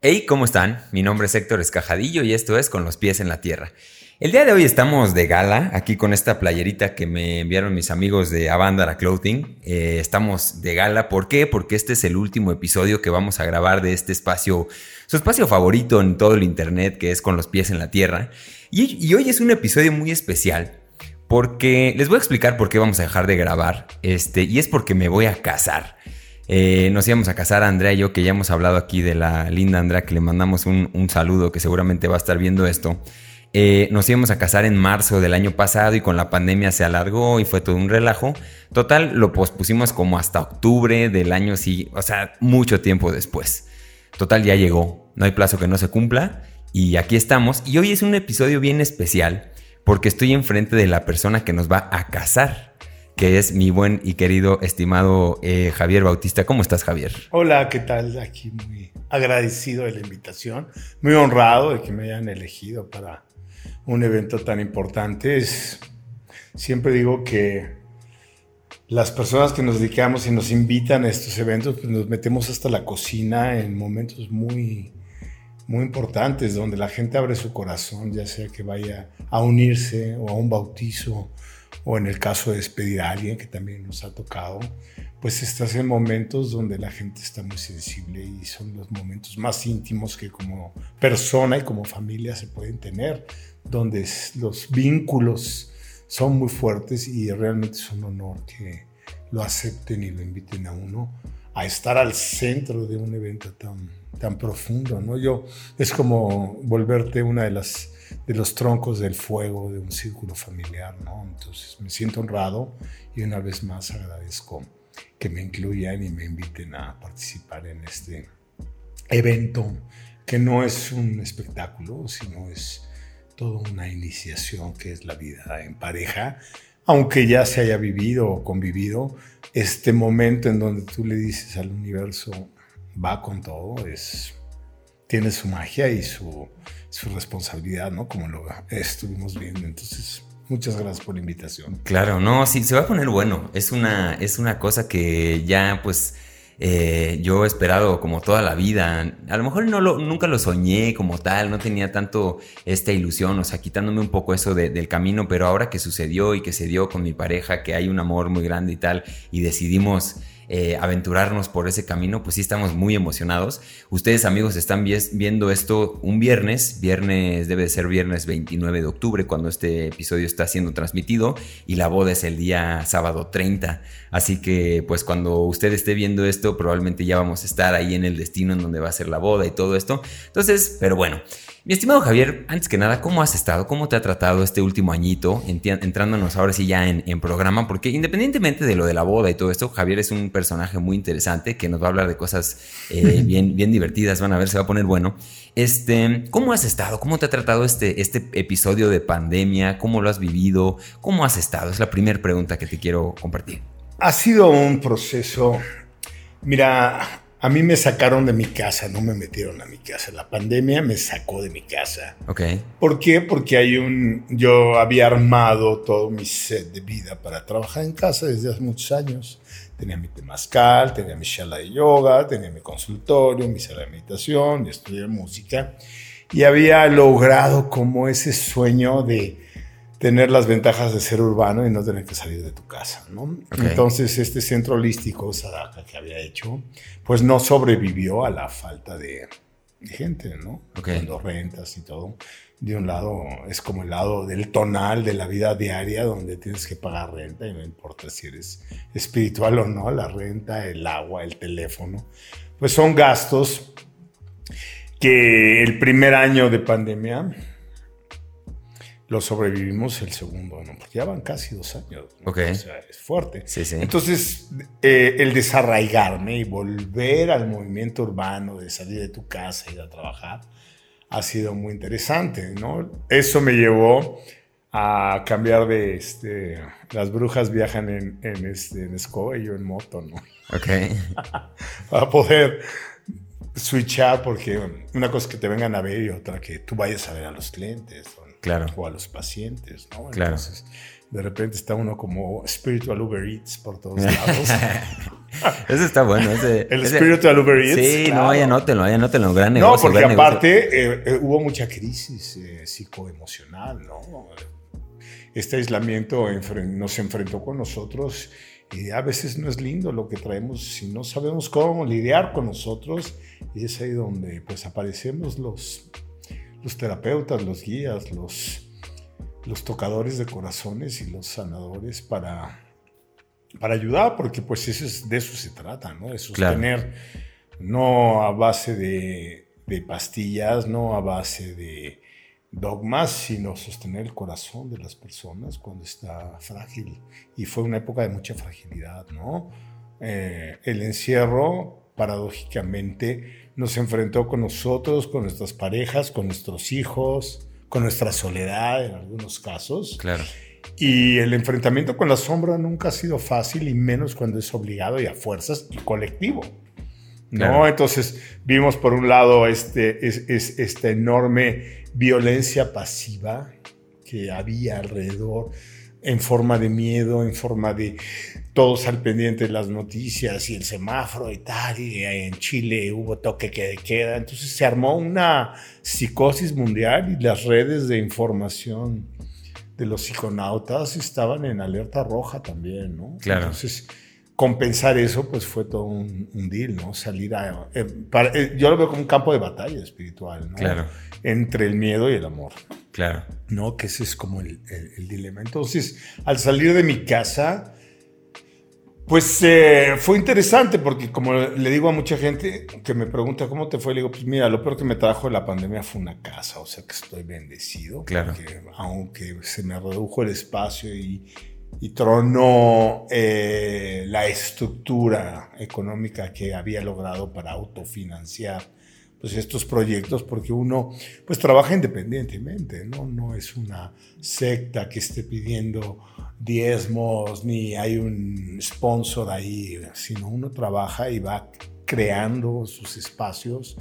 Hey, ¿cómo están? Mi nombre es Héctor Escajadillo y esto es Con los pies en la tierra. El día de hoy estamos de gala, aquí con esta playerita que me enviaron mis amigos de Avandara Clothing. Eh, estamos de gala, ¿por qué? Porque este es el último episodio que vamos a grabar de este espacio, su espacio favorito en todo el internet, que es Con los pies en la tierra. Y, y hoy es un episodio muy especial, porque les voy a explicar por qué vamos a dejar de grabar, este, y es porque me voy a casar. Eh, nos íbamos a casar Andrea y yo, que ya hemos hablado aquí de la linda Andrea, que le mandamos un, saludo, que seguramente va a estar viendo esto. Eh, nos íbamos a casar en marzo del año pasado y con la pandemia se alargó y fue todo un relajo. Total, lo pospusimos como hasta octubre del año, sí, o sea, mucho tiempo después. Total, ya llegó, no hay plazo que no se cumpla y aquí estamos. Y hoy es un episodio bien especial porque estoy enfrente de la persona que nos va a casar que es mi buen y querido estimado eh, Javier Bautista. ¿Cómo estás, Javier? Hola, ¿qué tal? Aquí muy agradecido de la invitación, muy honrado de que me hayan elegido para un evento tan importante. siempre digo que las personas que nos dedicamos y nos invitan a estos eventos, pues nos metemos hasta la cocina en momentos muy, muy importantes, donde la gente abre su corazón, ya sea que vaya a unirse o a un bautizo o en el caso de despedir a alguien que también nos ha tocado, pues estás en momentos donde la gente está muy sensible y son los momentos más íntimos que como persona y como familia se pueden tener, donde los vínculos son muy fuertes y realmente es un honor que lo acepten y lo inviten a uno a estar al centro de un evento tan, tan profundo, ¿no? Yo, es como volverte una de las de los troncos del fuego de un círculo familiar, ¿no? Entonces me siento honrado y una vez más agradezco que me incluyan y me inviten a participar en este evento que no es un espectáculo, sino es toda una iniciación que es la vida en pareja, aunque ya se haya vivido o convivido, este momento en donde tú le dices al universo, va con todo, es, tiene su magia y su, su responsabilidad, ¿no? Como lo estuvimos viendo. Entonces, muchas gracias por la invitación. Claro, no, sí, se va a poner bueno. Es una, es una cosa que ya, pues, eh, yo he esperado como toda la vida. A lo mejor no lo, nunca lo soñé como tal, no tenía tanto esta ilusión, o sea, quitándome un poco eso del camino, pero ahora que sucedió y que se dio con mi pareja, que hay un amor muy grande y tal, y decidimos eh, aventurarnos por ese camino, pues sí estamos muy emocionados. Ustedes amigos están viendo esto un viernes, viernes debe de ser viernes 29 de octubre cuando este episodio está siendo transmitido y la boda es el día sábado 30. Así que pues cuando usted esté viendo esto probablemente ya vamos a estar ahí en el destino en donde va a ser la boda y todo esto. Entonces, pero bueno. Mi estimado Javier, antes que nada, ¿cómo has estado? ¿Cómo te ha tratado este último añito? Entrándonos ahora sí ya en, programa, porque independientemente de lo de la boda y todo esto, Javier es un personaje muy interesante que nos va a hablar de cosas eh, bien, bien divertidas, van a ver, se va a poner bueno. Este, ¿Cómo has estado? ¿Cómo te ha tratado este, este episodio de pandemia? ¿Cómo lo has vivido? ¿Cómo has estado? Es la primera pregunta que te quiero compartir. Ha sido un proceso, mira, a mí me sacaron de mi casa, no me metieron a mi casa. La pandemia me sacó de mi casa. Ok. ¿Por qué? Porque hay un. Yo había armado todo mi set de vida para trabajar en casa desde hace muchos años. Tenía mi temazcal, tenía mi shala de yoga, tenía mi consultorio, mi sala de meditación, y estudié música. Y había logrado como ese sueño de tener las ventajas de ser urbano y no tener que salir de tu casa, ¿no? Entonces, este centro holístico, Sadaka, que había hecho, pues no sobrevivió a la falta de, gente, ¿no? Cuando rentas y todo. De un lado, es como el lado del tonal de la vida diaria, donde tienes que pagar renta y no importa si eres espiritual o no, la renta, el agua, el teléfono, pues son gastos que el primer año de pandemia lo sobrevivimos el segundo, ¿no? Porque ya van casi dos años. O sea, es fuerte. Sí, sí. Entonces, eh, el desarraigarme y volver al movimiento urbano, de salir de tu casa y ir a trabajar, ha sido muy interesante, ¿no? Eso me llevó a cambiar de, este, las brujas viajan en, en, este, en escoba y yo en moto, ¿no? Ok. Para poder switchar, porque una cosa es que te vengan a ver y otra que tú vayas a ver a los clientes, claro. o a los pacientes, ¿no? Claro. Entonces, de repente está uno como spiritual Uber Eats por todos lados. Eso está bueno. el espíritu Uber Eats. Sí, no, ya anótenlo, ya anótenlo. Gran negocio. No, porque aparte eh, eh, hubo mucha crisis eh, psicoemocional, ¿no? Este aislamiento nos enfrentó con nosotros y a veces no es lindo lo que traemos si no sabemos cómo lidiar con nosotros. Y es ahí donde pues aparecemos los, los terapeutas, los guías, los, los tocadores de corazones y los sanadores para para ayudar, porque pues eso es, de eso se trata, ¿no? De sostener, no a base de, de, pastillas, no a base de dogmas, sino sostener el corazón de las personas cuando está frágil. Y fue una época de mucha fragilidad, ¿no? Eh, el encierro, paradójicamente, nos enfrentó con nosotros, con nuestras parejas, con nuestros hijos, con nuestra soledad en algunos casos. Claro. Y el enfrentamiento con la sombra nunca ha sido fácil y menos cuando es obligado y a fuerzas y colectivo. ¿no? Entonces vimos por un lado este, es, esta enorme violencia pasiva que había alrededor en forma de miedo, en forma de todos al pendiente de las noticias y el semáforo y tal, y en Chile hubo toque que queda, entonces se armó una psicosis mundial y las redes de información de los psiconautas estaban en alerta roja también, ¿no? Claro. Entonces, compensar eso, pues fue todo un, deal, ¿no? Salir a... Eh, eh, yo lo veo como un campo de batalla espiritual, ¿no? Claro. Entre el miedo y el amor. Claro. ¿No? Que ese es como el dilema. Entonces, al salir de mi casa, pues eh, fue interesante porque como le digo a mucha gente que me pregunta cómo te fue, le digo, pues mira, lo peor que me trajo la pandemia fue una casa, o sea que estoy bendecido. Claro. aunque se me redujo el espacio y, tronó eh, la estructura económica que había logrado para autofinanciar pues estos proyectos porque uno pues trabaja independientemente, ¿no? No es una secta que esté pidiendo diezmos ni hay un sponsor ahí, sino uno trabaja y va creando sus espacios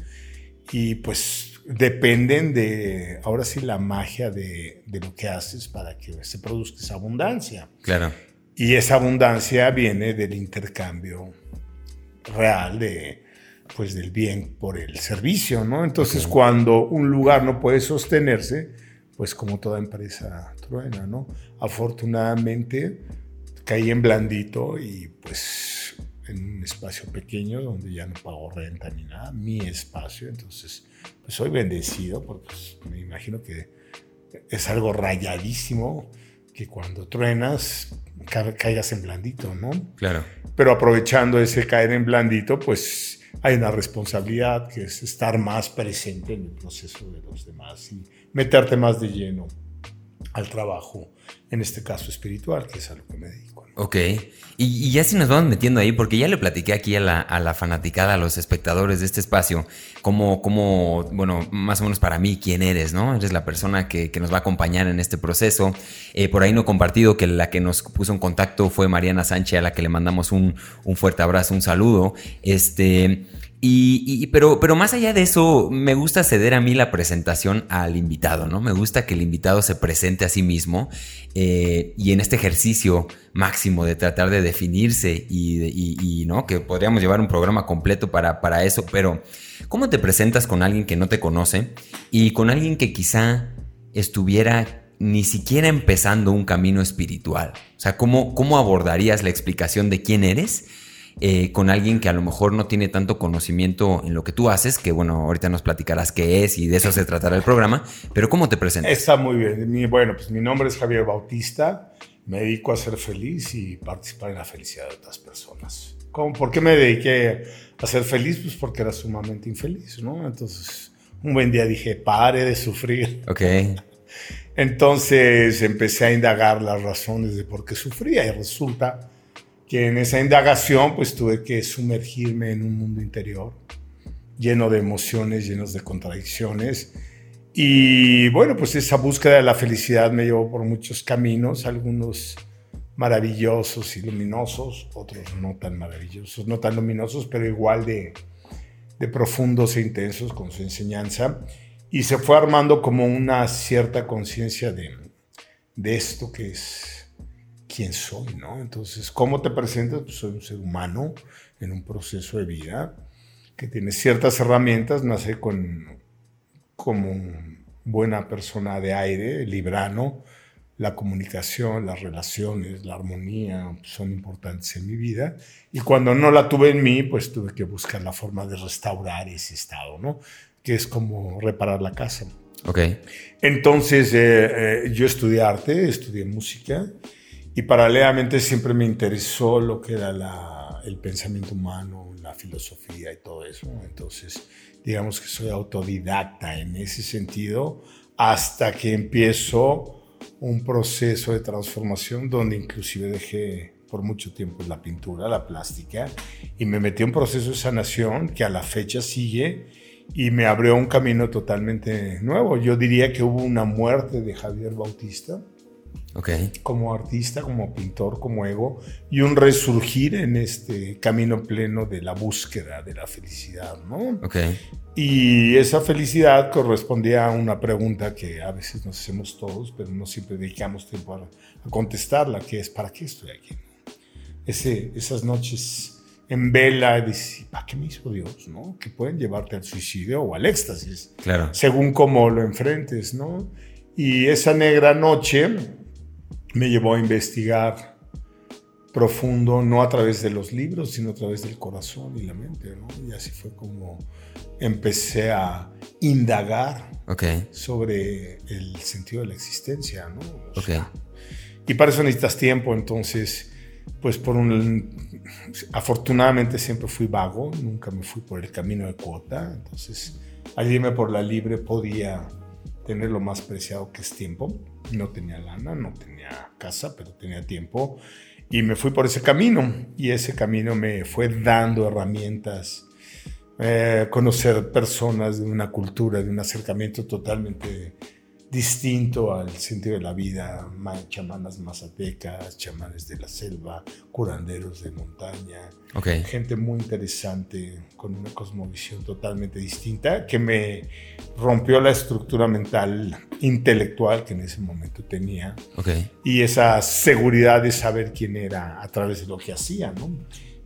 y pues dependen de, ahora sí, la magia de, de lo que haces para que se produzca esa abundancia. Claro. Y esa abundancia viene del intercambio real de, pues del bien por el servicio, ¿no? Entonces, cuando un lugar no puede sostenerse, pues como toda empresa truena, ¿no? Afortunadamente caí en blandito y pues en un espacio pequeño donde ya no pago renta ni nada, mi espacio, entonces pues soy bendecido porque pues, me imagino que es algo rayadísimo que cuando truenas caigas en blandito, ¿no? Claro. Pero aprovechando ese caer en blandito, pues hay una responsabilidad que es estar más presente en el proceso de los demás y meterte más de lleno al trabajo, en este caso espiritual, que es a lo que me dedico. Ok, y, ya si nos vamos metiendo ahí, porque ya le platiqué aquí a la, fanaticada, a los espectadores de este espacio, como, como, bueno, más o menos para mí, quién eres, ¿no? Eres la persona que, que nos va a acompañar en este proceso. Eh, por ahí no he compartido que la que nos puso en contacto fue Mariana Sánchez, a la que le mandamos un, un fuerte abrazo, un saludo. Este... Y, pero, pero más allá de eso, me gusta ceder a mí la presentación al invitado, ¿no? Me gusta que el invitado se presente a sí mismo eh, y en este ejercicio máximo de tratar de definirse y, ¿no? Que podríamos llevar un programa completo para, para eso, pero ¿cómo te presentas con alguien que no te conoce y con alguien que quizá estuviera ni siquiera empezando un camino espiritual? O sea, ¿cómo, cómo abordarías la explicación de quién eres? Eh, con alguien que a lo mejor no tiene tanto conocimiento en lo que tú haces, que bueno, ahorita nos platicarás qué es y de eso se tratará el programa, pero ¿cómo te presentas? Está muy bien. bueno, pues mi nombre es Javier Bautista, me dedico a ser feliz y participar en la felicidad de otras personas. ¿Cómo, ¿Por qué me dediqué a ser feliz? Pues porque era sumamente infeliz, ¿no? Entonces, un buen día dije, pare de sufrir. Ok. Entonces empecé a indagar las razones de por qué sufría y resulta que en esa indagación pues tuve que sumergirme en un mundo interior lleno de emociones, llenos de contradicciones. Y bueno, pues esa búsqueda de la felicidad me llevó por muchos caminos, algunos maravillosos y luminosos, otros no tan maravillosos, no tan luminosos, pero igual de, de profundos e intensos con su enseñanza. Y se fue armando como una cierta conciencia de, de esto que es quién soy, ¿no? Entonces, ¿cómo te presentas? Pues soy un ser humano en un proceso de vida que tiene ciertas herramientas, nace con, como buena persona de aire, librano, la comunicación, las relaciones, la armonía son importantes en mi vida. Y cuando no la tuve en mí, pues tuve que buscar la forma de restaurar ese estado, ¿no? Que es como reparar la casa. Ok. Entonces, eh, eh, yo estudié arte, estudié música y paralelamente siempre me interesó lo que era el pensamiento humano, la filosofía y todo eso. Entonces, digamos que soy autodidacta en ese sentido hasta que empiezo un proceso de transformación donde inclusive dejé por mucho tiempo la pintura, la plástica, y me metí en un proceso de sanación que a la fecha sigue y me abrió un camino totalmente nuevo. Yo diría que hubo una muerte de Javier Bautista como artista, como pintor, como ego, y un resurgir en este camino pleno de la búsqueda de la felicidad, ¿no? Okay. Y esa felicidad correspondía a una pregunta que a veces nos hacemos todos, pero no siempre dedicamos tiempo a, contestarla, que es, ¿para qué estoy aquí? Ese, esas noches en vela, dices, ¿para qué me hizo Dios? ¿no? Que pueden llevarte al suicidio o al éxtasis, claro. según cómo lo enfrentes, ¿no? Y esa negra noche me llevó a investigar profundo, no a través de los libros, sino a través del corazón y la mente, ¿no? Y así fue como empecé a indagar sobre el sentido de la existencia, ¿no? y para eso necesitas tiempo, entonces, pues por un... Afortunadamente siempre fui vago, nunca me fui por el camino de cuota, entonces al irme por la libre podía tener lo más preciado que es tiempo. No tenía lana, no tenía casa, pero tenía tiempo. Y me fui por ese camino. Y ese camino me fue dando herramientas eh, conocer personas de una cultura, de un acercamiento totalmente distinto al sentido de la vida, chamanas mazatecas, chamanes de la selva, curanderos de montaña, gente muy interesante con una cosmovisión totalmente distinta que me rompió la estructura mental intelectual que en ese momento tenía y esa seguridad de saber quién era a través de lo que hacía, ¿no?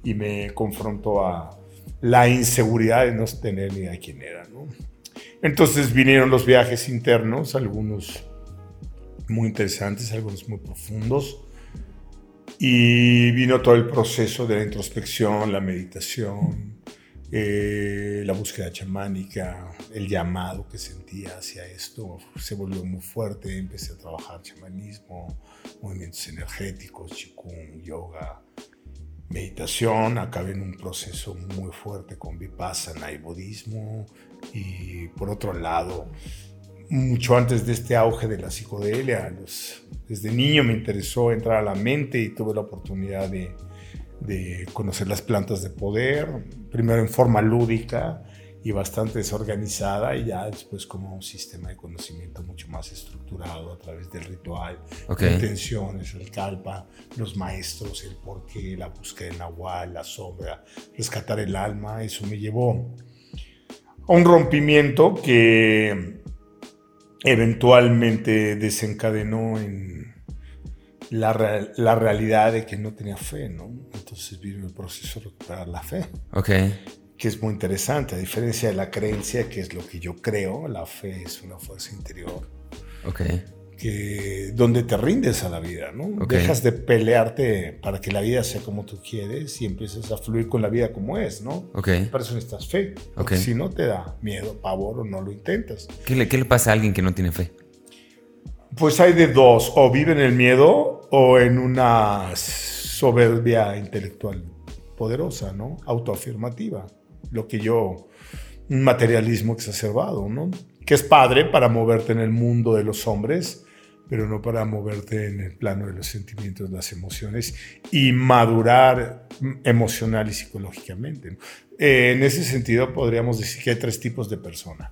Y me confrontó a la inseguridad de no tener ni idea de quién era, ¿no? Entonces vinieron los viajes internos, algunos muy interesantes, algunos muy profundos, y vino todo el proceso de la introspección, la meditación, eh, la búsqueda chamánica, el llamado que sentía hacia esto. Se volvió muy fuerte, empecé a trabajar chamanismo, movimientos energéticos, chikung, yoga, meditación, acabé en un proceso muy fuerte con vipassana y budismo. Y por otro lado, mucho antes de este auge de la psicodelia, desde niño me interesó entrar a la mente y tuve la oportunidad de, de conocer las plantas de poder, primero en forma lúdica y bastante desorganizada y ya después como un sistema de conocimiento mucho más estructurado a través del ritual, okay. intenciones, el calpa, los maestros, el porqué, la búsqueda del nahual, la sombra, rescatar el alma, eso me llevó a un rompimiento que eventualmente desencadenó en la, la, realidad de que no tenía fe, ¿no? Entonces vino el proceso de recuperar la fe. Ok que es muy interesante, a diferencia de la creencia, que es lo que yo creo, la fe es una fuerza interior. Ok. Que, donde te rindes a la vida, ¿no? Dejas de pelearte para que la vida sea como tú quieres y empiezas a fluir con la vida como es, ¿no? Ok. Para eso necesitas fe. Porque si no te da miedo, pavor o no lo intentas. ¿Qué le, ¿Qué le pasa a alguien que no tiene fe? Pues hay de dos, o vive en el miedo o en una soberbia intelectual poderosa, ¿no? Autoafirmativa lo que yo, un materialismo exacerbado, ¿no? Que es padre para moverte en el mundo de los hombres, pero no para moverte en el plano de los sentimientos, las emociones y madurar emocional y psicológicamente. Eh, en ese sentido, podríamos decir que hay tres tipos de personas.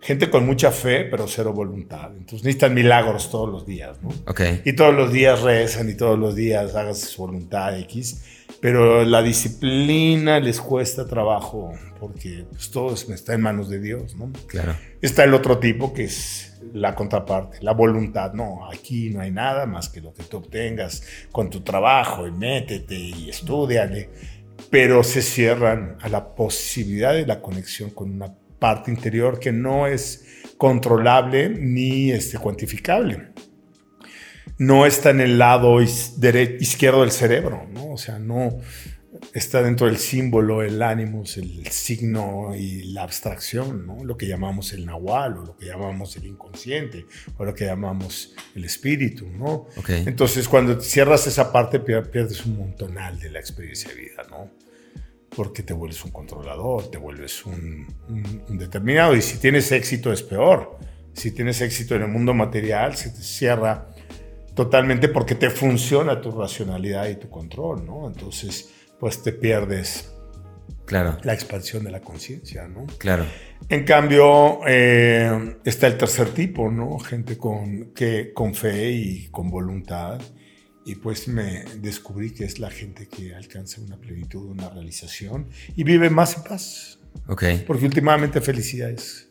Gente con mucha fe, pero cero voluntad. Entonces necesitan milagros todos los días, ¿no? Okay. Y todos los días rezan y todos los días hagan su voluntad X pero la disciplina les cuesta trabajo porque pues, todo está en manos de Dios, ¿no? Claro. Está el otro tipo que es la contraparte, la voluntad. No, aquí no hay nada más que lo que tú obtengas con tu trabajo y métete y estudiale. pero se cierran a la posibilidad de la conexión con una parte interior que no es controlable ni este, cuantificable. No está en el lado izquierdo del cerebro, ¿no? O sea, no, está dentro del símbolo, el ánimos, el signo y la abstracción, ¿no? lo que llamamos el nahual o lo que llamamos el inconsciente o lo que llamamos el espíritu. ¿no? Entonces cuando cierras esa parte pierdes un montonal de la experiencia de vida, ¿no? porque te vuelves un controlador, te vuelves un, un determinado y si tienes éxito es peor. Si tienes éxito en el mundo material se te cierra totalmente porque te funciona tu racionalidad y tu control, ¿no? Entonces, pues te pierdes claro. la expansión de la conciencia, ¿no? Claro. En cambio, eh, está el tercer tipo, ¿no? Gente con, que, con fe y con voluntad. Y pues me descubrí que es la gente que alcanza una plenitud, una realización y vive más en paz. Ok. Porque últimamente felicidad es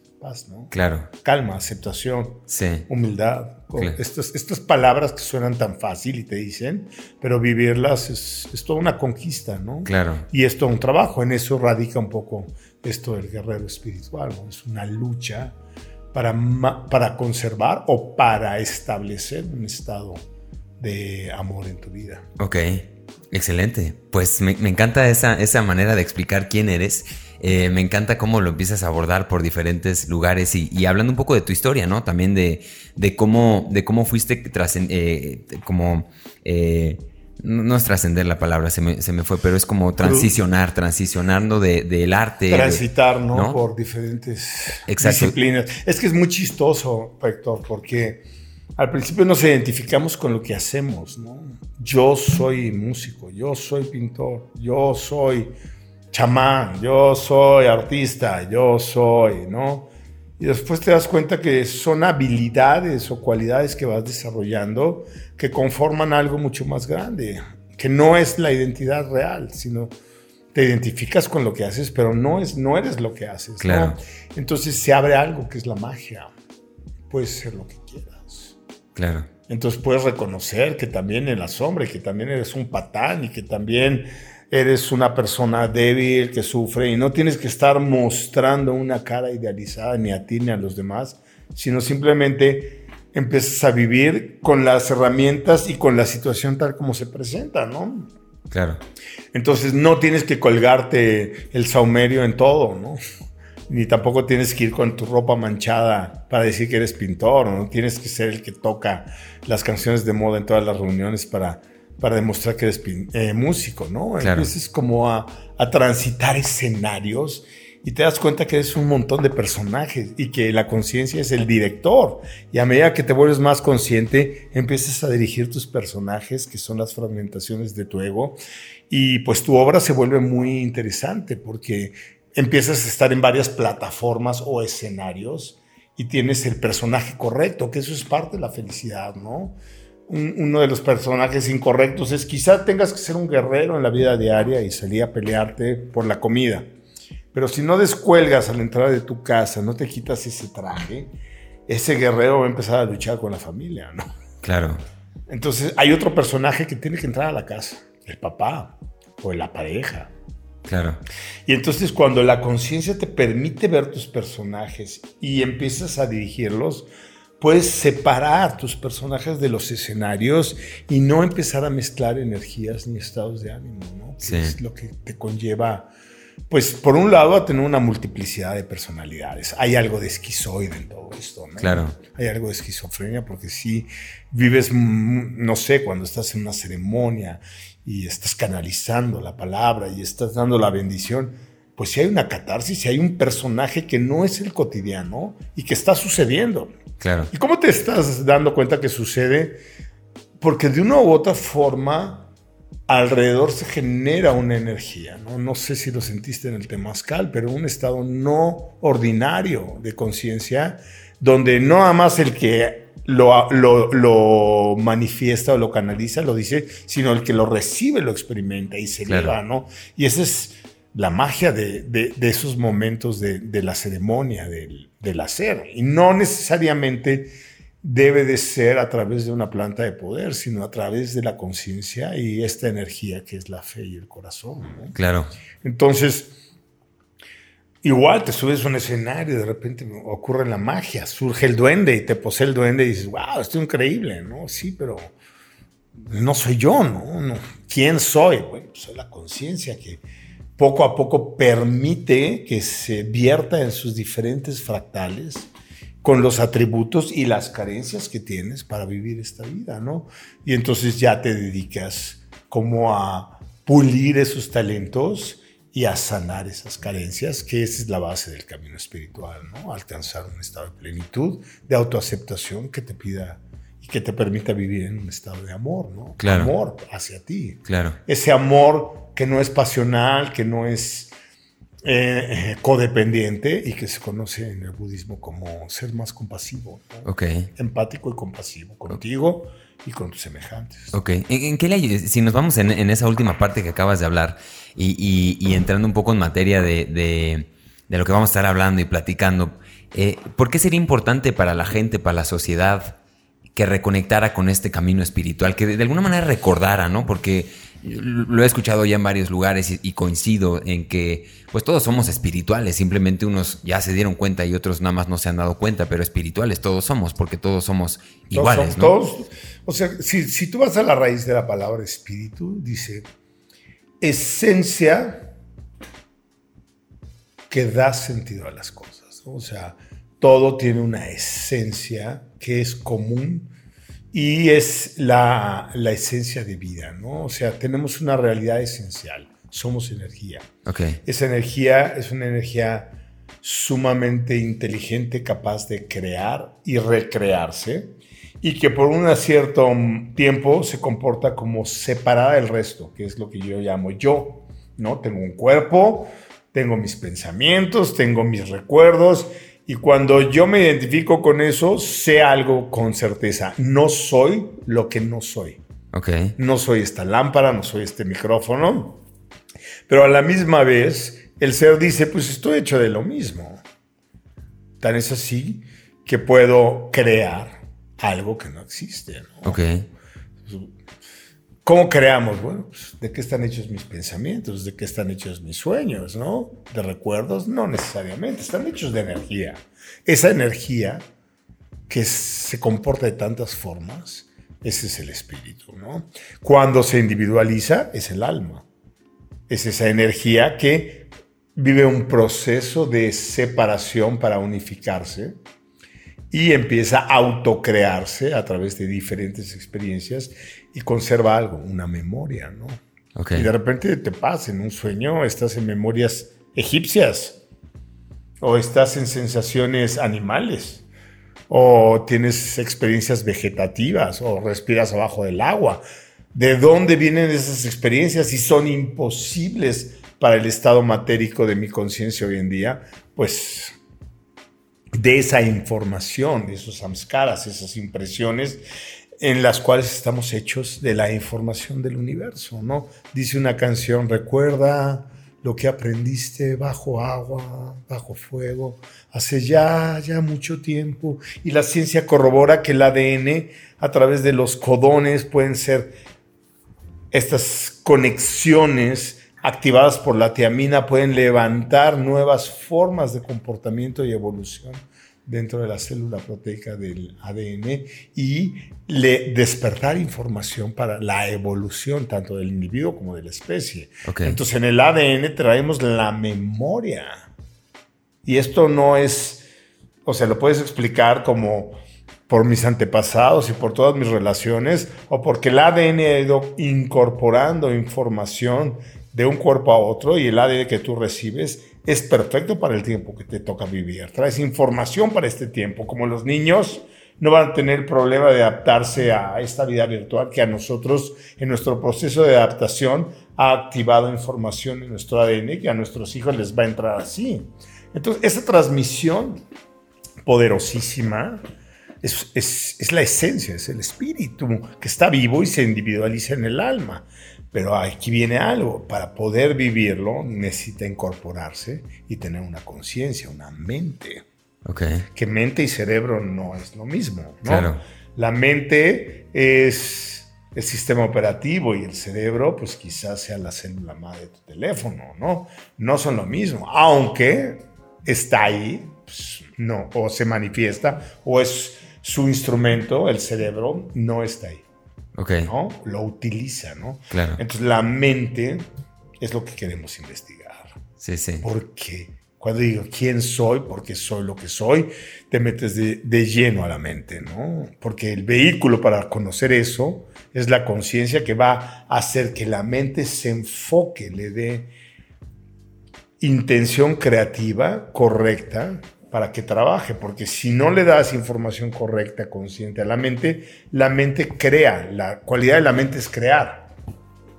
¿no? Claro. Calma, aceptación, sí. humildad. Estas, estas palabras que suenan tan fácil y te dicen, pero vivirlas es, es, toda una conquista, ¿no? Claro. Y es todo un trabajo. En eso radica un poco esto del guerrero espiritual, ¿no? Es una lucha para, para conservar o para establecer un estado de amor en tu vida. Ok. Excelente. Pues me, me, encanta esa, esa manera de explicar quién eres eh, me encanta cómo lo empiezas a abordar por diferentes lugares y, hablando un poco de tu historia, ¿no? También de, cómo, de cómo fuiste tras, eh, como... Eh, no es trascender la palabra, se me, fue, pero es como transicionar, transicionando del arte. Transitar, ¿no? Por diferentes disciplinas. Es que es muy chistoso, Héctor, porque al principio nos identificamos con lo que hacemos, ¿no? Yo soy músico, yo soy pintor, yo soy chamán, yo soy artista, yo soy, ¿no? Y después te das cuenta que son habilidades o cualidades que vas desarrollando que conforman algo mucho más grande, que no es la identidad real, sino te identificas con lo que haces, pero no, es, no eres lo que haces. Claro. Entonces se abre algo que es la magia. Puedes ser lo que quieras. Claro. Entonces puedes reconocer que también en la sombra, que también eres un patán y que también eres una persona débil que sufre y no tienes que estar mostrando una cara idealizada ni a ti ni a los demás, sino simplemente empiezas a vivir con las herramientas y con la situación tal como se presenta, ¿no? Claro. Entonces no tienes que colgarte el saumerio en todo, ¿no? Ni tampoco tienes que ir con tu ropa manchada para decir que eres pintor, no tienes que ser el que toca las canciones de moda en todas las reuniones para para demostrar que eres eh, músico, ¿no? Claro. Empiezas como a, a, transitar escenarios y te das cuenta que eres un montón de personajes y que la conciencia es el director. Y a medida que te vuelves más consciente, empiezas a dirigir tus personajes, que son las fragmentaciones de tu ego, y pues tu obra se vuelve muy interesante porque empiezas a estar en varias plataformas o escenarios y tienes el personaje correcto, que eso es parte de la felicidad, ¿no? Uno de los personajes incorrectos es quizá tengas que ser un guerrero en la vida diaria y salir a pelearte por la comida. Pero si no descuelgas a la entrada de tu casa, no te quitas ese traje, ese guerrero va a empezar a luchar con la familia, ¿no? Claro. Entonces hay otro personaje que tiene que entrar a la casa, el papá o la pareja. Claro. Y entonces cuando la conciencia te permite ver tus personajes y empiezas a dirigirlos, puedes separar tus personajes de los escenarios y no empezar a mezclar energías ni estados de ánimo, ¿no? Sí. Es lo que te conlleva, pues, por un lado, a tener una multiplicidad de personalidades. Hay algo de esquizoide en todo esto, ¿no? Claro. Hay algo de esquizofrenia porque si vives, mm, no sé, cuando estás en una ceremonia y estás canalizando la palabra y estás dando la bendición, pues si hay una catarsis, si hay un personaje que no es el cotidiano y que está sucediendo. Claro. ¿Y cómo te estás dando cuenta que sucede? Porque de una u otra forma alrededor se genera una energía, ¿no? No sé si lo sentiste en el temazcal, pero un estado no ordinario de conciencia donde no nada más el que lo, lo, manifiesta o lo canaliza lo dice, sino el que lo recibe lo experimenta y se eleva, ¿no? Y esa es la magia de, de, esos momentos de, de la ceremonia, del, del, hacer. Y no necesariamente debe de ser a través de una planta de poder, sino a través de la conciencia y esta energía que es la fe y el corazón. Claro. Entonces, igual te subes a un escenario y de repente ocurre la magia, surge el duende y te posee el duende y dices, wow, esto es increíble, ¿no? Sí, pero no soy yo, ¿no? no. ¿Quién soy? Bueno, pues soy la conciencia que poco a poco permite que se vierta en sus diferentes fractales con los atributos y las carencias que tienes para vivir esta vida, ¿no? Y entonces ya te dedicas como a pulir esos talentos y a sanar esas carencias, que esa es la base del camino espiritual, ¿no? Alcanzar un estado de plenitud, de autoaceptación que te pida y que te permita vivir en un estado de amor, ¿no? Claro. Amor hacia ti. Claro. Ese amor que no es pasional, que no es eh, codependiente y que se conoce en el budismo como ser más compasivo, Ok. empático y compasivo contigo y con tus semejantes. Ok. ¿En, qué le? Si nos vamos en, esa última parte que acabas de hablar y, entrando un poco en materia de, lo que vamos a estar hablando y platicando, eh, ¿por qué sería importante para la gente, para la sociedad, que reconectara con este camino espiritual, que de, alguna manera recordara, ¿no? Porque lo he escuchado ya en varios lugares y, coincido en que pues todos somos espirituales, simplemente unos ya se dieron cuenta y otros nada más no se han dado cuenta, pero espirituales todos somos, porque todos somos iguales, todos, ¿no? o sea, si, si tú vas a la raíz de la palabra espíritu, dice esencia que da sentido a las cosas, o sea, todo tiene una esencia que es común y es la, la, esencia de vida, ¿no? O sea, tenemos una realidad esencial, somos energía. Okay. Esa energía es una energía sumamente inteligente, capaz de crear y recrearse, y que por un cierto tiempo se comporta como separada del resto, que es lo que yo llamo yo, ¿no? Tengo un cuerpo, tengo mis pensamientos, tengo mis recuerdos, y cuando yo me identifico con eso, sé algo con certeza. No soy lo que no soy. Okay. No soy esta lámpara, no soy este micrófono. Pero a la misma vez, el ser dice, pues estoy hecho de lo mismo. Tan es así que puedo crear algo que no existe. ¿no? Ok. ¿Cómo creamos? Bueno, pues, ¿de qué están hechos mis pensamientos? ¿De qué están hechos mis sueños? ¿No? ¿De recuerdos? No necesariamente, están hechos de energía. Esa energía que se comporta de tantas formas, ese es el espíritu, ¿no? Cuando se individualiza, es el alma. Es esa energía que vive un proceso de separación para unificarse y empieza a autocrearse a través de diferentes experiencias y conserva algo, una memoria, ¿no? Okay. Y de repente te pasa en un sueño, estás en memorias egipcias, o estás en sensaciones animales, o tienes experiencias vegetativas, o respiras abajo del agua. ¿De dónde vienen esas experiencias y son imposibles para el estado matérico de mi conciencia hoy en día? Pues de esa información, de esos samskaras, esas impresiones en las cuales estamos hechos de la información del universo, ¿no? Dice una canción, recuerda lo que aprendiste bajo agua, bajo fuego, hace ya, ya mucho tiempo. Y la ciencia corrobora que el ADN a través de los codones pueden ser estas conexiones activadas por la tiamina, pueden levantar nuevas formas de comportamiento y evolución dentro de la célula proteica del ADN y le despertar información para la evolución tanto del individuo como de la especie. Entonces en el ADN traemos la memoria. Y esto no es, o sea, lo puedes explicar como por mis antepasados y por todas mis relaciones, o porque el ADN ha ido incorporando información de un cuerpo a otro y el ADN que tú recibes es perfecto para el tiempo que te toca vivir. Traes información para este tiempo, como los niños no van a tener problema de adaptarse a esta vida virtual que a nosotros en nuestro proceso de adaptación ha activado información en nuestro ADN que a nuestros hijos les va a entrar así. Entonces, esa transmisión poderosísima es la esencia, es el espíritu que está vivo y se individualiza en el alma. Pero aquí viene algo, para poder vivirlo necesita incorporarse y tener una conciencia, una mente. Que mente y cerebro no es lo mismo. Claro. La mente es el sistema operativo y el cerebro, pues quizás sea la célula madre de tu teléfono, ¿no? No son lo mismo, aunque está ahí, pues, no, o se manifiesta, o es su instrumento, el cerebro, no está ahí. Ok. ¿no? Lo utiliza, ¿no? Claro. Entonces la mente es lo que queremos investigar. Sí, sí. ¿Por qué? Cuando digo quién soy, porque soy lo que soy, te metes de, de lleno a la mente, ¿no? Porque el vehículo para conocer eso es la conciencia que va a hacer que la mente se enfoque, le dé intención creativa correcta para que trabaje, porque si no le das información correcta, consciente a la mente, la mente crea, la cualidad de la mente es crear.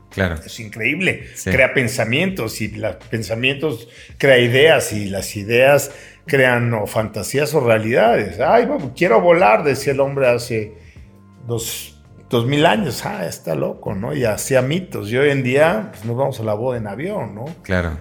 Claro. Es increíble. Crea pensamientos y los pensamientos crea ideas y las ideas crean o fantasías o realidades. Ay, quiero volar, decía el hombre hace dos, mil años. Ah, está loco, ¿no? Y hacía mitos. Y hoy en día pues, nos vamos a la boda en avión, ¿no? Claro.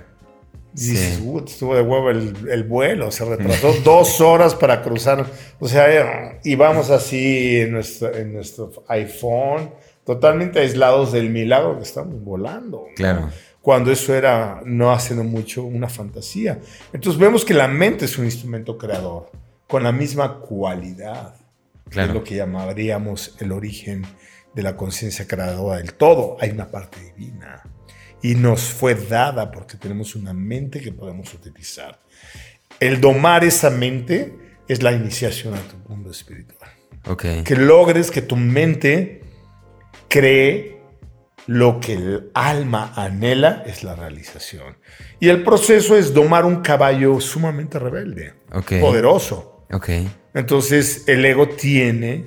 Dices, uh, estuvo de huevo el, vuelo, se retrasó dos horas para cruzar. O sea, íbamos así en nuestro, en nuestro iPhone totalmente aislados del milagro que estamos volando. Claro. Cuando eso era, no haciendo mucho, una fantasía. Entonces vemos que la mente es un instrumento creador, con la misma cualidad. Claro. Es lo que llamaríamos el origen de la conciencia creadora del todo. Hay una parte divina. Y nos fue dada porque tenemos una mente que podemos utilizar. El domar esa mente es la iniciación a tu mundo espiritual. Okay. Que logres que tu mente cree lo que el alma anhela es la realización. Y el proceso es domar un caballo sumamente rebelde, poderoso. Okay. Entonces el ego tiene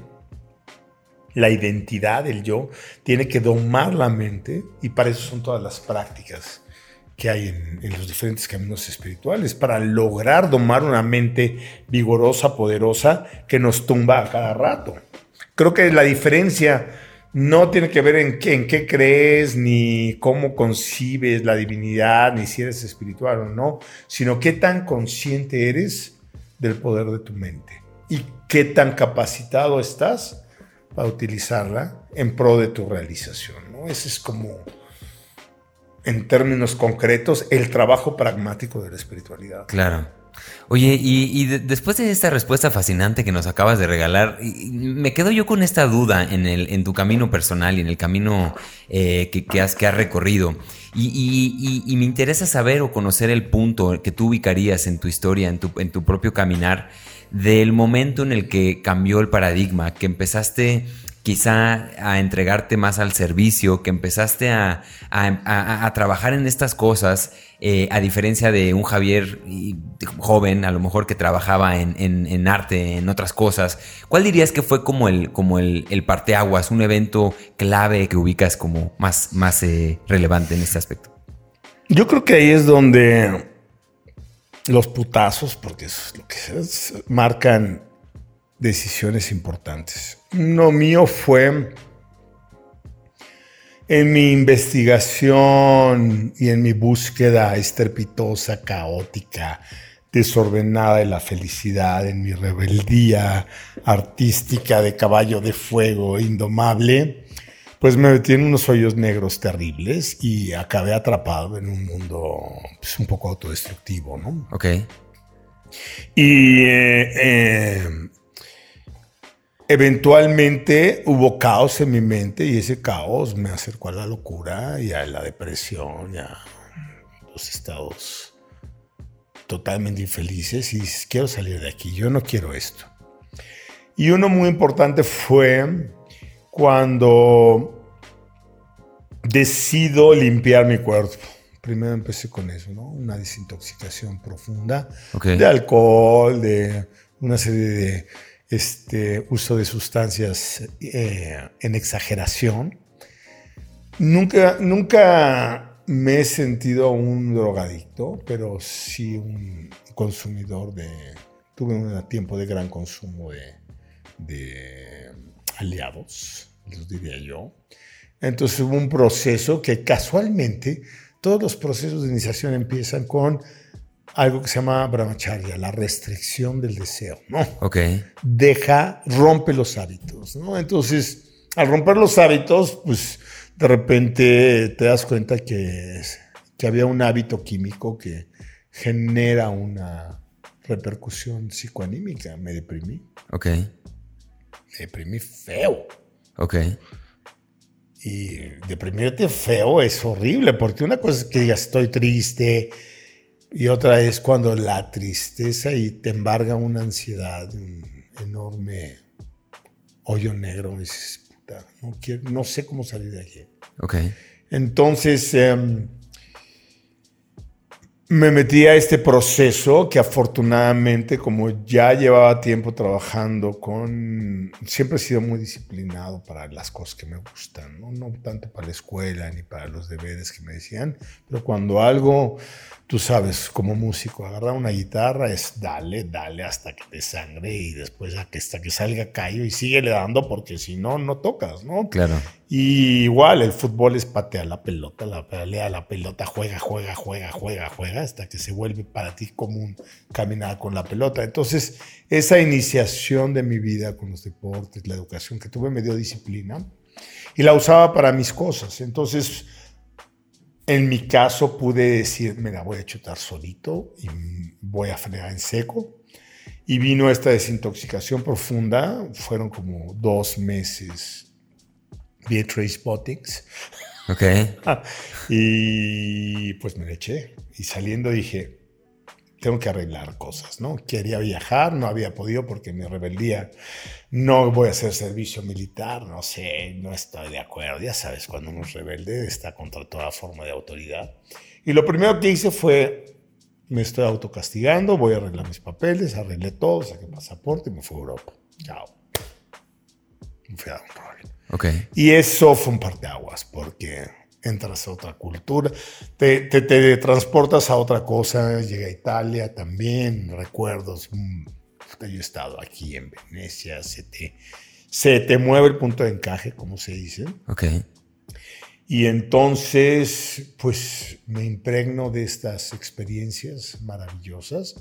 la identidad, el yo, tiene que domar la mente y para eso son todas las prácticas que hay en, los diferentes caminos espirituales, para lograr domar una mente vigorosa, poderosa, que nos tumba a cada rato. Creo que la diferencia no tiene que ver en qué, en qué crees, ni cómo concibes la divinidad, ni si eres espiritual o no, sino qué tan consciente eres del poder de tu mente y qué tan capacitado estás para utilizarla en pro de tu realización. ¿no? Ese es como, en términos concretos, el trabajo pragmático de la espiritualidad. Claro. Oye, y, después de esta respuesta fascinante que nos acabas de regalar, me quedo yo con esta duda en, el, en tu camino personal y en el camino eh, que, has, que has recorrido. Y, me interesa saber o conocer el punto que tú ubicarías en tu historia, en tu, en tu propio caminar, del momento en el que cambió el paradigma, que empezaste quizá a entregarte más al servicio, que empezaste a, trabajar en estas cosas, eh, a diferencia de un Javier joven, a lo mejor que trabajaba en, arte, en otras cosas. ¿Cuál dirías que fue como el, como el, parteaguas, un evento clave que ubicas como más, más eh, relevante en este aspecto? Yo creo que ahí es donde los putazos, porque es lo que es, marcan decisiones importantes. Uno mío fue en mi investigación y en mi búsqueda estrepitosa, caótica, desordenada de la felicidad, en mi rebeldía artística de caballo de fuego indomable, pues me metí en unos hoyos negros terribles y acabé atrapado en un mundo pues, un poco autodestructivo, ¿no? Ok. Y eh, eh, Eventualmente hubo caos en mi mente y ese caos me acercó a la locura y a la depresión y a los estados totalmente infelices y quiero salir de aquí, yo no quiero esto. Y uno muy importante fue cuando decido limpiar mi cuerpo. Primero empecé con eso, ¿no? Una desintoxicación profunda de alcohol, de una serie de este uso de sustancias eh, en exageración. Nunca, nunca me he sentido un drogadicto, pero sí un consumidor de... Tuve un tiempo de gran consumo de, de aliados, diría yo. Entonces hubo un proceso que casualmente, todos los procesos de iniciación empiezan con algo que se llama brahmacharya, la restricción del deseo, ¿no? Ok. Deja, rompe los hábitos, ¿no? Entonces, al romper los hábitos, pues de repente te das cuenta que, que había un hábito químico que genera una repercusión psicoanímica. Me deprimí. Ok. Me deprimí feo. Ok. Y deprimirte feo es horrible, porque una cosa es que digas estoy triste, y otra es cuando la tristeza y te embarga una ansiedad, un enorme hoyo negro. Dices, puta, no, quiero, no sé cómo salir de aquí. Ok. Entonces, em, me metí a este proceso que afortunadamente, como ya llevaba tiempo trabajando con, siempre he sido muy disciplinado para las cosas que me gustan, no, no tanto para la escuela ni para los deberes que me decían, pero cuando algo tú sabes, como músico, agarrar una guitarra es dale, dale hasta que te sangre y después hasta que salga callo y síguele dando porque si no, no tocas, ¿no? Claro. Y igual el fútbol es patear la pelota, la pelea la pelota, juega, juega, juega, juega, juega, hasta que se vuelve para ti común caminar con la pelota. Entonces, esa iniciación de mi vida con los deportes, la educación que tuve me dio disciplina y la usaba para mis cosas. Entonces, en mi caso pude decir, mira, voy a chutar solito y voy a frenar en seco. Y vino esta desintoxicación profunda, fueron como dos meses de trace spottings. Ok. y pues me le eché. Y saliendo dije, tengo que arreglar cosas, ¿no? Quería viajar, no había podido porque mi rebeldía, no voy a hacer servicio militar, no sé, no estoy de acuerdo. Ya sabes, cuando uno es rebelde está contra toda forma de autoridad. Y lo primero que hice fue, me estoy autocastigando, voy a arreglar mis papeles, arreglé todo, saqué pasaporte y me fui a Europa. Chao. Me fui a Don Ok. Y eso fue un parteaguas, porque entras a otra cultura, te, te, te, transportas a otra cosa, llega a Italia también, recuerdos, mm, yo he estado aquí en Venecia, se te, se te mueve el punto de encaje, como se dice. Ok. Y entonces, pues me impregno de estas experiencias maravillosas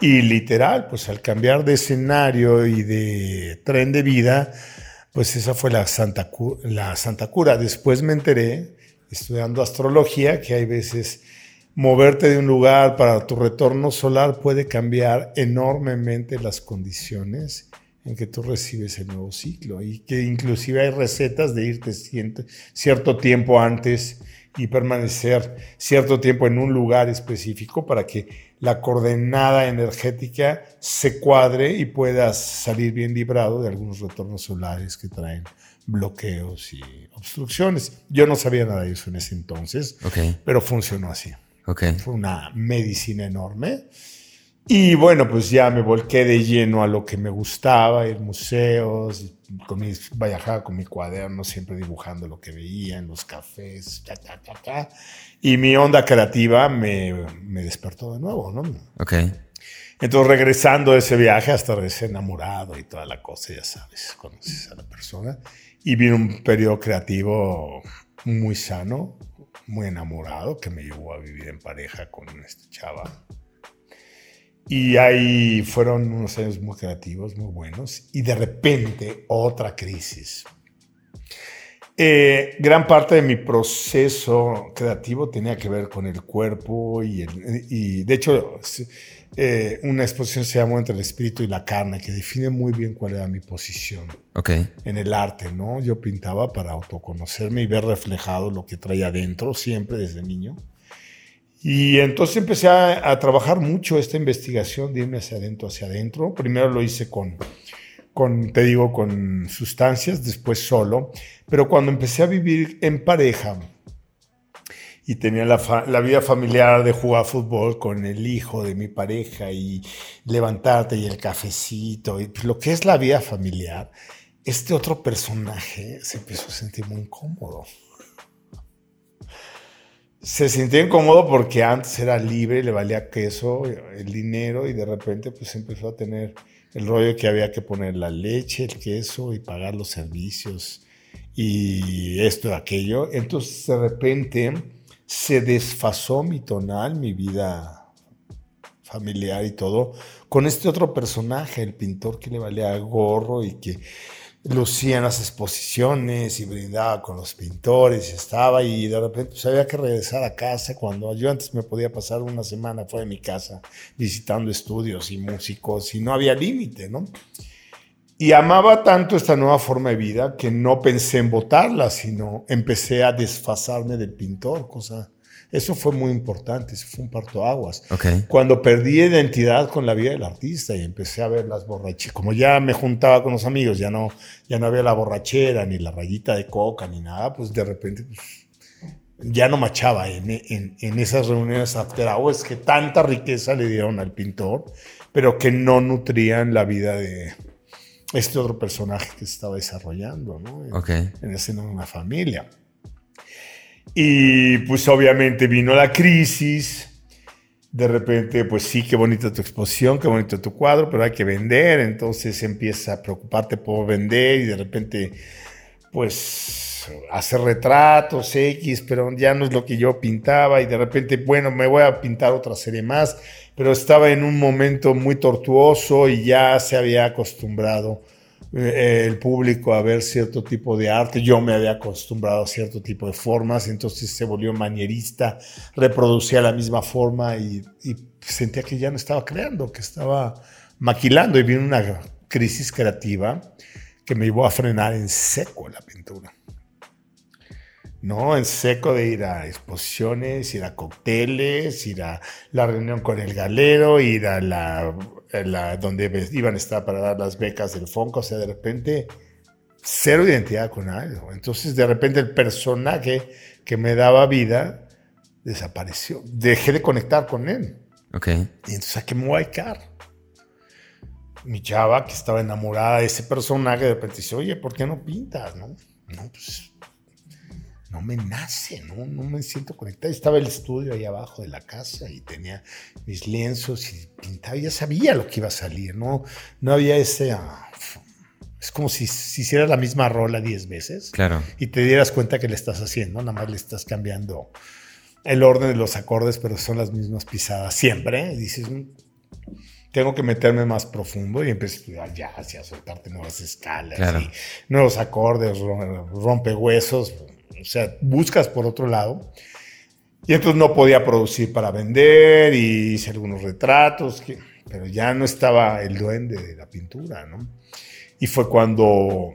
y literal, pues al cambiar de escenario y de tren de vida, pues esa fue la Santa, la Santa Cura. Después me enteré estudiando astrología, que hay veces moverte de un lugar para tu retorno solar puede cambiar enormemente las condiciones en que tú recibes el nuevo ciclo. Y que inclusive hay recetas de irte cierto tiempo antes y permanecer cierto tiempo en un lugar específico para que la coordenada energética se cuadre y puedas salir bien librado de algunos retornos solares que traen bloqueos y obstrucciones. Yo no sabía nada de eso en ese entonces, pero funcionó así. Fue una medicina enorme. Y bueno, pues ya me volqué de lleno a lo que me gustaba, ir museos, con mis, viajaba con mi cuaderno, siempre dibujando lo que veía en los cafés, y mi onda creativa me, me, despertó de nuevo, ¿no? Ok. Entonces, regresando de ese viaje, hasta recién enamorado y toda la cosa, ya sabes, conoces a la persona. Y vino un periodo creativo muy sano, muy enamorado, que me llevó a vivir en pareja con esta chava. Y ahí fueron unos años muy creativos, muy buenos. Y de repente, otra crisis. Eh, gran parte de mi proceso creativo tenía que ver con el cuerpo y, el, y de hecho eh, una exposición se llamó Entre el espíritu y la carne, que define muy bien cuál era mi posición okay. en el arte, ¿no? Yo pintaba para autoconocerme y ver reflejado lo que traía adentro, siempre desde niño. Y entonces empecé a, a, trabajar mucho esta investigación de irme hacia adentro, hacia adentro. Primero lo hice con, con, te digo, con sustancias, después solo. Pero cuando empecé a vivir en pareja, y tenía la, la, vida familiar de jugar fútbol con el hijo de mi pareja y levantarte y el cafecito y lo que es la vida familiar, este otro personaje se empezó a sentir muy incómodo. Se sintió incómodo porque antes era libre, le valía queso, el dinero y de repente pues empezó a tener el rollo que había que poner la leche, el queso y pagar los servicios y esto y aquello. Entonces de repente se desfasó mi tonal, mi vida familiar y todo, con este otro personaje, el pintor que le valía gorro y que lucía en las exposiciones y brindaba con los pintores y estaba y de repente pues, había que regresar a casa cuando yo antes me podía pasar una semana fuera de mi casa visitando estudios y músicos y no había límite, ¿no? Y amaba tanto esta nueva forma de vida que no pensé en votarla, sino empecé a desfasarme del pintor, cosa eso fue muy importante, eso fue un parto aguas. Cuando perdí identidad con la vida del artista y empecé a ver las borracheras, como ya me juntaba con los amigos, ya no, ya no había la borrachera, ni la rayita de coca, ni nada, pues de repente pues, ya no machaba en, en, en esas reuniones after hours que tanta riqueza le dieron al pintor, pero que no nutrían la vida de este otro personaje que se estaba desarrollando, ¿no? En, en ese de una familia. Y pues obviamente vino la crisis. De repente, pues sí, qué bonita tu exposición, qué bonito tu cuadro, pero hay que vender. Entonces empieza a preocuparte por vender y de repente, pues hacer retratos X, pero ya no es lo que yo pintaba. Y de repente, bueno, me voy a pintar otra serie más. Pero estaba en un momento muy tortuoso y ya se había acostumbrado eh, el público a ver cierto tipo de arte. Yo me había acostumbrado a cierto tipo de formas, entonces se volvió manierista, reproducía la misma forma y, sentía que ya no estaba creando, que estaba maquilando y vino una crisis creativa que me llevó a frenar en seco la pintura. ¿No? En seco de ir a exposiciones, ir a cócteles, ir a la reunión con el galero, ir a la donde iban a estar para dar las becas del FONCO, o sea, de repente cero identidad con algo. Entonces, de repente el personaje que me daba vida desapareció. Dejé de conectar con él. Ok. Y entonces, ¿a qué me voy a dedicar? Mi chava, que estaba enamorada de ese personaje, de repente dice, oye, ¿por qué no pintas? No, no pues no me nace, ¿no? no me siento conectado. Estaba el estudio ahí abajo de la casa y tenía mis lienzos y pintaba, ya sabía lo que iba a salir, ¿no? No había ese... Ah, es como si, si hicieras la misma rola 10 veces claro. y te dieras cuenta que le estás haciendo, nada más le estás cambiando el orden de los acordes, pero son las mismas pisadas siempre. Y dices, mm, tengo que meterme más profundo y empecé a estudiar jazz y a soltarte nuevas escalas y nuevos acordes, rompehuesos o sea, buscas por otro lado. Y entonces no podía producir para vender y hice algunos retratos, pero ya no estaba el duende de la pintura, ¿no? Y fue cuando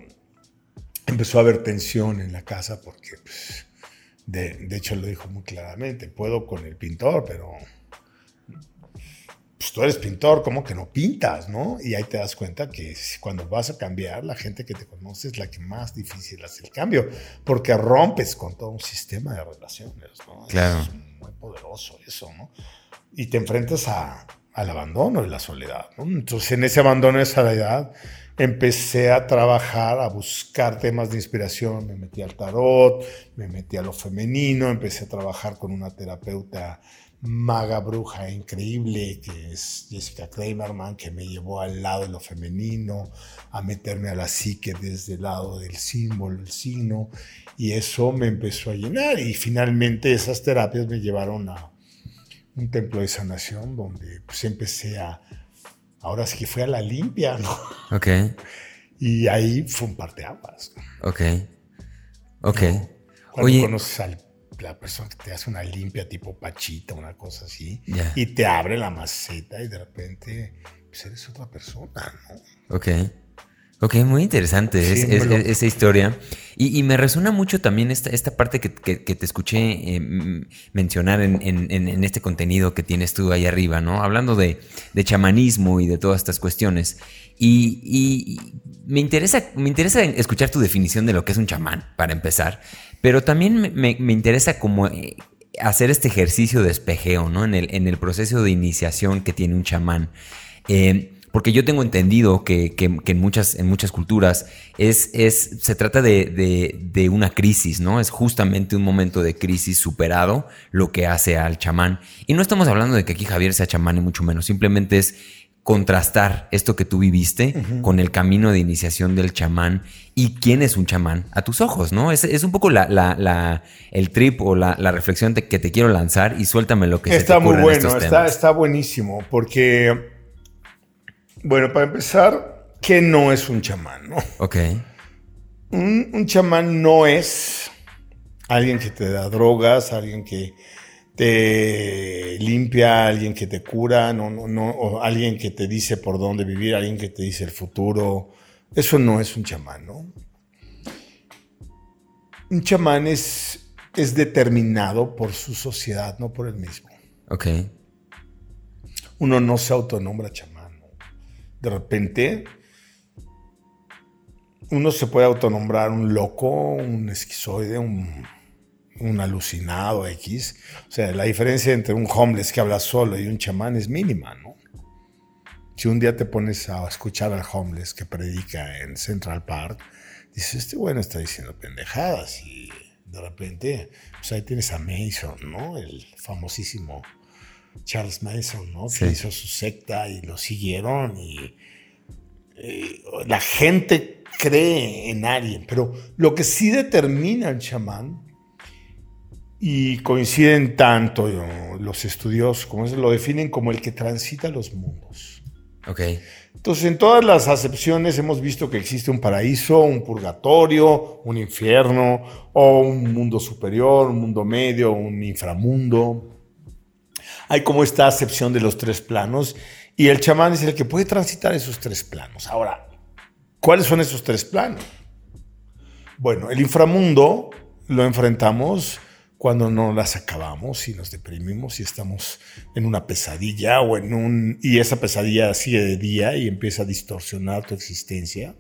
empezó a haber tensión en la casa porque, pues, de, de hecho lo dijo muy claramente, puedo con el pintor, pero pues tú eres pintor, ¿cómo que no pintas, no? Y ahí te das cuenta que cuando vas a cambiar, la gente que te conoce es la que más difícil hace el cambio, porque rompes con todo un sistema de relaciones, ¿no? Claro. Es muy poderoso eso, ¿no? Y te enfrentas a, al abandono y la soledad, ¿no? Entonces, en ese abandono y soledad, empecé a trabajar, a buscar temas de inspiración, me metí al tarot, me metí a lo femenino, empecé a trabajar con una terapeuta maga bruja increíble que es Jessica Kramerman, que me llevó al lado de lo femenino, a meterme a la psique desde el lado del símbolo, el signo, y eso me empezó a llenar y finalmente esas terapias me llevaron a un templo de sanación donde pues empecé a, ahora sí que fui a la limpia, ¿no? Ok. Y ahí fue un parteaguas. Ok. Ok. Cuando Oye, conoces al la persona que te hace una limpia tipo pachita, una cosa así, y te abre la maceta y de repente pues eres otra persona, ¿no? Ok. Ok, muy interesante esa historia. Y, me resuena mucho también esta, esta parte que, te escuché eh, mencionar en, este contenido que tienes tú ahí arriba, ¿no? Hablando de, chamanismo y de todas estas cuestiones. Y, me, interesa, me interesa escuchar tu definición de lo que es un chamán, para empezar. Pero también me, interesa como eh, hacer este ejercicio de espejeo, ¿no? En el, en el proceso de iniciación que tiene un chamán. Eh, porque yo tengo entendido que, en, muchas, en muchas culturas es, es, se trata de, una crisis, ¿no? Es justamente un momento de crisis superado lo que hace al chamán. Y no estamos hablando de que aquí Javier sea chamán, ni mucho menos. Simplemente es contrastar esto que tú viviste con el camino de iniciación del chamán y quién es un chamán a tus ojos, ¿no? Es, es un poco la, la, el trip o la, reflexión que te quiero lanzar y suéltame lo que está se te muy bueno, está, está buenísimo, porque, bueno, para empezar, ¿qué no es un chamán, no? Ok. Un, un chamán no es alguien que te da drogas, alguien que te limpia, alguien que te cura, no, no, no, o alguien que te dice por dónde vivir, alguien que te dice el futuro. Eso no es un chamán, ¿no? Un chamán es, es determinado por su sociedad, no por él mismo. Ok. Uno no se autonombra chamán. De repente, uno se puede autonombrar un loco, un esquizoide, un un alucinado X. O sea, la diferencia entre un homeless que habla solo y un chamán es mínima, ¿no? Si un día te pones a escuchar al homeless que predica en Central Park, dices, este bueno está diciendo pendejadas y de repente, pues ahí tienes a Mason, ¿no? El famosísimo Charles Mason, ¿no? Que hizo su secta y lo siguieron y, y la gente cree en alguien, pero lo que sí determina el chamán y coinciden tanto los estudios, como se lo definen como el que transita los mundos. Ok. Entonces, en todas las acepciones hemos visto que existe un paraíso, un purgatorio, un infierno, o un mundo superior, un mundo medio, un inframundo. Hay como esta acepción de los tres planos, y el chamán es el que puede transitar esos tres planos. Ahora, ¿cuáles son esos tres planos? Bueno, el inframundo lo enfrentamos cuando no las acabamos y nos deprimimos y estamos en una pesadilla o en un y esa pesadilla sigue de día y empieza a distorsionar tu existencia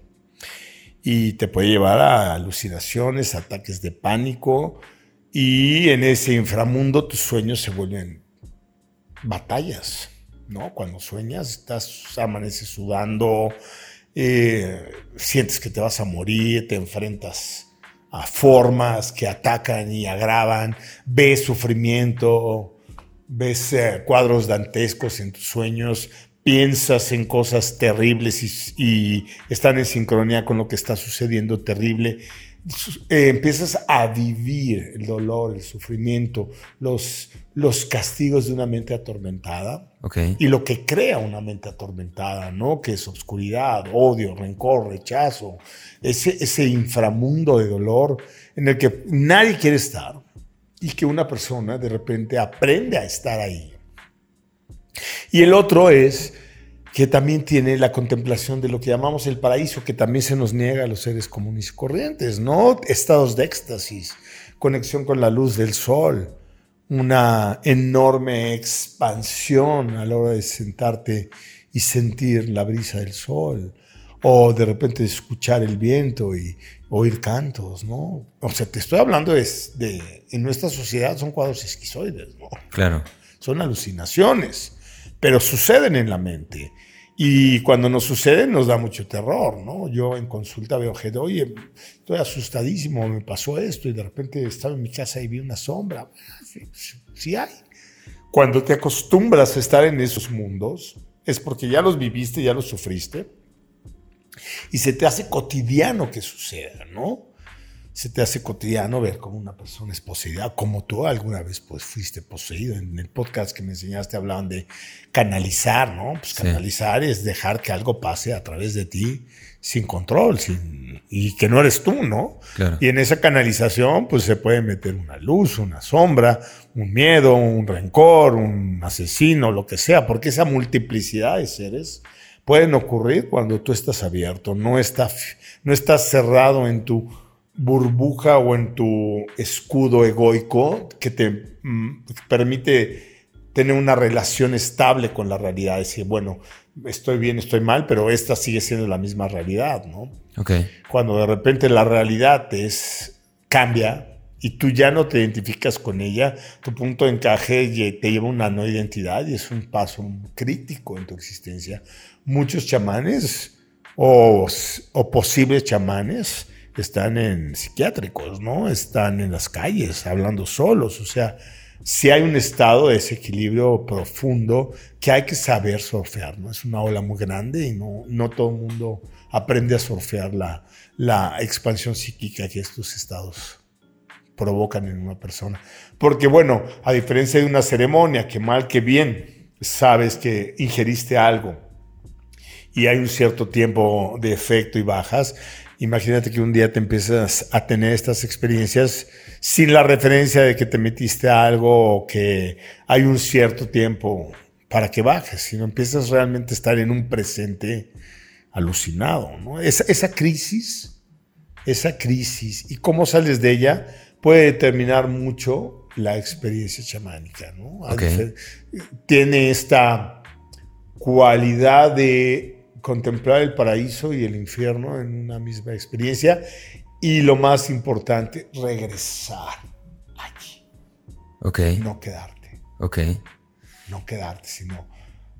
y te puede llevar a alucinaciones, ataques de pánico y en ese inframundo tus sueños se vuelven batallas, ¿no? Cuando sueñas estás amaneces sudando, eh, sientes que te vas a morir, te enfrentas a formas que atacan y agravan, ves sufrimiento, ves eh, cuadros dantescos en tus sueños, piensas en cosas terribles y, están en sincronía con lo que está sucediendo terrible. Eh, empiezas a vivir el dolor, el sufrimiento, los, los castigos de una mente atormentada y lo que crea una mente atormentada, ¿no? Que es oscuridad, odio, rencor, rechazo, ese, ese inframundo de dolor en el que nadie quiere estar y que una persona de repente aprende a estar ahí. Y el otro es que también tiene la contemplación de lo que llamamos el paraíso, que también se nos niega a los seres comunes y corrientes, ¿no? Estados de éxtasis, conexión con la luz del sol, una enorme expansión a la hora de sentarte y sentir la brisa del sol, o de repente escuchar el viento y oír cantos, ¿no? O sea, te estoy hablando de, de en nuestra sociedad son cuadros esquizoides, ¿no? Claro. Son alucinaciones, pero suceden en la mente. Y cuando nos sucede nos da mucho terror, ¿no? Yo en consulta veo gente, oye, estoy asustadísimo, me pasó esto y de repente estaba en mi casa y vi una sombra. Sí, hay. Cuando te acostumbras a estar en esos mundos, es porque ya los viviste, ya los sufriste, y se te hace cotidiano que suceda, ¿no? Se te hace cotidiano ver cómo una persona es poseída, como tú alguna vez pues fuiste poseído. En el podcast que me enseñaste hablaban de canalizar, ¿no? Pues canalizar es dejar que algo pase a través de ti sin control, sin, y que no eres tú, ¿no? Y en esa canalización pues se puede meter una luz, una sombra, un miedo, un rencor, un asesino, lo que sea, porque esa multiplicidad de seres pueden ocurrir cuando tú estás abierto, no, está, no estás cerrado en tu burbuja o en tu escudo egoico que te mm, permite tener una relación estable con la realidad. Decir, bueno, estoy bien, estoy mal, pero esta sigue siendo la misma realidad, ¿no? Cuando de repente la realidad es, cambia y tú ya no te identificas con ella, tu punto de encaje te lleva a una no identidad y es un paso crítico en tu existencia. Muchos chamanes o, o posibles chamanes están en psiquiátricos, ¿no? Están en las calles hablando solos, o sea, si hay un estado de desequilibrio profundo que hay que saber surfear, ¿no? Es una ola muy grande y no, no todo el mundo aprende a surfear la, la expansión psíquica que estos estados provocan en una persona. Porque bueno, a diferencia de una ceremonia, que mal que bien, sabes que ingeriste algo y hay un cierto tiempo de efecto y bajas, imagínate que un día te empiezas a tener estas experiencias sin la referencia de que te metiste a algo o que hay un cierto tiempo para que bajes, sino empiezas realmente a estar en un presente alucinado. ¿no? Esa, esa crisis, esa crisis y cómo sales de ella puede determinar mucho la experiencia chamánica. ¿no? Tiene esta cualidad de contemplar el paraíso y el infierno en una misma experiencia y lo más importante, regresar allí. Ok. No quedarte. Ok. No quedarte, sino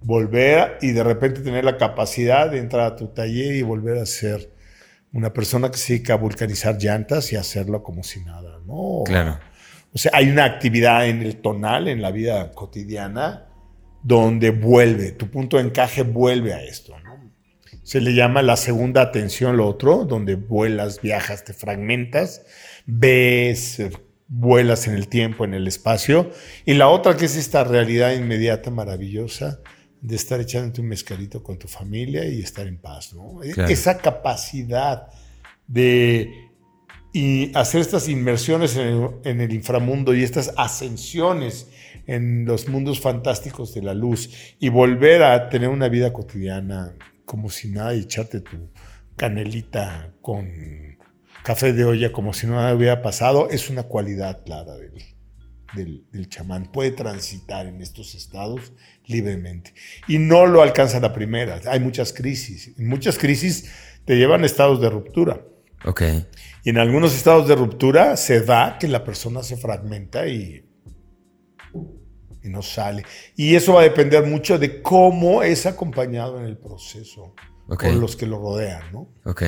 volver y de repente tener la capacidad de entrar a tu taller y volver a ser una persona que se dedica a vulcanizar llantas y hacerlo como si nada, ¿no? Claro. O sea, hay una actividad en el tonal, en la vida cotidiana, donde vuelve, tu punto de encaje vuelve a esto, ¿no? Se le llama la segunda atención, lo otro, donde vuelas, viajas, te fragmentas, ves, vuelas en el tiempo, en el espacio. Y la otra que es esta realidad inmediata, maravillosa, de estar echándote un mezcalito con tu familia y estar en paz, ¿no? E esa capacidad de y hacer estas inmersiones en el, en el, inframundo y estas ascensiones en los mundos fantásticos de la luz y volver a tener una vida cotidiana como si nada y echarte tu canelita con café de olla como si nada hubiera pasado, es una cualidad clara del, del, chamán. Puede transitar en estos estados libremente. Y no lo alcanza la primera. Hay muchas crisis. En muchas crisis te llevan a estados de ruptura. Ok. Y en algunos estados de ruptura se da que la persona se fragmenta y y no sale. Y eso va a depender mucho de cómo es acompañado en el proceso con los que lo rodean, ¿no? Ok.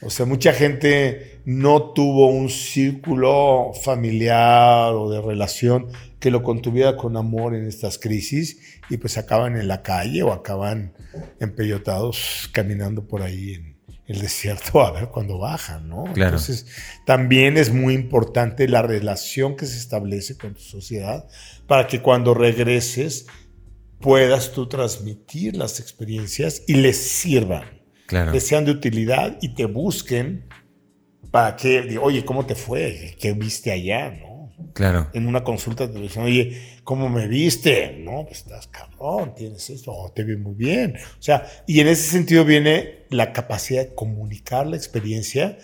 O sea, mucha gente no tuvo un círculo familiar o de relación que lo contuviera con amor en estas crisis y pues acaban en la calle o acaban empellotados caminando por ahí en, el desierto a ver cuando bajan, ¿no? Claro. Entonces, también es muy importante la relación que se establece con tu sociedad para que cuando regreses puedas tú transmitir las experiencias y les sirvan, claro. que sean de utilidad y te busquen para que, oye, ¿cómo te fue? ¿Qué viste allá? ¿no? Claro. En una consulta te dicen, oye, ¿cómo me viste? No, pues estás cabrón, tienes esto, oh, te vi muy bien. O sea, y en ese sentido viene la capacidad de comunicar la experiencia,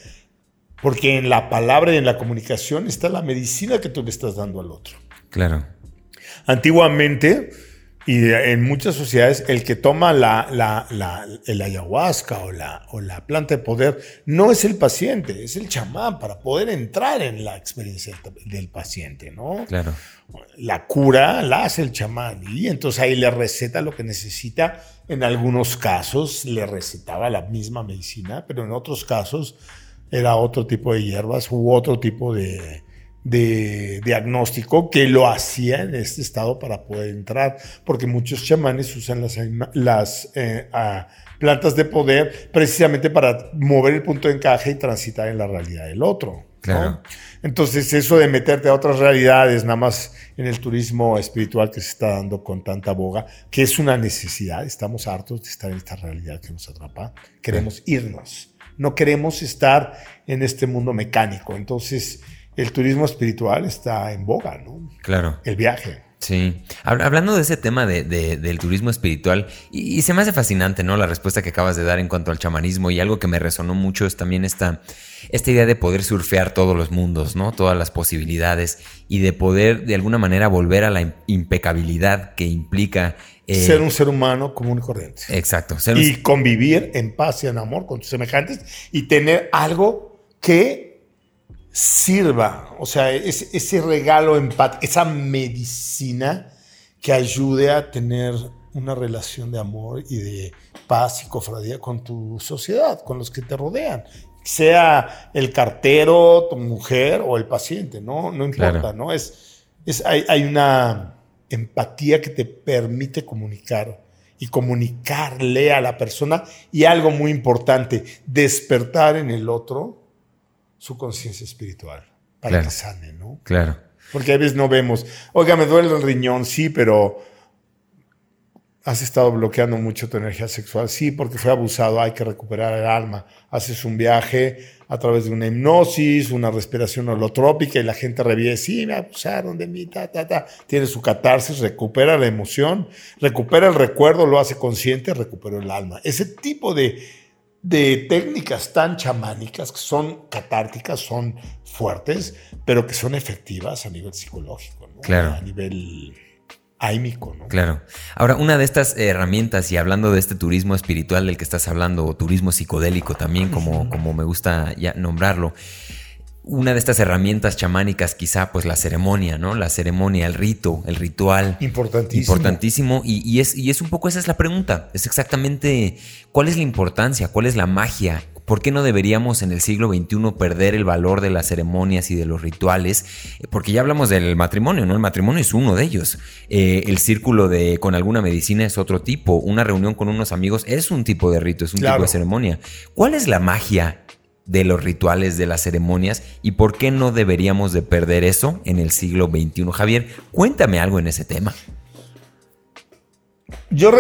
porque en la palabra y en la comunicación está la medicina que tú le estás dando al otro. Claro. Antiguamente, y en muchas sociedades, el que toma la, la, la, el ayahuasca o la, o la planta de poder no es el paciente, es el chamán para poder entrar en la experiencia del paciente, ¿no? Claro. La cura la hace el chamán y entonces ahí le receta lo que necesita. En algunos casos le recetaba la misma medicina, pero en otros casos era otro tipo de hierbas u otro tipo de, de diagnóstico que lo hacía en este estado para poder entrar, porque muchos chamanes usan las, las eh, plantas de poder precisamente para mover el punto de encaje y transitar en la realidad del otro. Claro. Entonces, eso de meterte a otras realidades, nada más en el turismo espiritual que se está dando con tanta boga, que es una necesidad, estamos hartos de estar en esta realidad que nos atrapa, queremos irnos, no queremos estar en este mundo mecánico. Entonces, el turismo espiritual está en boga, ¿no? Claro. El viaje. Sí. Hablando de ese tema de, del turismo espiritual, y, se me hace fascinante, ¿no? La respuesta que acabas de dar en cuanto al chamanismo, y algo que me resonó mucho es también esta, esta idea de poder surfear todos los mundos, ¿no? Todas las posibilidades, y de poder de alguna manera volver a la impecabilidad que implica. Eh, ser un ser humano común y corriente. Exacto. y convivir en paz y en amor con tus semejantes, y tener algo que sirva, o sea, ese regalo empático, esa medicina que ayude a tener una relación de amor y de paz y cofradía con tu sociedad, con los que te rodean. Sea el cartero, tu mujer o el paciente, ¿no? No importa, ¿no? Es Es, hay, hay una empatía que te permite comunicar y comunicarle a la persona y algo muy importante, despertar en el otro su conciencia espiritual para que sane, ¿no? Claro. Porque a veces no vemos, oiga, me duele el riñón, sí, pero has estado bloqueando mucho tu energía sexual, sí, porque fue abusado, hay que recuperar el alma. Haces un viaje a través de una hipnosis, una respiración holotrópica y la gente revive, sí, me abusaron de mí, ta, ta, ta. Tiene su catarsis, recupera la emoción, recupera el recuerdo, lo hace consciente, recupera el alma. Ese tipo de, de técnicas tan chamánicas que son catárticas, son fuertes, pero que son efectivas a nivel psicológico, claro. a nivel aímico. ¿no? Claro. Ahora, una de estas herramientas, y hablando de este turismo espiritual del que estás hablando, o turismo psicodélico también, como, como me gusta ya nombrarlo, una de estas herramientas chamánicas, quizá, pues la ceremonia, ¿no? La ceremonia, el rito, el ritual. Importantísimo. Importantísimo. Y, es, y es un poco esa es la pregunta. Es exactamente cuál es la importancia, cuál es la magia. ¿Por qué no deberíamos en el siglo XXI perder el valor de las ceremonias y de los rituales? Porque ya hablamos del matrimonio, ¿no? El matrimonio es uno de ellos. Eh, el círculo de con alguna medicina es otro tipo. Una reunión con unos amigos es un tipo de rito, es un tipo de ceremonia. ¿Cuál es la magia de los rituales, de las ceremonias y por qué no deberíamos de perder eso en el siglo XXI. Javier, cuéntame algo en ese tema. Yo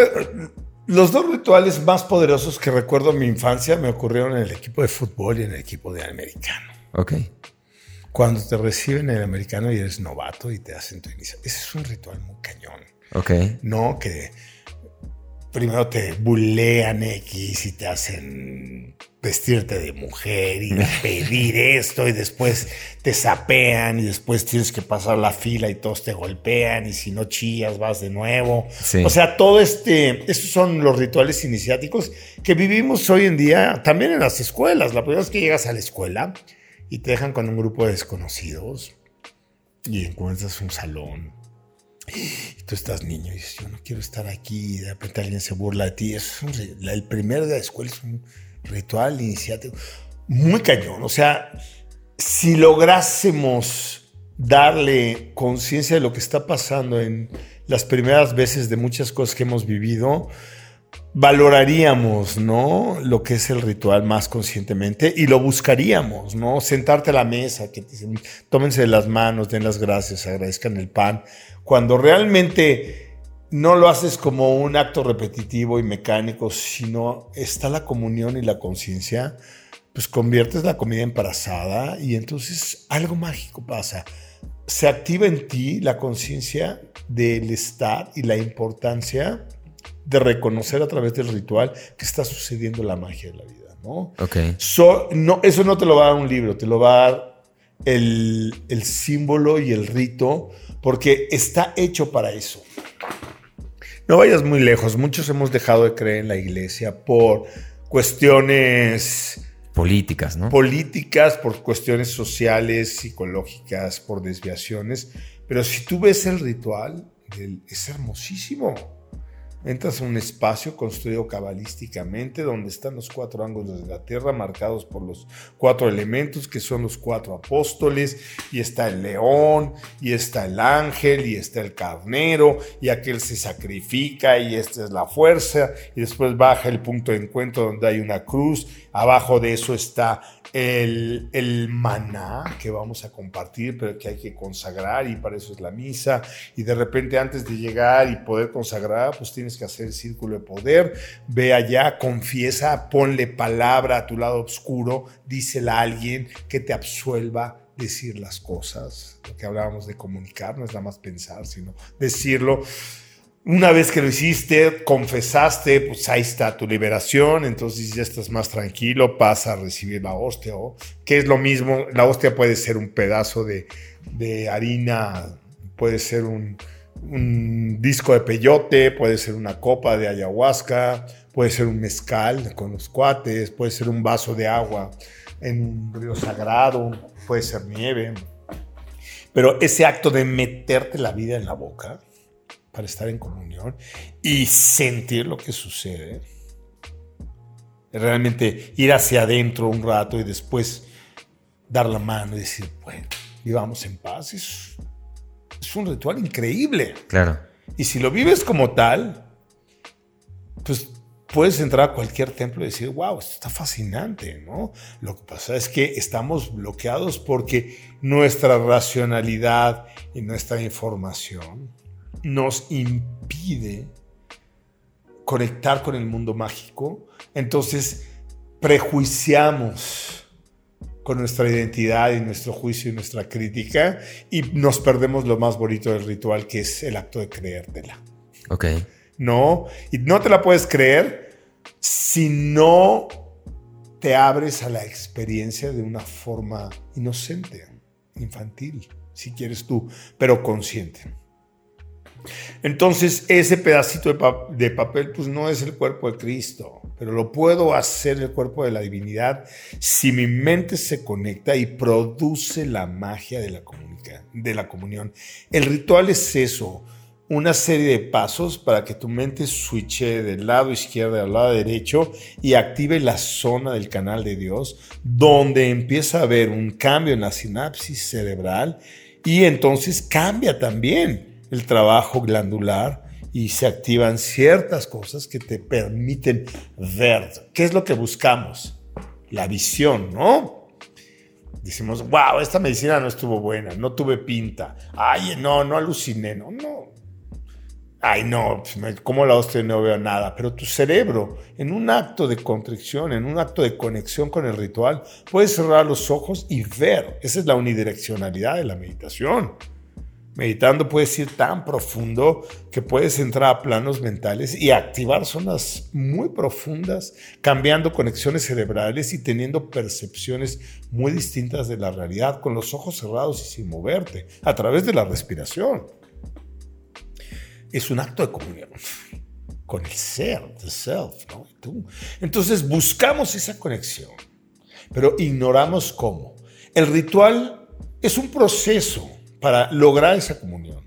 los dos rituales más poderosos que recuerdo en mi infancia me ocurrieron en el equipo de fútbol y en el equipo de americano. Ok. Cuando te reciben en el americano y eres novato y te hacen tu inicio. Ese es un ritual muy cañón. Ok. No, que primero te bulean X y te hacen vestirte de mujer y pedir esto y después te sapean y después tienes que pasar la fila y todos te golpean y si no chillas vas de nuevo. O sea, todo este, esos son los rituales iniciáticos que vivimos hoy en día también en las escuelas. La primera vez que llegas a la escuela y te dejan con un grupo de desconocidos y encuentras un salón y tú estás niño y dices, yo no quiero estar aquí, y de repente alguien se burla de ti. Es el primer día de escuela es un ritual iniciático muy cañón. O sea, si lográsemos darle conciencia de lo que está pasando en las primeras veces de muchas cosas que hemos vivido, valoraríamos, ¿no? Lo que es el ritual más conscientemente y lo buscaríamos, ¿no? Sentarte a la mesa, que tómense las manos, den las gracias, agradezcan el pan cuando realmente no lo haces como un acto repetitivo y mecánico, sino está la comunión y la conciencia, pues conviertes la comida embarazada y entonces algo mágico pasa. Se activa en ti la conciencia del estar y la importancia de reconocer a través del ritual que está sucediendo la magia de la vida, ¿no? Okay. no eso no te lo va a dar un libro, te lo va a dar el, el símbolo y el rito porque está hecho para eso. No vayas muy lejos, muchos hemos dejado de creer en la iglesia por cuestiones políticas, ¿no? Políticas, por cuestiones sociales, psicológicas, por desviaciones, pero si tú ves el ritual, es hermosísimo. Entras a un espacio construido cabalísticamente donde están los cuatro ángulos de la tierra marcados por los cuatro elementos que son los cuatro apóstoles y está el león y está el ángel y está el carnero y aquel se sacrifica y esta es la fuerza y después baja el punto de encuentro donde hay una cruz, abajo de eso está el, el, maná que vamos a compartir, pero que hay que consagrar y para eso es la misa. Y de repente antes de llegar y poder consagrar, pues tienes que hacer el círculo de poder. Ve allá, confiesa, ponle palabra a tu lado oscuro, dísela a alguien que te absuelva decir las cosas. Que hablábamos de comunicar no es nada más pensar, sino decirlo. Una vez que lo hiciste, confesaste, pues ahí está tu liberación, entonces ya estás más tranquilo, pasa a recibir la hostia, que es lo mismo, la hostia puede ser un pedazo de, harina, puede ser un, un, disco de peyote, puede ser una copa de ayahuasca, puede ser un mezcal con los cuates, puede ser un vaso de agua en un río sagrado, puede ser nieve. Pero ese acto de meterte la vida en la boca, para estar en comunión y sentir lo que sucede. Realmente ir hacia adentro un rato y después dar la mano y decir, bueno, vivamos en paz. Es, es un ritual increíble. Claro. Y si lo vives como tal, pues puedes entrar a cualquier templo y decir, wow, esto está fascinante, ¿no? Lo que pasa es que estamos bloqueados porque nuestra racionalidad y nuestra información nos impide conectar con el mundo mágico. Entonces, prejuiciamos con nuestra identidad y nuestro juicio y nuestra crítica y nos perdemos lo más bonito del ritual, que es el acto de creértela. Ok. No, y no te la puedes creer si no te abres a la experiencia de una forma inocente, infantil, si quieres tú, pero consciente. Entonces, ese pedacito de, papel, pues no es el cuerpo de Cristo, pero lo puedo hacer el cuerpo de la divinidad si mi mente se conecta y produce la magia de la, de la comunión. El ritual es eso, una serie de pasos para que tu mente switche del lado izquierdo al lado derecho y active la zona del canal de Dios, donde empieza a haber un cambio en la sinapsis cerebral y entonces cambia también el trabajo glandular y se activan ciertas cosas que te permiten ver. ¿Qué es lo que buscamos? La visión, ¿no? Decimos, wow, esta medicina no estuvo buena, no tuve pinta. Ay, no, no aluciné, no, no. Ay, no, pues, como la hostia no veo nada. Pero tu cerebro, en un acto de contrición, en un acto de conexión con el ritual, puede cerrar los ojos y ver. Esa es la unidireccionalidad de la meditación. Meditando puedes ir tan profundo que puedes entrar a planos mentales y activar zonas muy profundas, cambiando conexiones cerebrales y teniendo percepciones muy distintas de la realidad con los ojos cerrados y sin moverte, a través de la respiración. Es un acto de comunión con el ser, the self, ¿no? Entonces buscamos esa conexión, pero ignoramos cómo. El ritual es un proceso para lograr esa comunión.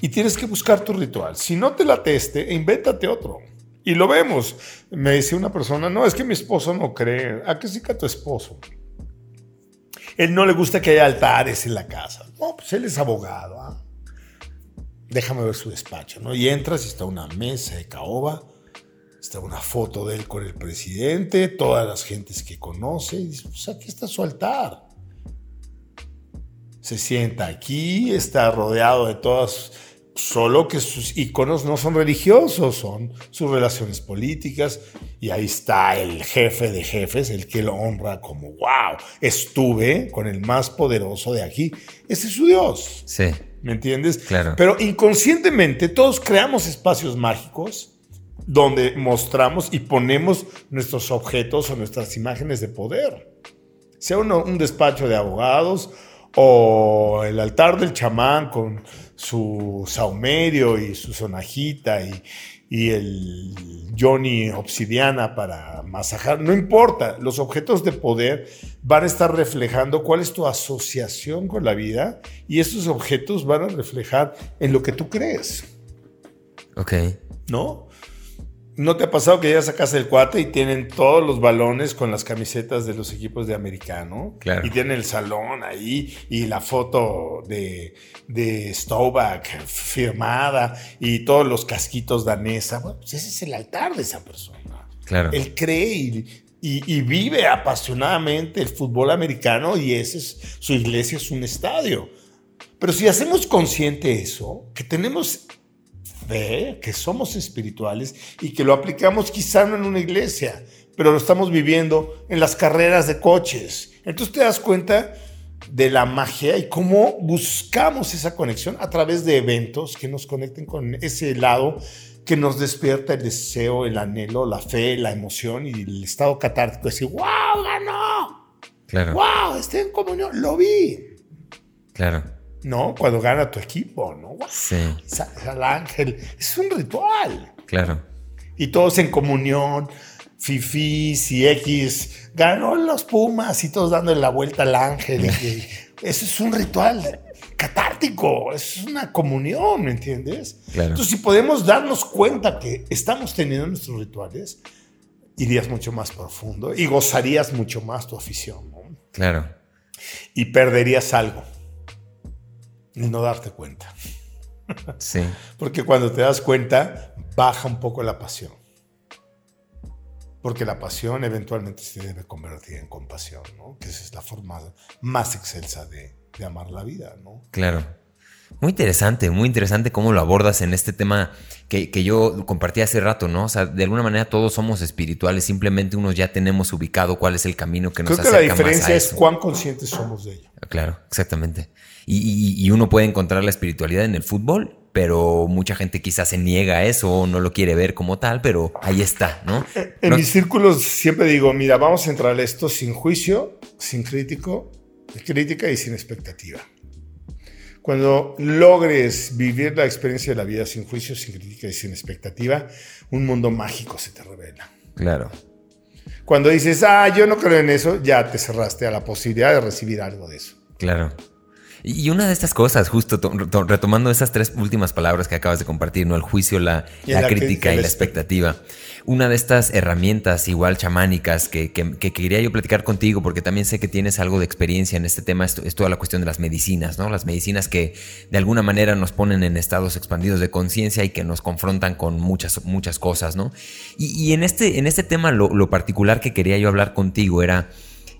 Y tienes que buscar tu ritual. Si no te la teste, invéntate otro. Y lo vemos. Me dice una persona, no, es que mi esposo no cree. ¿A qué sí que tu esposo? Él no le gusta que haya altares en la casa. No, pues él es abogado. ¿ah? Déjame ver su despacho, ¿no? Y entras y está una mesa de caoba, está una foto de él con el presidente, todas las gentes que conoce, y dices, pues aquí está su altar se sienta aquí, está rodeado de todas, solo que sus iconos no son religiosos, son sus relaciones políticas, y ahí está el jefe de jefes, el que lo honra como, wow, estuve con el más poderoso de aquí. Ese es su Dios. Sí. ¿Me entiendes? Claro. Pero inconscientemente todos creamos espacios mágicos donde mostramos y ponemos nuestros objetos o nuestras imágenes de poder. Sea uno, un despacho de abogados o el altar del chamán con su saumerio y su sonajita y, el Johnny obsidiana para masajar, no importa, los objetos de poder van a estar reflejando cuál es tu asociación con la vida y estos objetos van a reflejar en lo que tú crees. Ok. ¿No? ¿No te ha pasado que llegas a casa del cuate y tienen todos los balones con las camisetas de los equipos de americano? Claro. Y tienen el salón ahí y la foto de, de firmada y todos los casquitos danesa. Bueno, pues ese es el altar de esa persona. Claro. Él cree y, y, vive apasionadamente el fútbol americano y ese es, su iglesia es un estadio. Pero si hacemos consciente eso, que tenemos que somos espirituales y que lo aplicamos quizá no en una iglesia, pero lo estamos viviendo en las carreras de coches. Entonces te das cuenta de la magia y cómo buscamos esa conexión a través de eventos que nos conecten con ese lado que nos despierta el deseo, el anhelo, la fe, la emoción y el estado catártico. Decir, wow, ganó. Claro. Wow, estoy en comunión, lo vi. Claro. ¿No? Cuando gana tu equipo, ¿no? Sí. Al ángel. Es un ritual. Claro. Y todos en comunión, fifis y X. Ganó los Pumas y todos dándole la vuelta al ángel. eso es un ritual catártico, es una comunión, ¿me entiendes? Claro. Entonces, si podemos darnos cuenta que estamos teniendo nuestros rituales, irías mucho más profundo y gozarías mucho más tu afición, ¿no? Claro. Y perderías algo y no darte cuenta. Sí. Porque cuando te das cuenta, baja un poco la pasión. Porque la pasión eventualmente se debe convertir en compasión, ¿no? Que esa es la forma más excelsa de, de amar la vida, ¿no? Claro. Muy interesante, muy interesante cómo lo abordas en este tema que, que, yo compartí hace rato, ¿no? O sea, de alguna manera todos somos espirituales, simplemente unos ya tenemos ubicado cuál es el camino que nos Creo que la diferencia es cuán conscientes somos de ello. Claro, exactamente. Y, y, uno puede encontrar la espiritualidad en el fútbol, pero mucha gente quizás se niega a eso o no lo quiere ver como tal, pero ahí está, ¿no? En no, mis círculos siempre digo, mira, vamos a entrar a esto sin juicio, sin crítico, crítica y sin expectativa. Cuando logres vivir la experiencia de la vida sin juicio, sin crítica y sin expectativa, un mundo mágico se te revela. Claro. Cuando dices, ah, yo no creo en eso, ya te cerraste a la posibilidad de recibir algo de eso. Claro. Y una de estas cosas, justo retomando esas tres últimas palabras que acabas de compartir, ¿no? El juicio, la, la, la crítica y la expectativa. Una de estas herramientas igual chamánicas que, que, que, quería yo platicar contigo, porque también sé que tienes algo de experiencia en este tema, es, es, toda la cuestión de las medicinas, ¿no? Las medicinas que de alguna manera nos ponen en estados expandidos de conciencia y que nos confrontan con muchas, muchas cosas, ¿no? Y, y en, este, en este tema lo, lo particular que quería yo hablar contigo era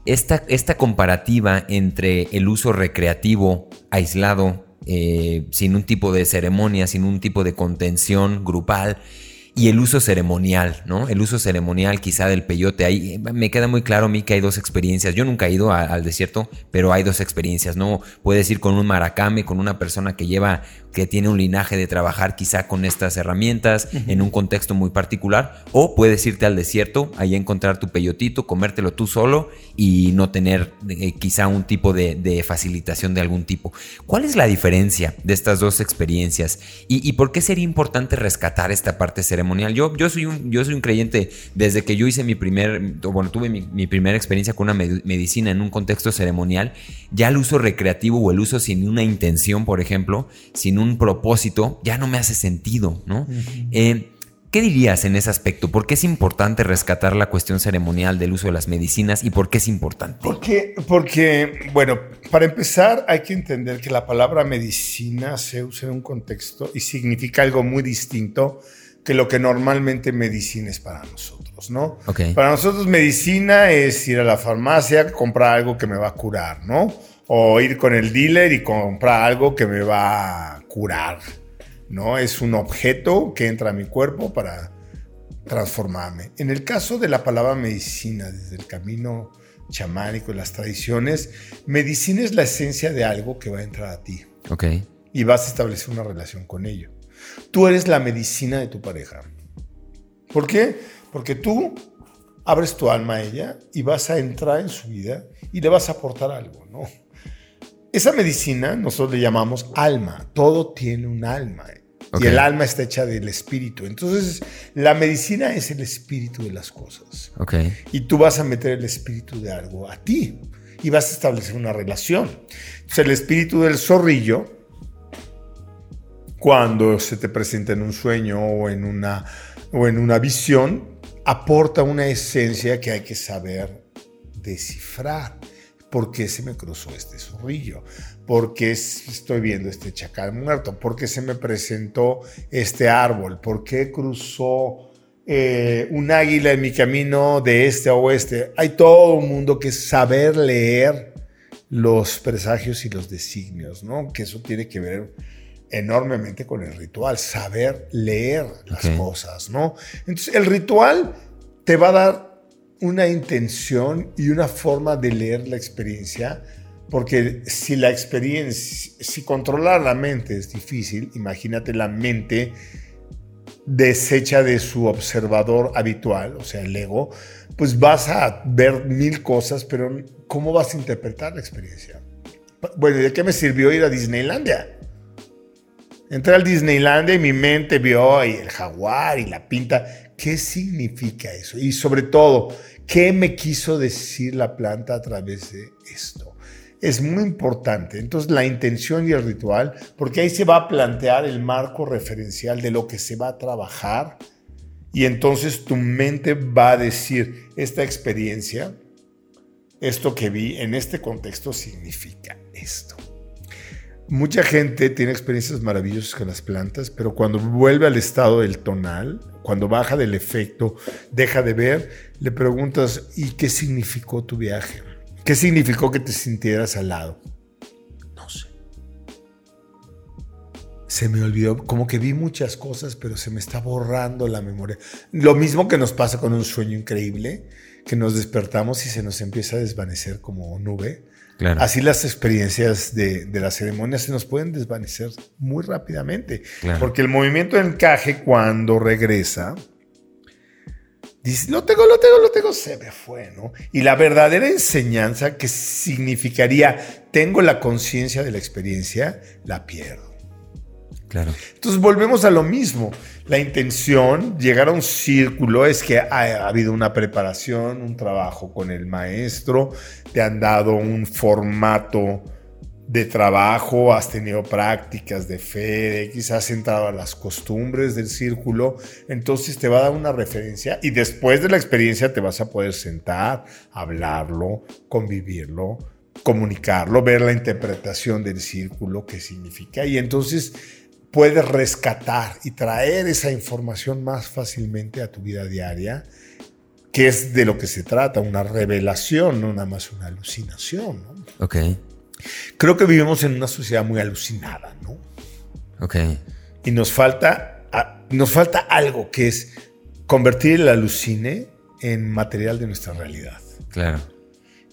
esta, esta comparativa entre el uso recreativo aislado, eh, sin un tipo de ceremonia, sin un tipo de contención grupal, y el uso ceremonial, ¿no? El uso ceremonial quizá del peyote. Ahí me queda muy claro a mí que hay dos experiencias. Yo nunca he ido al desierto, pero hay dos experiencias, ¿no? Puedes ir con un maracame, con una persona que lleva, que tiene un linaje de trabajar quizá con estas herramientas uh -huh. en un contexto muy particular, o puedes irte al desierto, ahí encontrar tu peyotito, comértelo tú solo y no tener eh, quizá un tipo de, de, facilitación de algún tipo. ¿Cuál es la diferencia de estas dos experiencias? ¿Y, y por qué sería importante rescatar esta parte ceremonial? Yo, yo, soy un, yo soy un creyente desde que yo hice mi primer, bueno, tuve mi, mi, primera experiencia con una medicina en un contexto ceremonial, ya el uso recreativo o el uso sin una intención, por ejemplo, sin un propósito, ya no me hace sentido, ¿no? Uh -huh. eh, ¿Qué dirías en ese aspecto? ¿Por qué es importante rescatar la cuestión ceremonial del uso de las medicinas y por qué es importante? Porque, porque, bueno, para empezar hay que entender que la palabra medicina se usa en un contexto y significa algo muy distinto que lo que normalmente medicina es para nosotros, ¿no? Okay. Para nosotros medicina es ir a la farmacia, comprar algo que me va a curar, ¿no? O ir con el dealer y comprar algo que me va a curar, ¿no? Es un objeto que entra a mi cuerpo para transformarme. En el caso de la palabra medicina, desde el camino chamánico y las tradiciones, medicina es la esencia de algo que va a entrar a ti. Ok. Y vas a establecer una relación con ello. Tú eres la medicina de tu pareja. ¿Por qué? Porque tú abres tu alma a ella y vas a entrar en su vida y le vas a aportar algo, ¿no? Esa medicina nosotros le llamamos alma. Todo tiene un alma. Okay. Y el alma está hecha del espíritu. Entonces, la medicina es el espíritu de las cosas. Okay. Y tú vas a meter el espíritu de algo a ti y vas a establecer una relación. Entonces, el espíritu del zorrillo cuando se te presenta en un sueño o en una, o en una visión, aporta una esencia que hay que saber descifrar. ¿Por qué se me cruzó este zorrillo? ¿Por qué estoy viendo este chacal muerto? ¿Por qué se me presentó este árbol? ¿Por qué cruzó eh, un águila en mi camino de este a oeste? Hay todo un mundo que saber leer los presagios y los designios, ¿no? Que eso tiene que ver enormemente con el ritual, saber leer las okay. cosas, ¿no? Entonces, el ritual te va a dar una intención y una forma de leer la experiencia, porque si la experiencia, si controlar la mente es difícil, imagínate la mente deshecha de su observador habitual, o sea, el ego, pues vas a ver mil cosas, pero ¿cómo vas a interpretar la experiencia? Bueno, ¿de qué me sirvió ir a Disneylandia? Entré al Disneyland y mi mente vio y el jaguar y la pinta. ¿Qué significa eso? Y sobre todo, ¿qué me quiso decir la planta a través de esto? Es muy importante. Entonces, la intención y el ritual, porque ahí se va a plantear el marco referencial de lo que se va a trabajar. Y entonces tu mente va a decir, esta experiencia, esto que vi en este contexto significa esto. Mucha gente tiene experiencias maravillosas con las plantas, pero cuando vuelve al estado del tonal, cuando baja del efecto, deja de ver, le preguntas, ¿y qué significó tu viaje? ¿Qué significó que te sintieras al lado? No sé. Se me olvidó, como que vi muchas cosas, pero se me está borrando la memoria. Lo mismo que nos pasa con un sueño increíble, que nos despertamos y se nos empieza a desvanecer como nube Así las experiencias de, de, la ceremonia se nos pueden desvanecer muy rápidamente. Porque el movimiento de encaje cuando regresa, dice, lo tengo, lo tengo, lo tengo, se me fue, ¿no? Y la verdadera enseñanza que significaría, tengo la conciencia de la experiencia, la pierdo. Claro. Entonces volvemos a lo mismo. La intención, llegar a un círculo, es que ha, habido una preparación, un trabajo con el maestro, te han dado un formato de trabajo, has tenido prácticas de fe, quizás has entrado a las costumbres del círculo, entonces te va a dar una referencia y después de la experiencia te vas a poder sentar, hablarlo, convivirlo, comunicarlo, ver la interpretación del círculo, qué significa y entonces puedes rescatar y traer esa información más fácilmente a tu vida diaria, que es de lo que se trata, una revelación, no nada más una alucinación. ¿no? Ok. Creo que vivimos en una sociedad muy alucinada, ¿no? Ok. Y nos falta, nos falta algo que es convertir el alucine en material de nuestra realidad. Claro.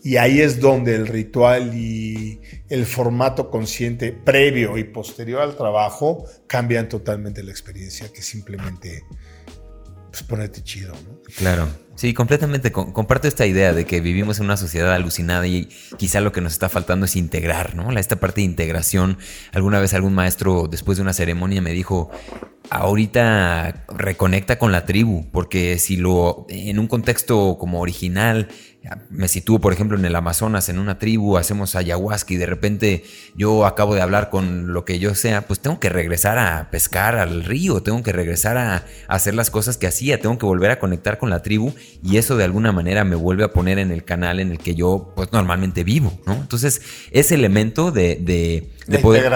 Y ahí es donde el ritual y el formato consciente previo y posterior al trabajo cambian totalmente la experiencia que simplemente pues, ponerte chido, ¿no? Claro. Sí, completamente. Comparto esta idea de que vivimos en una sociedad alucinada y quizá lo que nos está faltando es integrar, ¿no? Esta parte de integración. Alguna vez algún maestro después de una ceremonia me dijo, ahorita reconecta con la tribu, porque si lo, en un contexto como original, me sitúo, por ejemplo, en el Amazonas, en una tribu, hacemos ayahuasca y de repente yo acabo de hablar con lo que yo sea, pues tengo que regresar a pescar al río, tengo que regresar a, hacer las cosas que hacía, tengo que volver a conectar con la tribu y eso de alguna manera me vuelve a poner en el canal en el que yo pues normalmente vivo, ¿no? Entonces, ese elemento de, de, poder,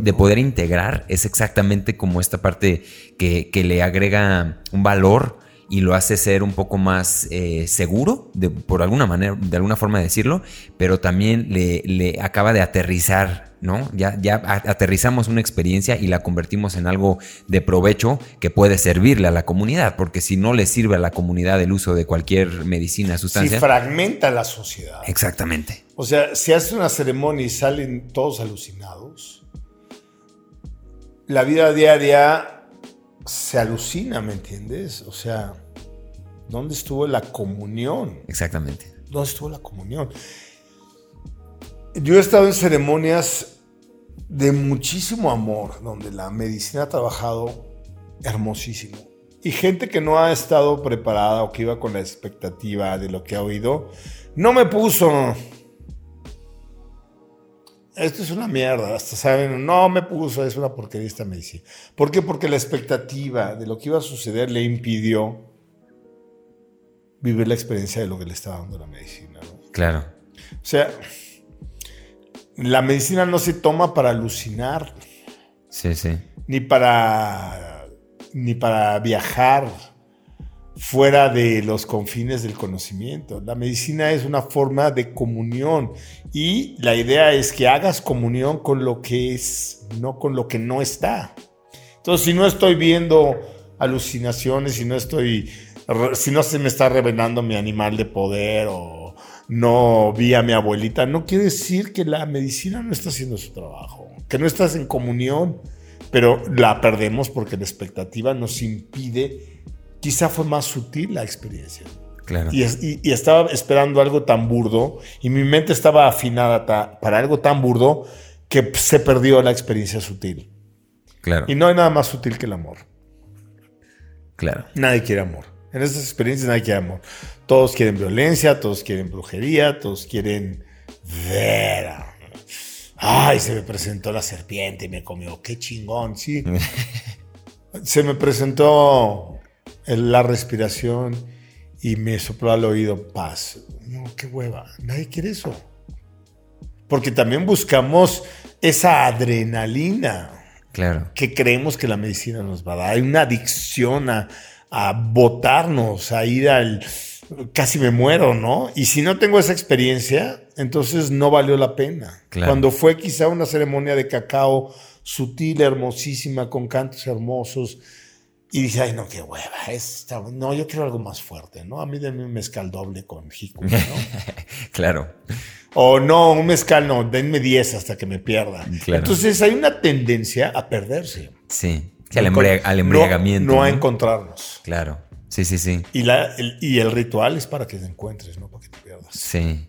de poder integrar es exactamente como esta parte que, que le agrega un valor y lo hace ser un poco más eh, seguro, de, por alguna manera, de alguna forma de decirlo, pero también le, le acaba de aterrizar, ¿no? Ya, ya aterrizamos una experiencia y la convertimos en algo de provecho que puede servirle a la comunidad, porque si no le sirve a la comunidad el uso de cualquier medicina, sustancia. Si fragmenta la sociedad. Exactamente. O sea, si hace una ceremonia y salen todos alucinados, la vida diaria se alucina, ¿me entiendes? O sea, ¿dónde estuvo la comunión? Exactamente. ¿Dónde estuvo la comunión? Yo he estado en ceremonias de muchísimo amor, donde la medicina ha trabajado hermosísimo. Y gente que no ha estado preparada o que iba con la expectativa de lo que ha oído, no me puso esto es una mierda, hasta saben, no me puso, es una porquería esta medicina. ¿Por qué? Porque la expectativa de lo que iba a suceder le impidió vivir la experiencia de lo que le estaba dando la medicina. Claro. O sea, la medicina no se toma para alucinar. Sí, sí. Ni para, ni para viajar fuera de los confines del conocimiento. La medicina es una forma de comunión y la idea es que hagas comunión con lo que es, no con lo que no está. Entonces, si no estoy viendo alucinaciones, si no estoy, si no se me está revelando mi animal de poder o no vi a mi abuelita, no quiere decir que la medicina no está haciendo su trabajo, que no estás en comunión, pero la perdemos porque la expectativa nos impide quizá fue más sutil la experiencia. Claro. Y, estaba esperando algo tan burdo y mi mente estaba afinada para algo tan burdo que se perdió la experiencia sutil. Claro. Y no hay nada más sutil que el amor. Claro. Nadie quiere amor. En esas experiencias nadie quiere amor. Todos quieren violencia, todos quieren brujería, todos quieren ver. Ay, se me presentó la serpiente y me comió. Qué chingón, sí. se me presentó la respiración y me sopló al oído paz. No, qué hueva, nadie quiere eso. Porque también buscamos esa adrenalina Claro. que creemos que la medicina nos va a dar. Hay una adicción a, a botarnos, a ir al casi me muero, ¿no? Y si no tengo esa experiencia, entonces no valió la pena. Claro. Cuando fue quizá una ceremonia de cacao sutil, hermosísima, con cantos hermosos, y dije, ay, no, qué hueva, esta- no, yo quiero algo más fuerte, ¿no? A mí denme un mezcal doble con jico, ¿no? Claro. O no, un mezcal no, denme 10 hasta que me pierda. Claro. Entonces hay una tendencia a perderse. Sí. Sí, al, embria- al No- embriagamiento. No, a ¿no? encontrarnos. Claro. Sí, sí, sí. Y, la, el, y el ritual es para que te encuentres, no para que te pierdas. Sí.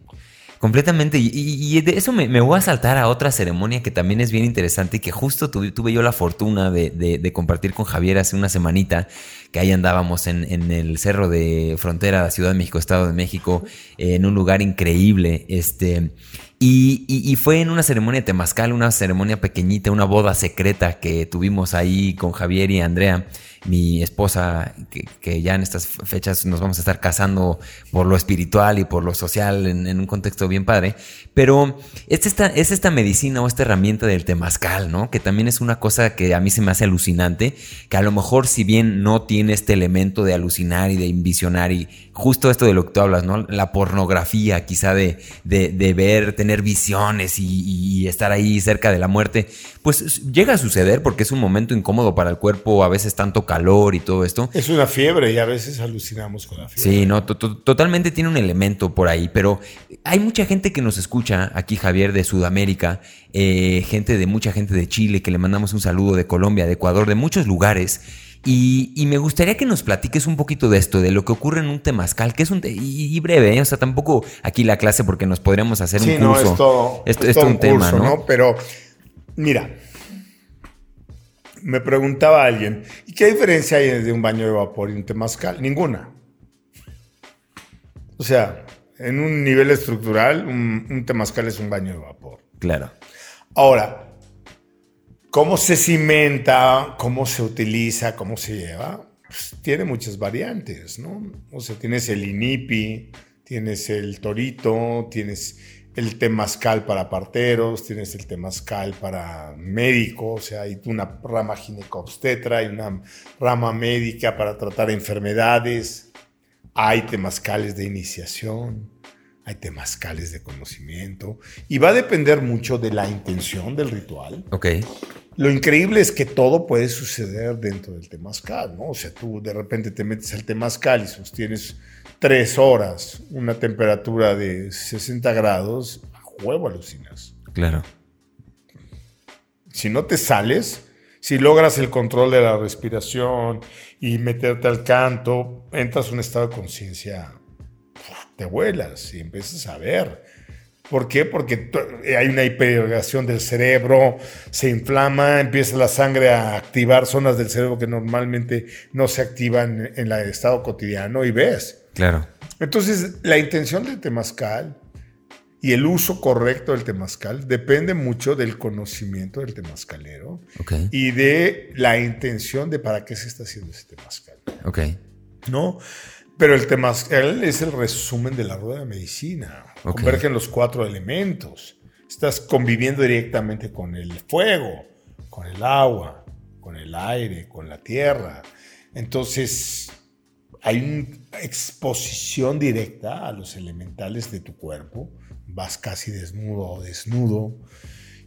Completamente. Y, y- y de eso me, me voy a saltar a otra ceremonia que también es bien interesante y que justo tuve, tuve yo la fortuna de, de- de compartir con Javier hace una semanita, que ahí andábamos en, en el cerro de frontera Ciudad de México, Estado de México, en un lugar increíble. Este, y, fue en una ceremonia de temazcal, una ceremonia pequeñita, una boda secreta que tuvimos ahí con Javier y Andrea, mi esposa, que, ya en estas fechas nos vamos a estar casando por lo espiritual y por lo social en, un contexto bien padre. Pero es esta, es esta medicina o esta herramienta del temazcal, ¿no? Que también es una cosa que a mí se me hace alucinante, que a lo mejor si bien no tiene este elemento de alucinar y de visionar y justo esto de lo que tú hablas, ¿no? La pornografía quizá de, de, de ver, tener visiones y, y estar ahí cerca de la muerte, pues llega a suceder porque es un momento incómodo para el cuerpo, a veces tanto calor y todo esto. Es una fiebre y a veces alucinamos con la fiebre. Sí, no, to- to- totalmente tiene un elemento por ahí, pero hay mucha gente que nos escucha aquí, Javier, de Sudamérica, eh, gente de mucha gente de Chile, que le mandamos un saludo de Colombia, de Ecuador, de muchos lugares. Y, y me gustaría que nos platiques un poquito de esto, de lo que ocurre en un temazcal, que es un... te- y, y breve, ¿eh? o sea, tampoco aquí la clase porque nos podríamos hacer Sí, un no, curso. todo, Esto es es todo todo un tema, ¿no? Pero, mira, me preguntaba alguien, ¿y qué diferencia hay de un baño de vapor y un temazcal? Ninguna. O sea, en un nivel estructural, un, un temazcal es un baño de vapor. Claro. Ahora, ¿cómo se cimenta? ¿Cómo se utiliza? ¿Cómo se lleva? Pues, tiene muchas variantes, ¿no? O sea, tienes el inipi, tienes el torito, tienes el temazcal para parteros, tienes el temazcal para médicos, o sea, hay una rama ginecobstetra, hay una rama médica para tratar enfermedades, hay temazcales de iniciación, hay temazcales de conocimiento, y va a depender mucho de la intención del ritual. Ok. Lo increíble es que todo puede suceder dentro del temazcal, ¿no? O sea, tú de repente te metes al temazcal y sostienes tres horas, una temperatura de 60 grados, a huevo alucinas. Claro. Si no te sales, si logras el control de la respiración y meterte al canto, entras a un estado de conciencia, te vuelas y empiezas a ver. ¿Por qué? Porque to- hay una hiperreacción del cerebro, se inflama, empieza la sangre a activar zonas del cerebro que normalmente no se activan en el estado cotidiano y ves. Claro. Entonces, la intención del temazcal y el uso correcto del temazcal depende mucho del conocimiento del temazcalero y de la intención de para qué se está haciendo ese temazcal. Ok. ¿no? Pero el temazcal es el resumen de la rueda de medicina. Convergen los cuatro elementos. Estás conviviendo directamente con el fuego, con el agua, con el aire, con la tierra. Entonces, hay una exposición directa a los elementales de tu cuerpo. Vas casi desnudo o desnudo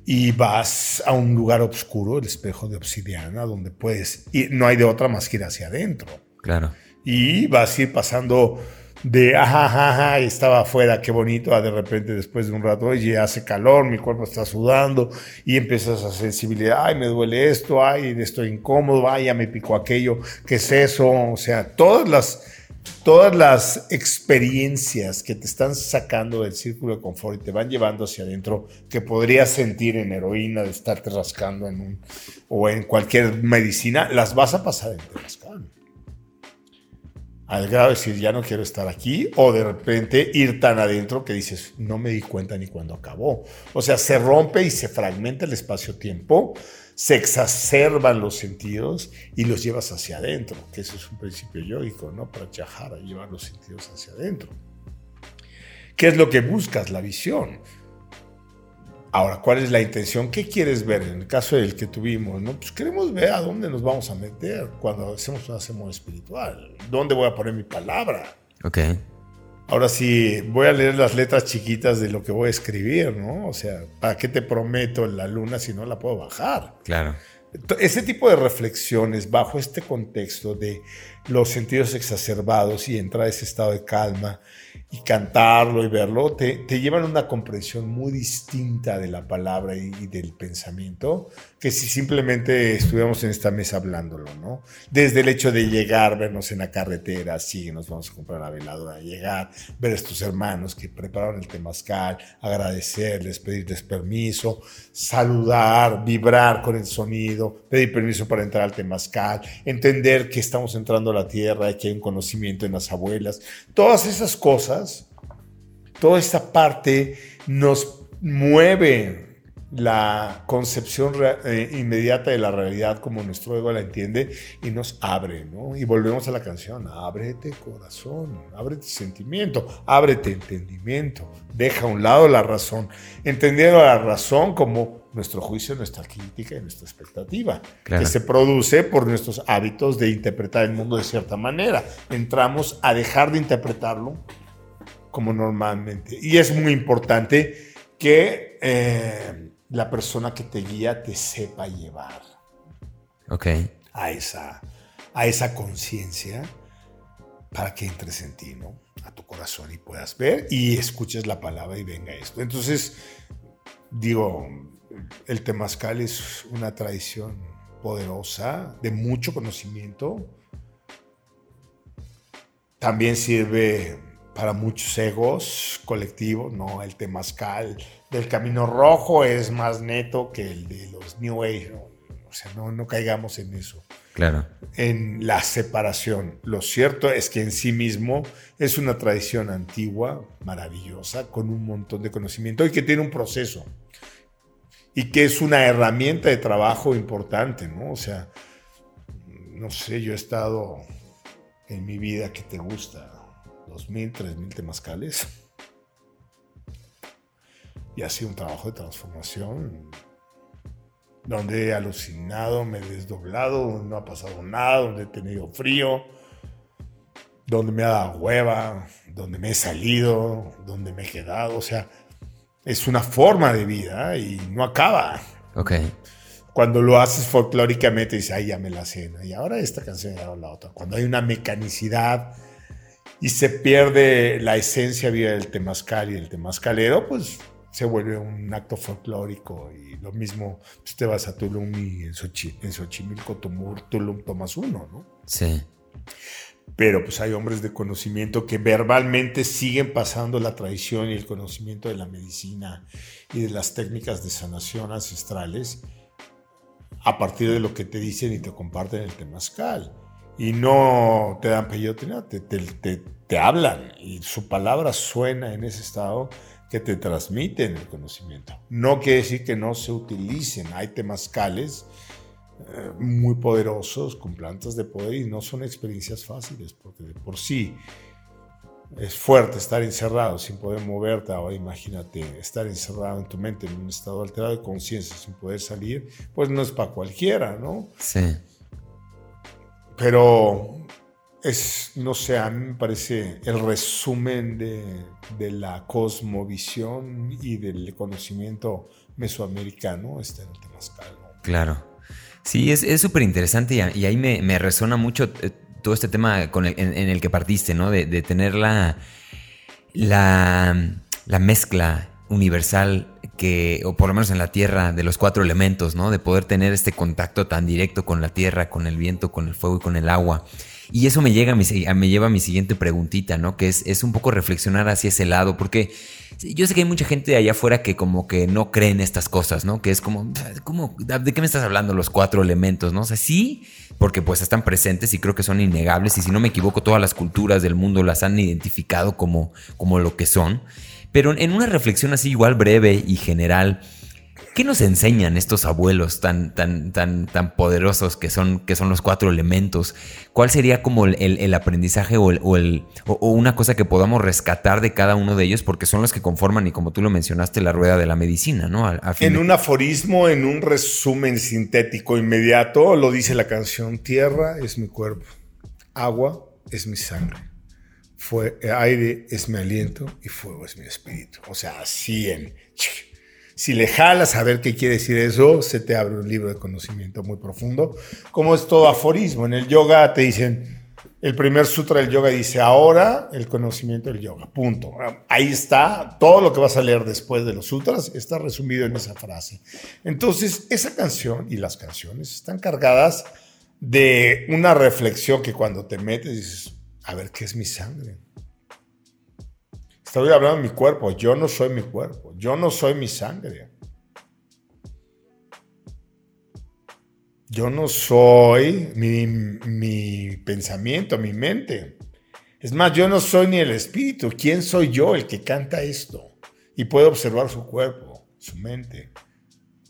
y vas a un lugar oscuro, el espejo de obsidiana, donde puedes ir. No hay de otra más que ir hacia adentro Claro. Y vas a ir pasando de ajá, ajá, ajá, estaba afuera, qué bonito, a de repente después de un rato, oye, hace calor, mi cuerpo está sudando y empiezas a sensibilidad, ay, me duele esto, ay, estoy incómodo, ay, ya me picó aquello, ¿qué es eso? O sea, todas las, todas las experiencias que te están sacando del círculo de confort y te van llevando hacia adentro, que podrías sentir en heroína de estarte rascando en un, o en cualquier medicina, las vas a pasar en Temazcal al grado de decir ya no quiero estar aquí o de repente ir tan adentro que dices no me di cuenta ni cuando acabó. O sea, se rompe y se fragmenta el espacio-tiempo, se exacerban los sentidos y los llevas hacia adentro, que eso es un principio yógico, ¿no? Para Chahara, llevar los sentidos hacia adentro. ¿Qué es lo que buscas? La visión. Ahora, ¿cuál es la intención? ¿Qué quieres ver? En el caso del que tuvimos, ¿no? Pues queremos ver a dónde nos vamos a meter cuando hacemos una semana espiritual. ¿Dónde voy a poner mi palabra? Ok. Ahora sí, voy a leer las letras chiquitas de lo que voy a escribir, ¿no? O sea, ¿para qué te prometo la luna si no la puedo bajar? Claro. Ese tipo de reflexiones bajo este contexto de los sentidos exacerbados y entrar a ese estado de calma y cantarlo y verlo, te, te, llevan a una comprensión muy distinta de la palabra y, y, del pensamiento que si simplemente estuviéramos en esta mesa hablándolo, ¿no? Desde el hecho de llegar, vernos en la carretera, sí, nos vamos a comprar la veladora, llegar, ver a estos hermanos que prepararon el temazcal, agradecerles, pedirles permiso, saludar, vibrar con el sonido, pedir permiso para entrar al temazcal, entender que estamos entrando a la tierra y que hay un conocimiento en las abuelas, todas esas cosas toda esta parte nos mueve la concepción eh, inmediata de la realidad como nuestro ego la entiende y nos abre, ¿no? Y volvemos a la canción, ábrete corazón, ábrete sentimiento, ábrete entendimiento, deja a un lado la razón, entendiendo la razón como nuestro juicio, nuestra crítica y nuestra expectativa, claro. que se produce por nuestros hábitos de interpretar el mundo de cierta manera. Entramos a dejar de interpretarlo como normalmente. Y es muy importante que eh, la persona que te guía te sepa llevar. Ok. A esa, a esa conciencia para que entres en ti, ¿no? A tu corazón y puedas ver y escuches la palabra y venga esto. Entonces, digo, el temazcal es una tradición poderosa, de mucho conocimiento. También sirve para muchos egos colectivos, ¿no? El temazcal del Camino Rojo es más neto que el de los New Age, ¿no? O sea, no, no caigamos en eso. Claro. En la separación. Lo cierto es que en sí mismo es una tradición antigua, maravillosa, con un montón de conocimiento y que tiene un proceso. Y que es una herramienta de trabajo importante, ¿no? O sea, no sé, yo he estado en mi vida que te gusta, 2.000, 3.000 temazcales. Y ha sido un trabajo de transformación donde he alucinado, me he desdoblado, no ha pasado nada, donde he tenido frío, donde me ha dado hueva, donde me he salido, donde me he quedado. O sea, es una forma de vida y no acaba. Ok. Cuando lo haces folclóricamente, dices, ay, ya me la cena. Y ahora esta canción y ahora la otra. Cuando hay una mecanicidad y se pierde la esencia viva del temazcal y el temazcalero, pues se vuelve un acto folclórico y lo mismo, pues te vas a Tulum y en, Xochi, en Xochimilco, Tulum tomas uno, ¿no? Sí. Pero pues hay hombres de conocimiento que verbalmente siguen pasando la tradición y el conocimiento de la medicina y de las técnicas de sanación ancestrales a partir de lo que te dicen y te comparten el temazcal y no te dan peyote, te, te, te, te, hablan y su palabra suena en ese estado que te transmiten el conocimiento. No quiere decir que no se utilicen, hay temazcales eh, muy poderosos con plantas de poder y no son experiencias fáciles porque de por sí es fuerte estar encerrado sin poder moverte. Ahora imagínate estar encerrado en tu mente en un estado alterado de conciencia sin poder salir, pues no es para cualquiera, ¿no? Sí. Pero es, no sé, a mí me parece el resumen de, de la cosmovisión y del conocimiento mesoamericano está en el Temazcal. ¿no? Claro. Sí, es súper interesante y, ahí me, me, resuena mucho eh, todo este tema en, el que partiste, ¿no? De, de tener la, la, la mezcla universal que, o por lo menos en la tierra, de los cuatro elementos, ¿no? De poder tener este contacto tan directo con la tierra, con el viento, con el fuego y con el agua. Y eso me, llega a mi, me lleva a mi siguiente preguntita, ¿no? Que es, es un poco reflexionar hacia ese lado, porque yo sé que hay mucha gente allá afuera que como que no cree en estas cosas, ¿no? Que es como, ¿cómo, ¿de qué me estás hablando los cuatro elementos, no? O sea, sí, porque pues están presentes y creo que son innegables y si no me equivoco todas las culturas del mundo las han identificado como, como lo que son. Pero en una reflexión así igual breve y general, ¿Qué nos enseñan estos abuelos tan, tan, tan, tan poderosos que son, que son los cuatro elementos? ¿Cuál sería como el, aprendizaje o, el, o, una cosa que podamos rescatar de cada uno de ellos? Porque son los que conforman, y como tú lo mencionaste, la rueda de la medicina, ¿no? en un aforismo, en un resumen sintético inmediato, lo dice la canción, tierra es mi cuerpo, agua es mi sangre, fue, aire es mi aliento y fuego es mi espíritu. O sea, así en... Si le jalas a ver qué quiere decir eso, se te abre un libro de conocimiento muy profundo. Como es todo aforismo. En el yoga te dicen, el primer sutra del yoga dice, ahora el conocimiento del yoga. Punto. Ahí está. Todo lo que vas a leer después de los sutras está resumido en esa frase. Entonces, esa canción y las canciones están cargadas de una reflexión que cuando te metes dices, a ver, ¿qué es mi sangre? Estoy hablando de mi cuerpo. Yo no soy mi cuerpo. Yo no soy mi sangre. Yo no soy mi, pensamiento, mi mente. Es más, yo no soy ni el espíritu. ¿Quién soy yo el que canta esto? Y puede observar su cuerpo, su mente,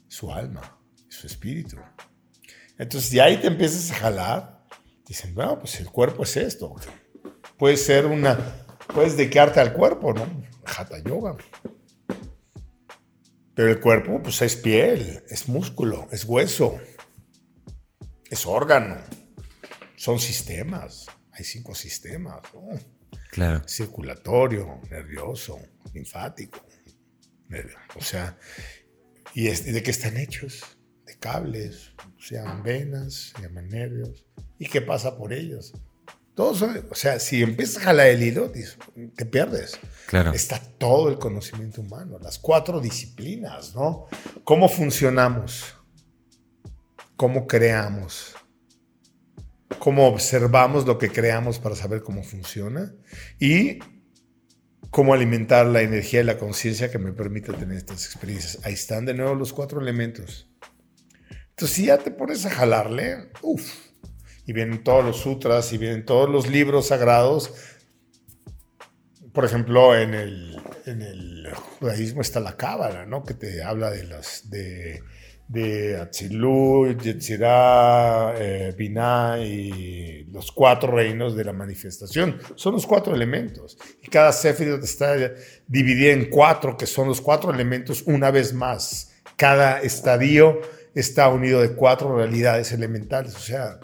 su alma, su espíritu. Entonces, de ahí te empiezas a jalar. Dicen, bueno, pues el cuerpo es esto. Puede ser una puedes dedicarte al cuerpo, ¿no? Hatha yoga. Pero el cuerpo, pues es piel, es músculo, es hueso, es órgano. Son sistemas. Hay cinco sistemas, ¿no? Claro. Circulatorio, nervioso, linfático. O sea, ¿y de qué están hechos? De cables, se llaman venas, se llaman nervios. ¿Y qué pasa por ellos? O sea, si empiezas a jalar el hilo, te pierdes. Claro. Está todo el conocimiento humano, las cuatro disciplinas, ¿no? ¿Cómo funcionamos? ¿Cómo creamos? ¿Cómo observamos lo que creamos para saber cómo funciona? Y cómo alimentar la energía y la conciencia que me permite tener estas experiencias. Ahí están de nuevo los cuatro elementos. Entonces, si ya te pones a jalarle, uff y vienen todos los sutras y vienen todos los libros sagrados. Por ejemplo, en el, judaísmo está la cábala, ¿no? Que te habla de las de, de Atzilut, Yetzirah, eh, y los cuatro reinos de la manifestación. Son los cuatro elementos. Y cada Sefirot está dividido en cuatro, que son los cuatro elementos una vez más. Cada estadio está unido de cuatro realidades elementales. O sea,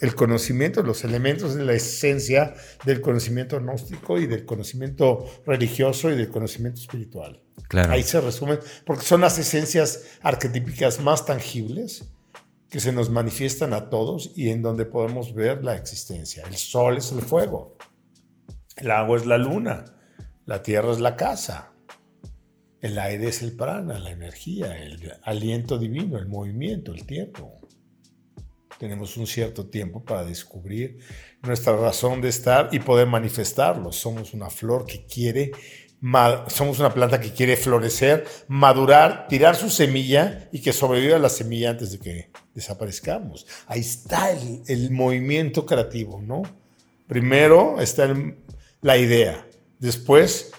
el conocimiento, los elementos de la esencia del conocimiento gnóstico y del conocimiento religioso y del conocimiento espiritual. Claro. Ahí se resumen, porque son las esencias arquetípicas más tangibles que se nos manifiestan a todos y en donde podemos ver la existencia. El sol es el fuego, el agua es la luna, la tierra es la casa, el aire es el prana, la energía, el aliento divino, el movimiento, el tiempo. Tenemos un cierto tiempo para descubrir nuestra razón de estar y poder manifestarlo. Somos una flor que quiere, somos una planta que quiere florecer, madurar, tirar su semilla y que sobreviva la semilla antes de que desaparezcamos. Ahí está el, movimiento creativo, ¿no? Primero está la idea, después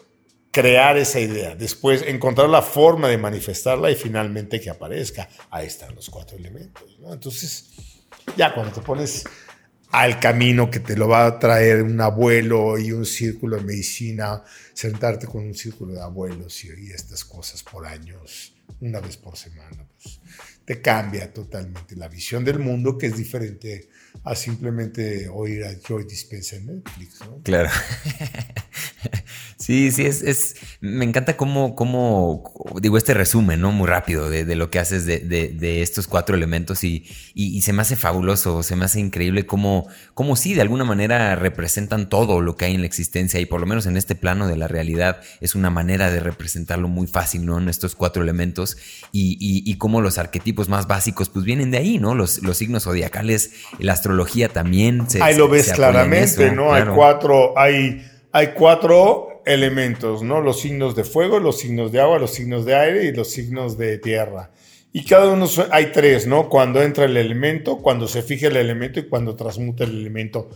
crear esa idea, después encontrar la forma de manifestarla y finalmente que aparezca. Ahí están los cuatro elementos, ¿no? Entonces, ya cuando te pones al camino que te lo va a traer un abuelo y un círculo de medicina, sentarte con un círculo de abuelos y estas cosas por años, una vez por semana, pues te cambia totalmente la visión del mundo que es diferente a simplemente oír a Joy Dispenza en Netflix, ¿no? Claro. Sí, sí, es, es me encanta cómo, cómo, digo, este resumen, ¿no? Muy rápido de, lo que haces de, de, estos cuatro elementos y, y, se me hace fabuloso, se me hace increíble cómo, cómo sí, de alguna manera representan todo lo que hay en la existencia y por lo menos en este plano de la realidad es una manera de representarlo muy fácil, ¿no? En estos cuatro elementos y, y cómo los arquetipos más básicos pues vienen de ahí, ¿no? Los, los signos zodiacales, la astrología también. Se, ahí lo ves claramente, ¿no? Hay cuatro, hay, hay cuatro elementos, ¿no? Los signos de fuego, los signos de agua, los signos de aire y los signos de tierra. Y cada uno hay tres, ¿no? Cuando entra el elemento, cuando se fija el elemento y cuando transmuta el elemento.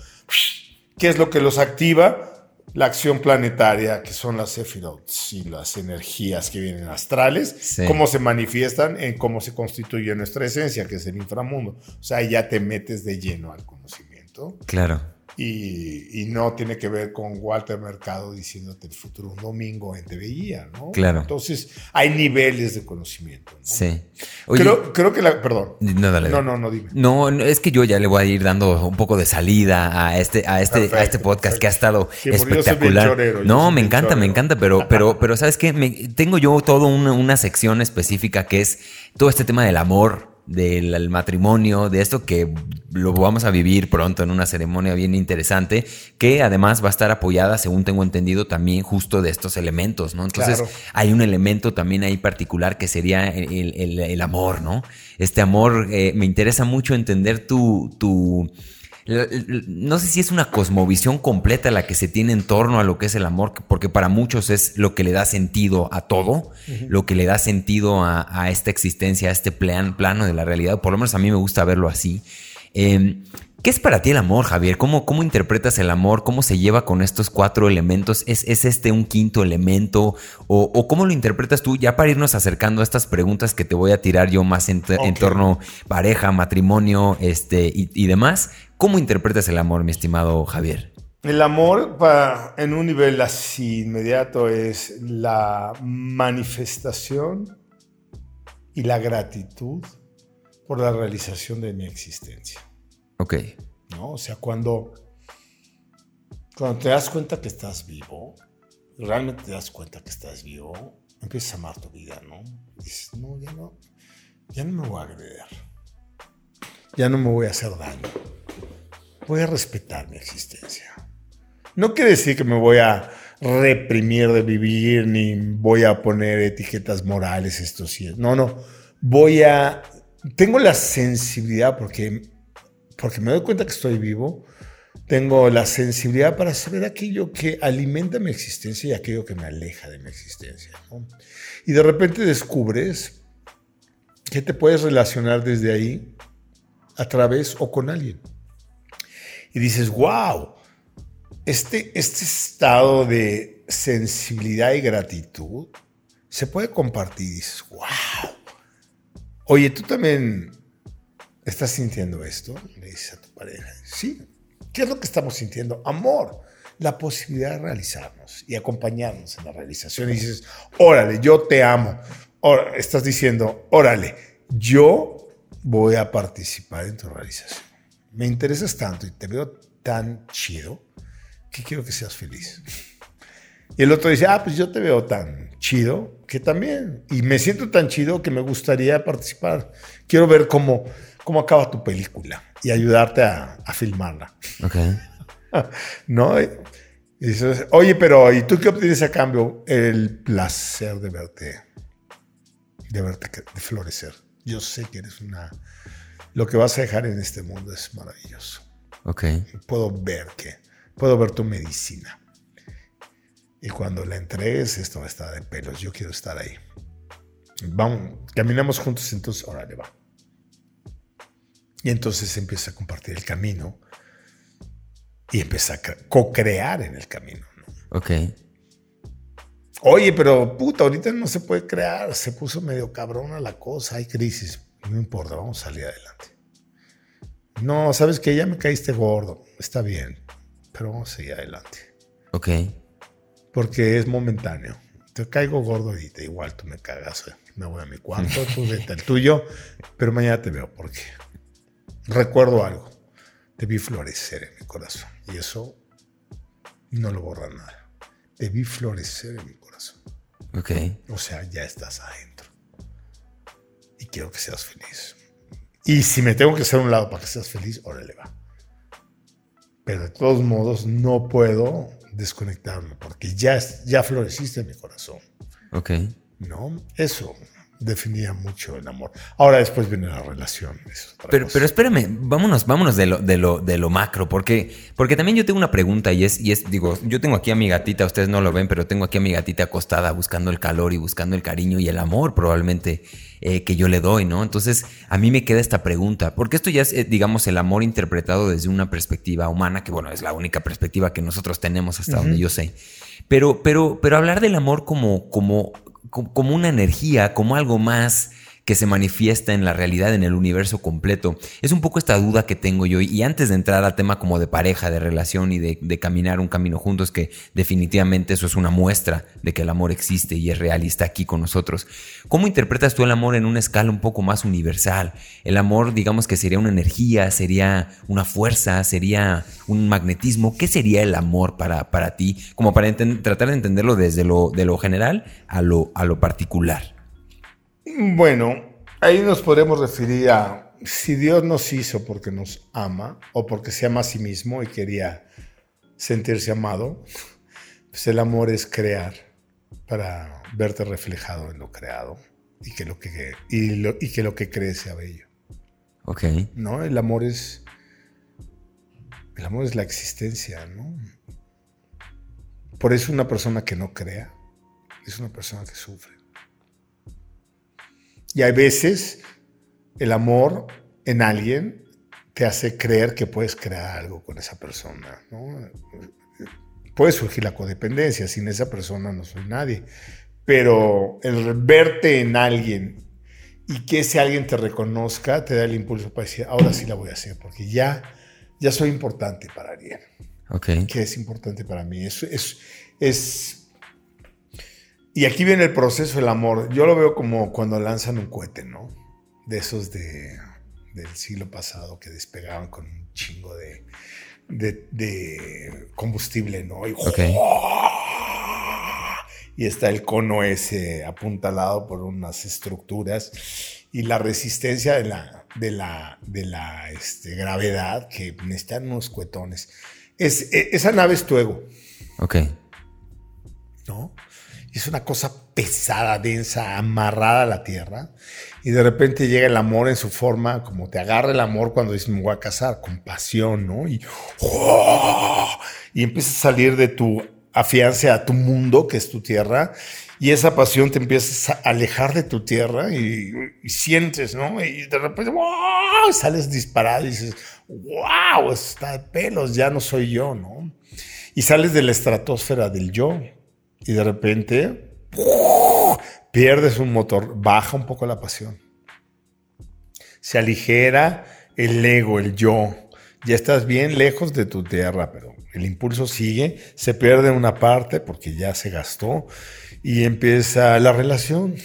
¿Qué es lo que los activa? La acción planetaria, que son las Sephiroths y las energías que vienen astrales, Sí. cómo se manifiestan en cómo se constituye nuestra esencia, que es el inframundo. O sea, ya te metes de lleno al conocimiento Claro. Y, y no tiene que ver con Walter Mercado diciéndote el futuro un domingo en TV Guía, ¿no? Claro. Entonces, hay niveles de conocimiento. ¿no? Sí. Oye, Creo, creo que la. Perdón. no, dale. No, no, no, dime. No, no, es que yo ya le voy a ir dando un poco de salida a este, a este, Perfecto, a este podcast perfecto. que ha estado Sí, porque yo soy bien espectacular. chorero, no, me encanta, me encanta, pero, pero, pero sabes qué, Me- tengo yo toda una, una sección específica que es todo este tema del amor, del el matrimonio, de esto que lo vamos a vivir pronto en una ceremonia bien interesante, que además va a estar apoyada, según tengo entendido, también justo de estos elementos, ¿no? Entonces, Claro. hay un elemento también ahí particular que sería el, el- el amor, ¿no? Este amor, eh, me interesa mucho entender tu, tu no sé si es una cosmovisión completa la que se tiene en torno a lo que es el amor, porque para muchos es lo que le da sentido a todo, lo que le da sentido a, a esta existencia, a este plan, plano de la realidad. Por lo menos a mí me gusta verlo así. Eh, ¿Qué es para ti el amor, Javier? ¿Cómo, ¿Cómo interpretas el amor? ¿Cómo se lleva con estos cuatro elementos? ¿Es, es este un quinto elemento? ¿O, o cómo lo interpretas tú? Ya para irnos acercando a estas preguntas que te voy a tirar yo más en, en Ok. torno pareja, matrimonio este, y, y demás. ¿Cómo interpretas el amor, mi estimado Javier? El amor en un nivel así inmediato es la manifestación y la gratitud por la realización de mi existencia. Ok, ¿no? O sea, cuando, cuando te das cuenta que estás vivo, realmente te das cuenta que estás vivo, empiezas a amar tu vida, ¿no? Dices, no, ya no, ya no me voy a agredir. Ya no me voy a hacer daño. Voy a respetar mi existencia. No quiere decir que me voy a reprimir de vivir, ni voy a poner etiquetas morales, esto sí. No, no. Voy a... Tengo la sensibilidad porque porque me doy cuenta que estoy vivo, tengo la sensibilidad para saber aquello que alimenta mi existencia y aquello que me aleja de mi existencia. Y de repente descubres que te puedes relacionar desde ahí a través o con alguien. Y dices, wow, este, este estado de sensibilidad y gratitud se puede compartir. Y dices, wow. Oye, tú también ¿Estás sintiendo esto? Le dices a tu pareja. Sí. ¿Qué es lo que estamos sintiendo? Amor. La posibilidad de realizarnos y acompañarnos en la realización. Y dices, órale, yo te amo. Ora- estás diciendo, órale, yo voy a participar en tu realización. Me interesas tanto y te veo tan chido que quiero que seas feliz. Y el otro dice, ah, pues yo te veo tan chido que también. Y me siento tan chido que me gustaría participar. Quiero ver cómo, cómo acaba tu película y ayudarte a, a filmarla. ok. ¿No? Y dices, oye, pero ¿y tú qué obtienes a cambio? El placer de verte, de verte de florecer. Yo sé que eres una... Lo que vas a dejar en este mundo es maravilloso. Ok. Puedo ver que, puedo ver tu medicina. Y cuando la entregues, esto va a estar de pelos. Yo quiero estar ahí. Vamos, caminamos juntos, entonces, órale, va. Y entonces empieza a compartir el camino y empieza a cre- co-crear en el camino. ¿no? Ok. Oye, pero puta, ahorita no se puede crear. Se puso medio cabrona la cosa. Hay crisis. No importa, vamos a salir adelante. No, sabes que ya me caíste gordo. Está bien, pero vamos a seguir adelante. Ok. Porque es momentáneo. Te caigo gordo ahorita, igual tú me cagas. Me voy a mi cuarto, tú vete al tuyo, pero mañana te veo porque recuerdo algo. Te vi florecer en mi corazón y eso no lo borra nada. Te vi florecer en mi corazón. Ok. O sea, ya estás adentro. Y quiero que seas feliz. Y si me tengo que hacer a un lado para que seas feliz, órale va. Pero de todos modos, no puedo desconectarme porque ya, ya floreciste en mi corazón. Ok. ¿No? Eso. Definía mucho el amor. Ahora después viene la relación. pero, pero espérame, vámonos, vámonos de lo, de lo, de lo macro, porque, porque también yo tengo una pregunta y es, y es, digo, yo tengo aquí a mi gatita, ustedes no lo ven, pero tengo aquí a mi gatita acostada buscando el calor y buscando el cariño y el amor probablemente eh, que yo le doy, ¿no? Entonces a mí me queda esta pregunta, porque esto ya es, eh, digamos, el amor interpretado desde una perspectiva humana, que bueno, es la única perspectiva que nosotros tenemos hasta donde yo sé. Pero, pero, pero hablar del amor como, como, como una energía, como algo más que se manifiesta en la realidad, en el universo completo. Es un poco esta duda que tengo yo. Y antes de entrar al tema como de pareja, de relación y de, caminar un camino juntos, que definitivamente eso es una muestra de que el amor existe y es real y está aquí con nosotros. ¿Cómo interpretas tú el amor en una escala un poco más universal? El amor, digamos que sería una energía, sería una fuerza, sería un magnetismo. ¿Qué sería el amor para, para ti? Como para tratar de entenderlo desde lo, de lo general a lo, a lo particular. Bueno, ahí nos podemos referir a si Dios nos hizo porque nos ama o porque se ama a sí mismo y quería sentirse amado, pues el amor es crear para verte reflejado en lo creado y que lo que, y que, lo que crees sea bello. Ok. ¿No? El amor es. El amor es la existencia, ¿no? Por eso una persona que no crea es una persona que sufre. Y hay veces el amor en alguien te hace creer que puedes crear algo con esa persona. Puede surgir la codependencia, sin esa persona no soy nadie. Pero el verte en alguien y que ese alguien te reconozca te da el impulso para decir, ahora sí la voy a hacer, porque ya, ya soy importante para alguien. Okay. Que es importante para mí. Es, es, es y aquí viene el proceso del amor. Yo lo veo como cuando lanzan un cohete, ¿no? De esos de, del siglo pasado que despegaban con un chingo de, de, combustible, ¿no? Y, y, está el cono ese apuntalado por unas estructuras y la resistencia de la, de la, de la este, gravedad que necesitan unos cuetones. Es, e, esa nave es tu ego. Ok. ¿No? Es una cosa pesada, densa, amarrada a la tierra. Y de repente llega el amor en su forma, como te agarra el amor cuando dices me voy a casar, con pasión, ¿no? Y, ¡oh! y empiezas a salir de tu afianza a tu mundo, que es tu tierra, y esa pasión te empiezas a alejar de tu tierra y, sientes, ¿no? Y de repente, ¡wow! Sales disparado y dices, ¡wow! Está de pelos, ya no soy yo, ¿no? Y sales de la estratosfera del yo y de repente pierdes un motor, baja un poco la pasión. Se aligera el ego, el yo. Ya estás bien lejos de tu tierra, pero el impulso sigue, se pierde una parte porque ya se gastó y empieza la relación.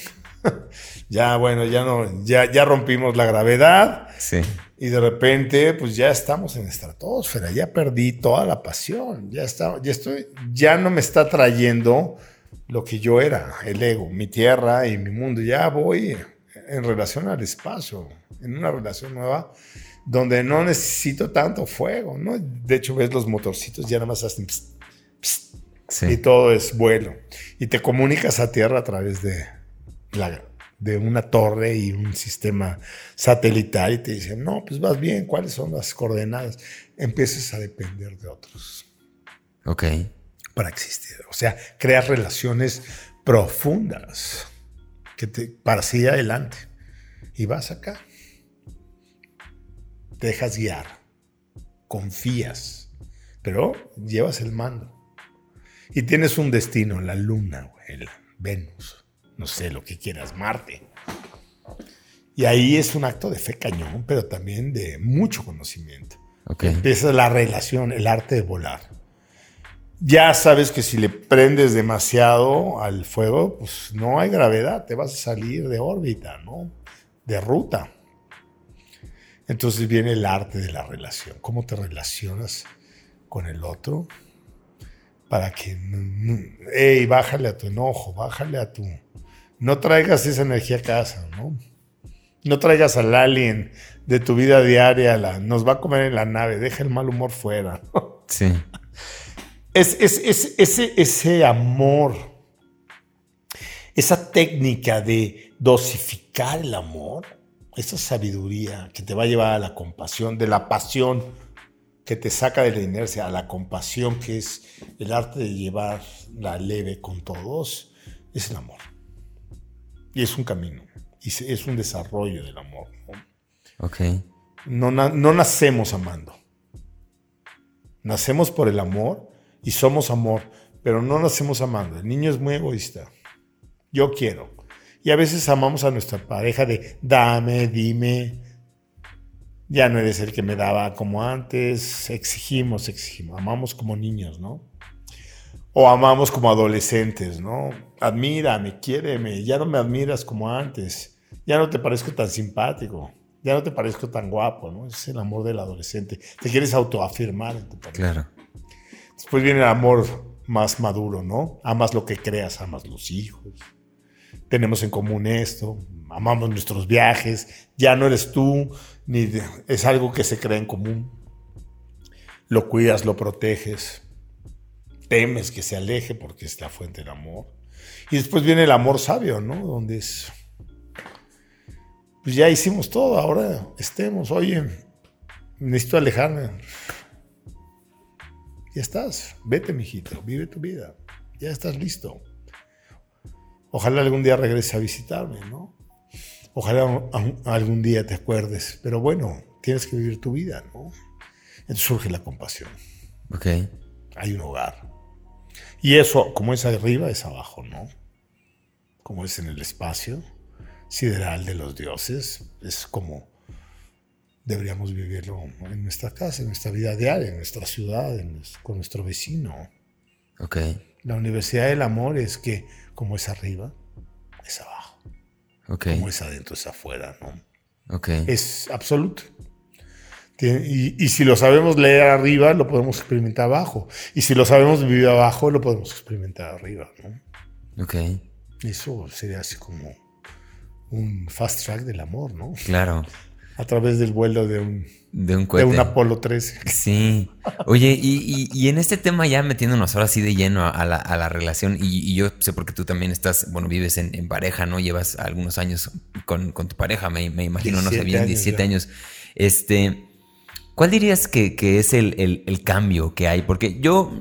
ya, bueno, ya no, ya, ya rompimos la gravedad. Sí. Y de repente, pues ya estamos en estratosfera, ya perdí toda la pasión, ya está, ya estoy, ya no me está trayendo lo que yo era, el ego, mi tierra y mi mundo. Ya voy en relación al espacio, en una relación nueva donde no necesito tanto fuego, ¿no? De hecho, ves los motorcitos, ya nada más hacen y todo es vuelo. Y te comunicas a tierra a través de la de una torre y un sistema satelital y te dicen, no, pues vas bien, ¿cuáles son las coordenadas? Empiezas a depender de otros. Ok. Para existir. O sea, creas relaciones profundas que te, para seguir adelante. Y vas acá. Te dejas guiar. Confías. Pero llevas el mando. Y tienes un destino, la luna, el Venus no sé, lo que quieras, Marte. Y ahí es un acto de fe cañón, pero también de mucho conocimiento. Empieza la relación, el arte de volar. Ya sabes que si le prendes demasiado al fuego, pues no hay gravedad, te vas a salir de órbita, ¿no? De ruta. Entonces viene el arte de la relación. ¿Cómo te relacionas con el otro? Para que, hey, bájale a tu enojo, bájale a tu no traigas esa energía a casa, ¿no? No traigas al alien de tu vida diaria, la, nos va a comer en la nave, deja el mal humor fuera. Sí. Es, ese, ese amor esa técnica de dosificar el amor, esa sabiduría que te va a llevar a la compasión, de la pasión que te saca de la inercia, a la compasión que es el arte de llevar la leve con todos, es el amor. Y es un camino, y es un desarrollo del amor. Ok. No, no nacemos amando. Nacemos por el amor y somos amor, pero no nacemos amando. El niño es muy egoísta. Yo quiero. Y a veces amamos a nuestra pareja de dame, dime. Ya no eres el que me daba como antes. Exigimos, exigimos. Amamos como niños, ¿no? O amamos como adolescentes, ¿no? Admírame, quiéreme. Ya no me admiras como antes. Ya no te parezco tan simpático. Ya no te parezco tan guapo, ¿no? Es el amor del adolescente. Te quieres autoafirmar en tu pareja. Claro. Después viene el amor más maduro, ¿no? Amas lo que creas, amas los hijos, tenemos en común esto, amamos nuestros viajes, ya no eres tú, ni es algo que se crea en común. Lo cuidas, lo proteges, temes que se aleje porque es la fuente del amor. Y después viene el amor sabio, ¿no? Donde es, pues ya hicimos todo, ahora estemos, oye, necesito alejarme. Ya estás, vete, mijito, vive tu vida, ya estás listo. Ojalá algún día regrese a visitarme, ¿no? Ojalá algún día te acuerdes. Pero bueno, tienes que vivir tu vida, ¿no? Entonces surge la compasión. Ok. Hay un hogar. Y eso, como es arriba, es abajo, ¿no? Como es en el espacio sideral de los dioses, es como deberíamos vivirlo en nuestra casa, en nuestra vida diaria, en nuestra ciudad, con nuestro vecino. Ok. La universidad del amor es que como es arriba, es abajo. Como es adentro, es afuera, ¿no? Okay. Es absoluto. Y, si lo sabemos leer arriba, lo podemos experimentar abajo. Y si lo sabemos vivir abajo, lo podemos experimentar arriba, ¿no? Ok. Eso sería así como un fast track del amor, ¿no? Claro a través del vuelo de un, de un, de un Apolo 13. Sí. Oye, y, y, en este tema ya metiéndonos ahora sí de lleno a la, a la relación, y, yo sé porque tú también estás, bueno, vives en, pareja, ¿no? Llevas algunos años con, con tu pareja, me, me imagino, no sé bien, 17 años. Este, ¿cuál dirías que, que es el, el, el, cambio que hay? Porque yo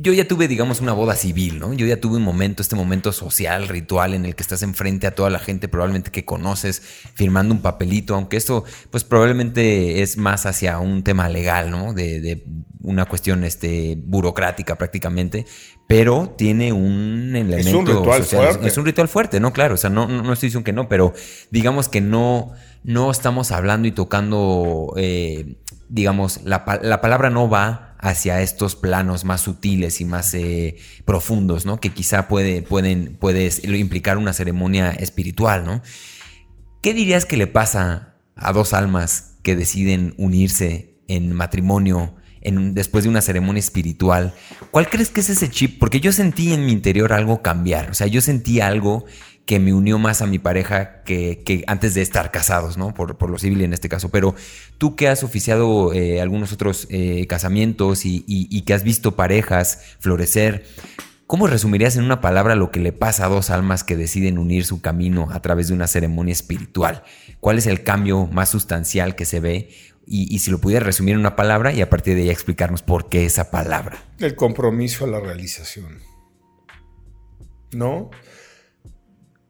yo ya tuve, digamos, una boda civil, ¿no? Yo ya tuve un momento, este momento social, ritual, en el que estás enfrente a toda la gente probablemente que conoces, firmando un papelito, aunque esto, pues probablemente es más hacia un tema legal, ¿no? De, una cuestión este, burocrática prácticamente, pero tiene un elemento es un ritual Fuerte. Es un ritual fuerte, ¿no? Claro, o sea, no, no, estoy diciendo que no, pero digamos que no, no estamos hablando y tocando, eh, digamos, la, la palabra no va hacia estos planos más sutiles y más eh, profundos, ¿no? Que quizá puede, pueden, puede implicar una ceremonia espiritual, ¿no? ¿Qué dirías que le pasa a dos almas que deciden unirse en matrimonio en, después de una ceremonia espiritual? ¿Cuál crees que es ese chip? Porque yo sentí en mi interior algo cambiar, o sea, yo sentí algo que me unió más a mi pareja que, antes de estar casados, ¿no? Por, por, lo civil en este caso. Pero tú que has oficiado eh, algunos otros eh, casamientos y, que has visto parejas florecer, ¿cómo resumirías en una palabra lo que le pasa a dos almas que deciden unir su camino a través de una ceremonia espiritual? ¿Cuál es el cambio más sustancial que se ve? Y, y si lo pudieras resumir en una palabra y a partir de ella explicarnos por qué esa palabra. El compromiso a la realización. ¿No?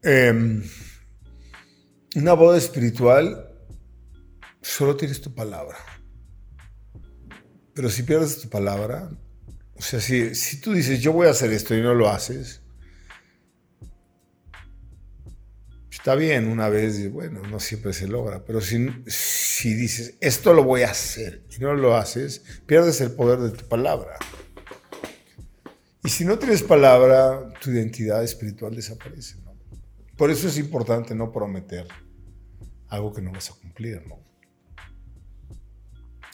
Em, una boda espiritual, solo tienes tu palabra. Pero si pierdes tu palabra, o sea, si, tú dices, yo voy a hacer esto y no lo haces, está bien una vez, bueno, no siempre se logra, pero si, si dices, esto lo voy a hacer y no lo haces, pierdes el poder de tu palabra. Y si no tienes palabra, tu identidad espiritual desaparece. Por eso es importante no prometer algo que no vas a cumplir, ¿no?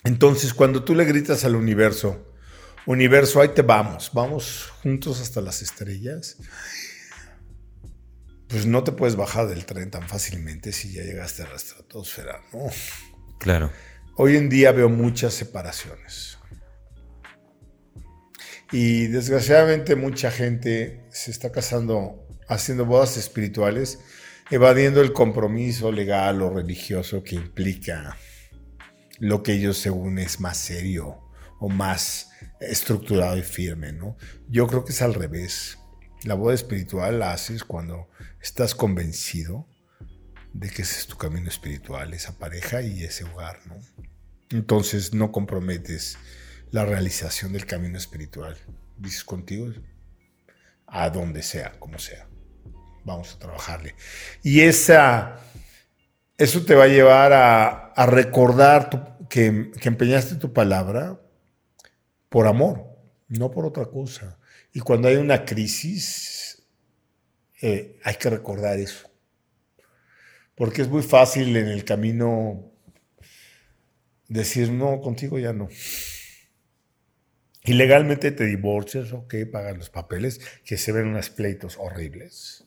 Entonces, cuando tú le gritas al universo, universo, ahí te vamos, vamos juntos hasta las estrellas, pues no te puedes bajar del tren tan fácilmente si ya llegaste a la estratosfera, ¿no? Claro. Hoy en día veo muchas separaciones. Y desgraciadamente mucha gente se está casando haciendo bodas espirituales, evadiendo el compromiso legal o religioso que implica lo que ellos según es más serio o más estructurado y firme, ¿no? Yo creo que es al revés. La boda espiritual la haces cuando estás convencido de que ese es tu camino espiritual, esa pareja y ese hogar, ¿no? Entonces no comprometes la realización del camino espiritual. Dices contigo, a donde sea, como sea. Vamos a trabajarle. Y esa, eso te va a llevar a, recordar que, empeñaste tu palabra por amor, no por otra cosa. Y cuando hay una crisis, eh, hay que recordar eso. Porque es muy fácil en el camino decir, no, contigo ya no. Y legalmente te divorcias, ok, pagan los papeles, que se ven unos pleitos horribles,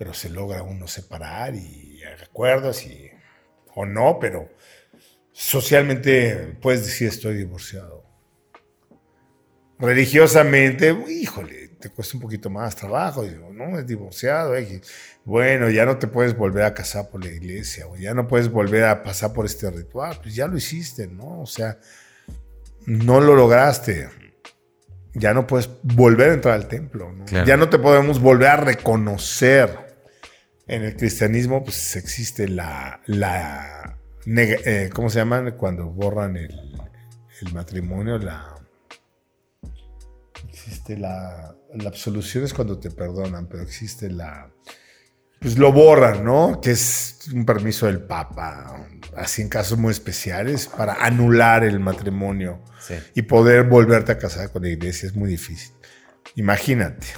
pero se logra uno separar y acuerdas y, o no, pero socialmente puedes decir estoy divorciado religiosamente, híjole, te cuesta un poquito más trabajo. Digo, no, es divorciado. Eh. Bueno, ya no te puedes volver a casar por la iglesia, o ya no puedes volver a pasar por este ritual. Pues ya lo hiciste, ¿no? O sea, no lo lograste. Ya no puedes volver a entrar al templo, ¿no? Ya no te podemos volver a reconocer. En el cristianismo, pues existe la. la eh, ¿Cómo se llama? Cuando borran el, el matrimonio, la existe la, la absolución es cuando te perdonan, pero existe la, pues lo borran, ¿no? Que es un permiso del Papa, así en casos muy especiales, para anular el matrimonio y poder volverte a casar con la iglesia es muy difícil. Imagínate,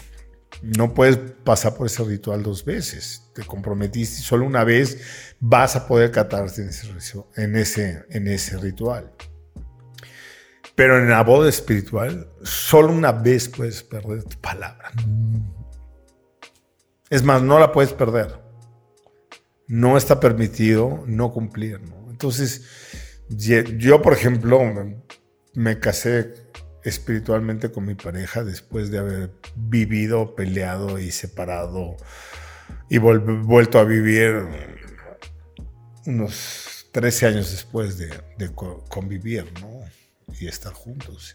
no puedes pasar por ese ritual dos veces. Te comprometiste y solo una vez vas a poder catarte en ese, en ese, en ese ritual. Pero en la boda espiritual, solo una vez puedes perder tu palabra. Es más, no la puedes perder. No está permitido no cumplir. Entonces, yo, por ejemplo, me, casé espiritualmente con mi pareja después de haber vivido, peleado y separado y vuelto a vivir unos 13 años después de, de convivir, ¿no? y estar juntos.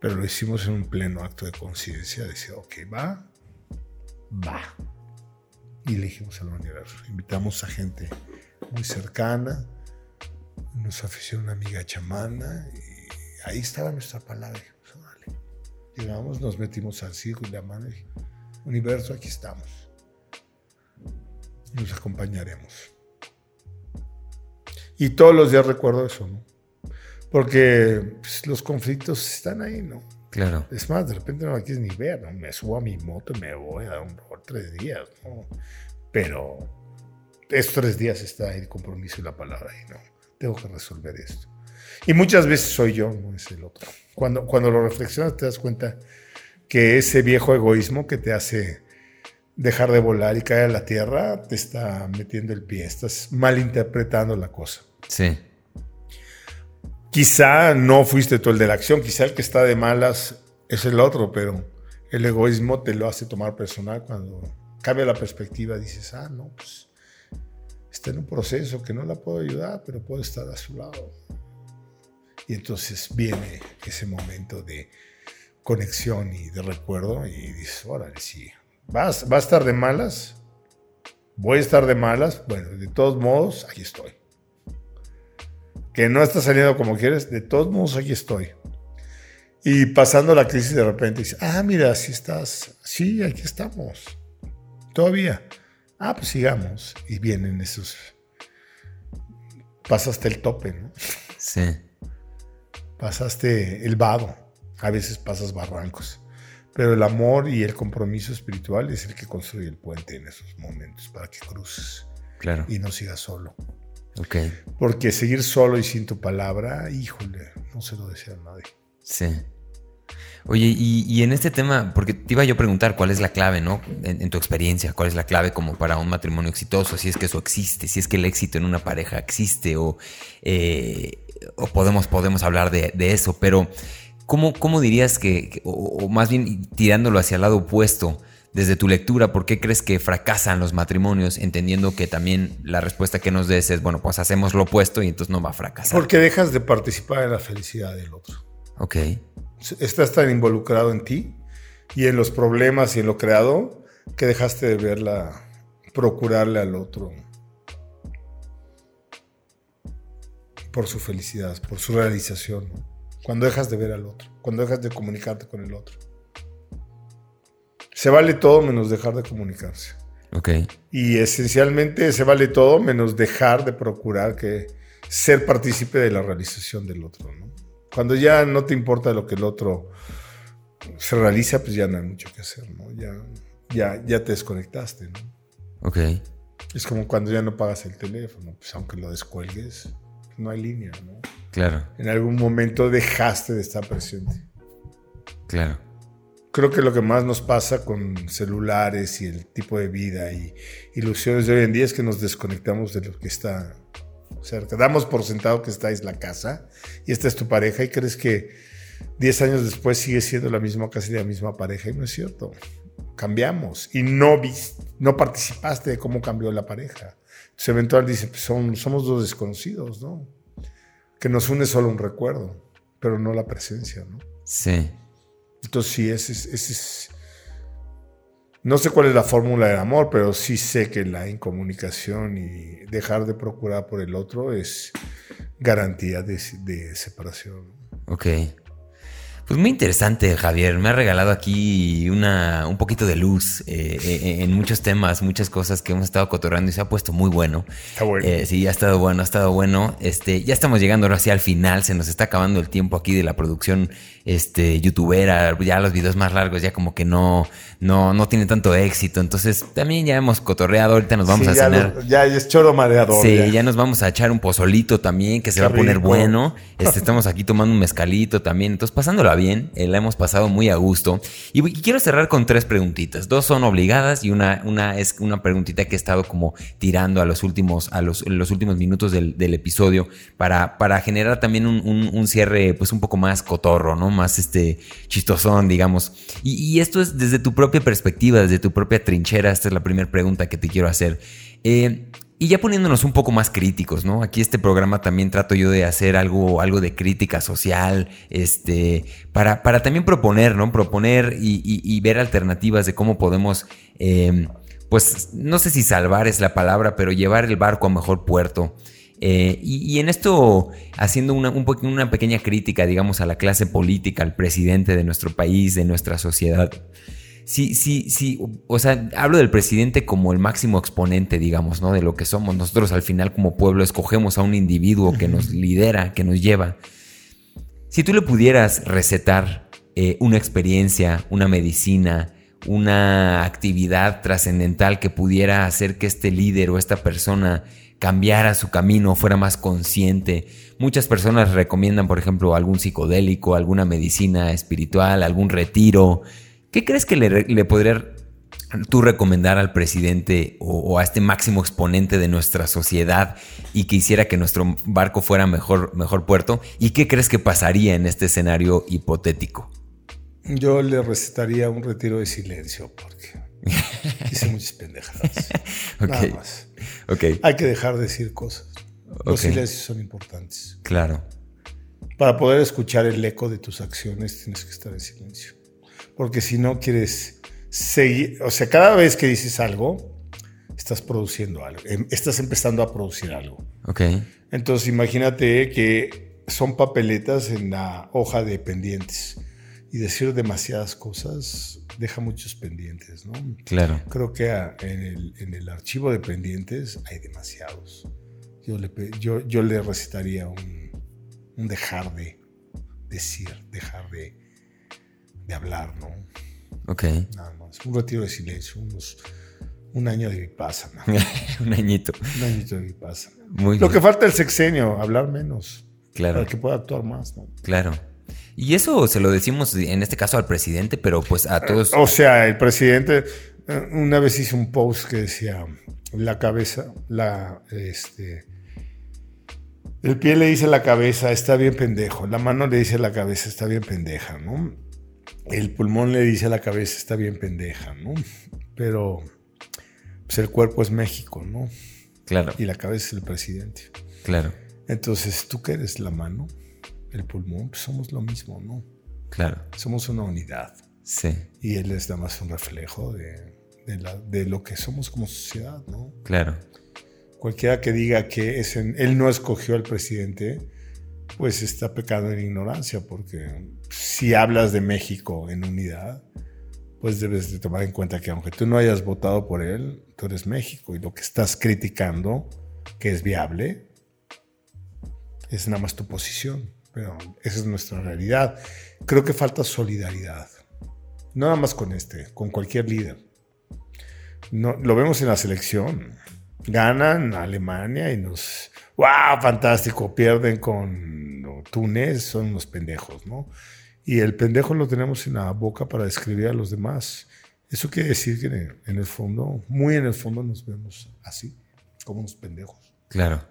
Pero lo hicimos en un pleno acto de conciencia, decir, ok, va, va. Y elegimos al universo. Invitamos a gente muy cercana, nos aficionó una amiga chamana y ahí estaba nuestra palabra. Llegamos, nos metimos al circo y la mano y universo, aquí estamos. Nos acompañaremos. Y todos los días recuerdo eso, ¿no? Porque pues, los conflictos están ahí, ¿no? Claro. Es más, de repente no la quieres ni ver, ¿no? Me subo a mi moto y me voy a dar un rol tres días, ¿no? Pero estos tres días está el compromiso y la palabra ahí, ¿no? Tengo que resolver esto. Y muchas veces soy yo, no es el otro. Cuando, cuando lo reflexionas te das cuenta que ese viejo egoísmo que te hace dejar de volar y caer a la tierra te está metiendo el pie, estás malinterpretando la cosa. Sí. Quizá no fuiste tú el de la acción, quizá el que está de malas es el otro, pero el egoísmo te lo hace tomar personal cuando cambia la perspectiva, dices, ah, no, pues está en un proceso que no la puedo ayudar, pero puedo estar a su lado. Y entonces viene ese momento de conexión y de recuerdo y dices, órale, sí, ¿Vas, ¿va a estar de malas? ¿Voy a estar de malas? Bueno, de todos modos, aquí estoy que no está saliendo como quieres, de todos modos aquí estoy. Y pasando la crisis de repente dice, ah, mira, si estás, sí, aquí estamos. Todavía. Ah, pues sigamos. Y vienen esos... Pasaste el tope, ¿no? Sí. Pasaste el vado. A veces pasas barrancos. Pero el amor y el compromiso espiritual es el que construye el puente en esos momentos para que cruces. Claro. Y no sigas solo. Okay. Porque seguir solo y sin tu palabra, híjole, no se lo desea a nadie. Sí. Oye, y, en este tema, porque te iba yo a preguntar cuál es la clave, ¿no? En, tu experiencia, cuál es la clave como para un matrimonio exitoso, si es que eso existe, si es que el éxito en una pareja existe o, eh, o podemos, podemos hablar de, eso, pero ¿cómo, cómo dirías que, o, más bien tirándolo hacia el lado opuesto, desde tu lectura, ¿por qué crees que fracasan los matrimonios? Entendiendo que también la respuesta que nos des es, bueno, pues hacemos lo opuesto y entonces no va a fracasar. Porque dejas de participar en la felicidad del otro. Ok. Estás tan involucrado en ti y en los problemas y en lo creado que dejaste de verla, procurarle al otro por su felicidad, por su realización. Cuando dejas de ver al otro, cuando dejas de comunicarte con el otro. Se vale todo menos dejar de comunicarse. Ok. Y esencialmente se vale todo menos dejar de procurar que ser partícipe de la realización del otro. ¿no? Cuando ya no te importa lo que el otro se realiza, pues ya no hay mucho que hacer, ¿no? Ya, ya, ya te desconectaste, ¿no? Ok. Es como cuando ya no pagas el teléfono, pues aunque lo descuelgues, no hay línea, ¿no? Claro. En algún momento dejaste de estar presente. Claro creo que lo que más nos pasa con celulares y el tipo de vida y ilusiones de hoy en día es que nos desconectamos de lo que está cerca. Damos por sentado que esta es la casa y esta es tu pareja y crees que 10 años después sigue siendo la misma casa y la misma pareja y no es cierto. Cambiamos y no, no participaste de cómo cambió la pareja. Entonces eventual dice, pues somos dos desconocidos, ¿no? Que nos une solo un recuerdo, pero no la presencia, ¿no? Sí. Entonces sí, ese es, No sé cuál es la fórmula del amor, pero sí sé que la incomunicación y dejar de procurar por el otro es garantía de, de separación. Ok. Pues muy interesante, Javier. Me ha regalado aquí una, un poquito de luz eh, eh, en muchos temas, muchas cosas que hemos estado cotorreando y se ha puesto muy bueno. Está bueno. Eh, sí, ha estado bueno, ha estado bueno. Este, ya estamos llegando ahora sí al final. Se nos está acabando el tiempo aquí de la producción este, youtubera. Ya los videos más largos ya como que no, no, no tienen tanto éxito. Entonces también ya hemos cotorreado. Ahorita nos vamos a ya cenar. ya es choro mareador. Sí, ya. nos vamos a echar un pozolito también que se va a poner bueno. Este, estamos aquí tomando un mezcalito también. Entonces pasándolo bien, eh, la hemos pasado muy a gusto. Y, quiero cerrar con tres preguntitas. Dos son obligadas y una, una es una preguntita que he estado como tirando a los últimos, a los, los últimos minutos del, episodio para, para generar también un, cierre pues un poco más cotorro, ¿no? Más este chistosón, digamos. Y, esto es desde tu propia perspectiva, desde tu propia trinchera. Esta es la primera pregunta que te quiero hacer. Eh, y ya poniéndonos un poco más críticos, ¿no? Aquí este programa también trato yo de hacer algo, algo de crítica social, este, para, para también proponer, ¿no? Proponer y, ver alternativas de cómo podemos, em, pues, no sé si salvar es la palabra, pero llevar el barco a mejor puerto. Eh, y, en esto, haciendo una, un una pequeña crítica, digamos, a la clase política, al presidente de nuestro país, de nuestra sociedad sí, sí, sí, o sea, hablo del presidente como el máximo exponente, digamos, ¿no? De lo que somos. Nosotros al final como pueblo escogemos a un individuo que nos lidera, que nos lleva. Si tú le pudieras recetar eh, una experiencia, una medicina, una actividad trascendental que pudiera hacer que este líder o esta persona cambiara su camino, fuera más consciente. Muchas personas recomiendan, por ejemplo, algún psicodélico, alguna medicina espiritual, algún retiro, ¿Qué crees que le, podría tú recomendar al presidente o, a este máximo exponente de nuestra sociedad y que hiciera que nuestro barco fuera mejor, mejor puerto? ¿Y qué crees que pasaría en este escenario hipotético? Yo le recetaría un retiro de silencio porque hice muchas pendejadas. Nada más. Hay que dejar de decir cosas. Los silencios son importantes. Claro. Para poder escuchar el eco de tus acciones tienes que estar en silencio porque si no quieres seguir, o sea, cada vez que dices algo, estás produciendo algo, em, estás empezando a producir algo. Ok. Entonces imagínate que son papeletas en la hoja de pendientes y decir demasiadas cosas deja muchos pendientes, ¿no? Claro. Creo que en, el, archivo de pendientes hay demasiados. Yo le, yo, yo le recetaría un, un dejar de decir, dejar de de hablar, ¿no? Ok. Nada más. Un retiro de silencio, unos, un año de vipassana. un añito. Un añito de vipassana. Muy Lo que falta el sexenio, hablar menos. Claro. Para que pueda actuar más, ¿no? Claro. Y eso se lo decimos en este caso al presidente, pero pues a todos. O sea, el presidente, una vez hizo un post que decía, la cabeza, la, este, el pie le dice a la cabeza, está bien pendejo, la mano le dice a la cabeza, está bien pendeja, ¿no? el pulmón le dice a la cabeza, está bien pendeja, ¿no? Pero pues el cuerpo es México, ¿no? Claro. Y la cabeza es el presidente. Claro. Entonces, ¿tú qué eres la mano? El pulmón, pues somos lo mismo, ¿no? Claro. Somos una unidad. Sí. Y él es nada más un reflejo de, de, lo que somos como sociedad, ¿no? Claro. Cualquiera que diga que es él no escogió al presidente, pues está pecando en ignorancia, porque si hablas de México en unidad, pues debes de tomar en cuenta que aunque tú no hayas votado por él, tú eres México y lo que estás criticando, que es viable, es nada más tu posición, pero esa es nuestra realidad. Creo que falta solidaridad, no nada más con este, con cualquier líder. No, lo vemos en la selección. Ganan Alemania y nos... ¡Wow! Fantástico. Pierden con Túnez. Son unos pendejos, ¿no? Y el pendejo lo tenemos en la boca para describir a los demás. Eso quiere decir que en el fondo, muy en el fondo nos vemos así, como unos pendejos. Claro.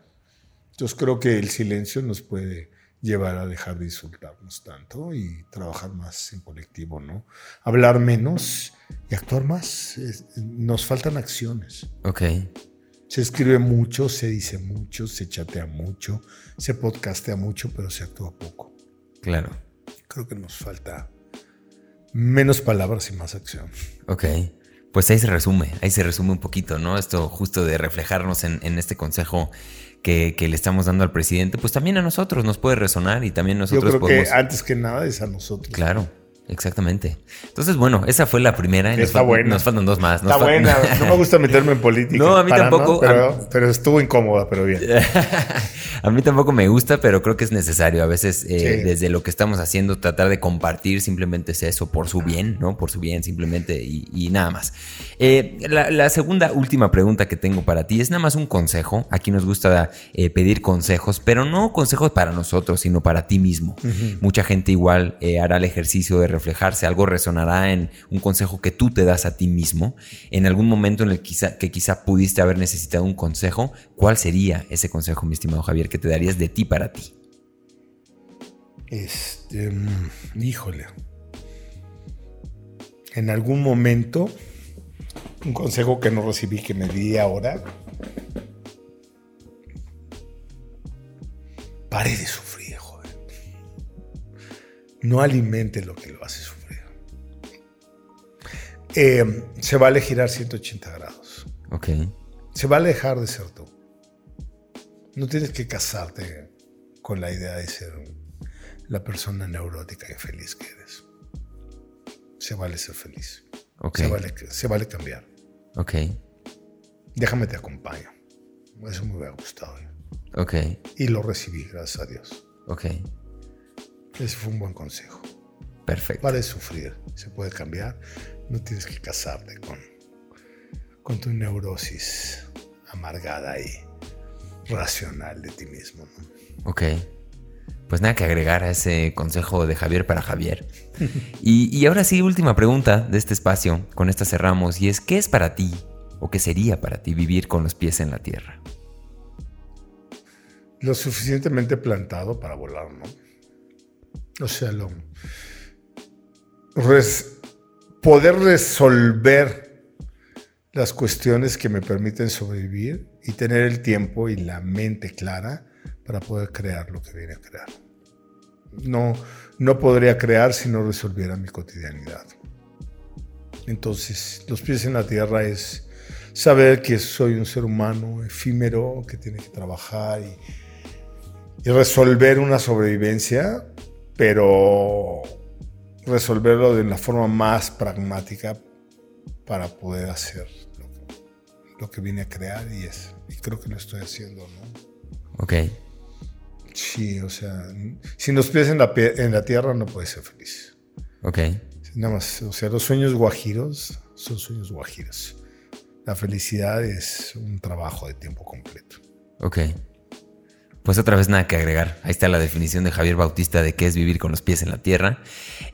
Entonces creo que el silencio nos puede llevar a dejar de insultarnos tanto y trabajar más en colectivo, ¿no? Hablar menos y actuar más. nos faltan acciones. Ok. Se escribe mucho, se dice mucho, se chatea mucho, se podcastea mucho, pero se actúa poco. Claro creo que nos falta menos palabras y más acción. Ok. Pues ahí se resume, ahí se resume un poquito, ¿no? Esto justo de reflejarnos en, este consejo que, le estamos dando al presidente, pues también a nosotros nos puede resonar y también nosotros Yo creo que antes que nada es a nosotros. Claro. Exactamente. Entonces, bueno, esa fue la primera. Y nos, Está buena. nos faltan dos más. Está buena. No me gusta meterme en política. No, a mí tampoco. pero, estuvo incómoda, pero bien. a mí tampoco me gusta, pero creo que es necesario. A veces, eh, desde lo que estamos haciendo, tratar de compartir simplemente es eso, por su bien, ¿no? Por su bien, simplemente, y, nada más. Eh, la, segunda, última pregunta que tengo para ti es nada más un consejo. Aquí nos gusta eh, pedir consejos, pero no consejos para nosotros, sino para ti mismo. Mucha gente igual hará el ejercicio de reflejarse, algo resonará en un consejo que tú te das a ti mismo. En algún momento en el que quizá pudiste haber necesitado un consejo, ¿cuál sería ese consejo, mi estimado Javier, que te darías de ti para ti? Este, mm, híjole. En algún momento, un consejo que no recibí que me di ahora. Pare de sufrir no alimente lo que lo hace sufrir. Eh, se vale girar 180 grados. Ok. Se va a dejar de ser tú. No tienes que casarte con la idea de ser la persona neurótica y feliz que eres. Se vale ser feliz. Okay. Se, vale, se vale cambiar. Ok. Déjame te acompaño. Eso me hubiera gustado. Ok. Y lo recibí, gracias a Dios. Ok. Ese fue un buen consejo. Perfecto. Vale sufrir, se puede cambiar. No tienes que casarte con, con tu neurosis amargada y racional de ti mismo. Ok. Pues nada que agregar a ese consejo de Javier para Javier. y, y ahora sí, última pregunta de este espacio. Con esta cerramos. Y es, ¿qué es para ti o qué sería para ti vivir con los pies en la tierra? Lo suficientemente plantado para volar, ¿no? Sea, lo, poder resolver las cuestiones que me permiten sobrevivir y tener el tiempo y la mente clara para poder crear lo que viene a crear. No, no podría crear si no resolviera mi cotidianidad. Entonces, los pies en la tierra es saber que soy un ser humano efímero, que tiene que trabajar y resolver una sobrevivencia pero resolverlo de la forma más pragmática para poder hacer lo, que vine a crear y es y creo que lo estoy haciendo, ¿no? Ok. Sí, o sea, si nos pies en la, en la tierra no puedes ser feliz. Ok. Nada más, o sea, los sueños guajiros son sueños guajiros. La felicidad es un trabajo de tiempo completo. Ok. Pues otra vez nada que agregar. Ahí está la definición de Javier Bautista de qué es vivir con los pies en la tierra.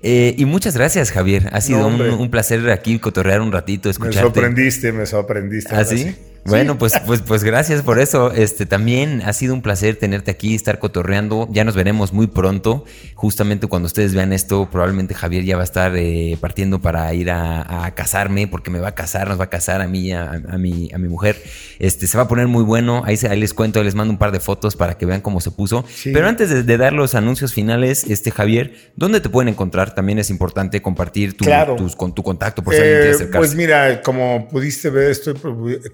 Eh, y muchas gracias, Javier. Ha sido un, placer aquí cotorrear un ratito, escucharte. Me sorprendiste, me sorprendiste. ¿Ah, sí? Bueno, pues, pues, pues gracias por eso. Este también ha sido un placer tenerte aquí, estar cotorreando. Ya nos veremos muy pronto. Justamente cuando ustedes vean esto, probablemente Javier ya va a estar eh, partiendo para ir a, casarme, porque me va a casar, nos va a casar a mí, a, a, mi, a mi mujer. Este se va a poner muy bueno. Ahí, ahí les cuento, les mando un par de fotos para que vean cómo se puso. Pero antes de, dar los anuncios finales, este Javier, ¿dónde te pueden encontrar? También es importante compartir tu, tus, con tu contacto por si alguien quiere eh, acercarse. Pues mira, como pudiste ver, estoy,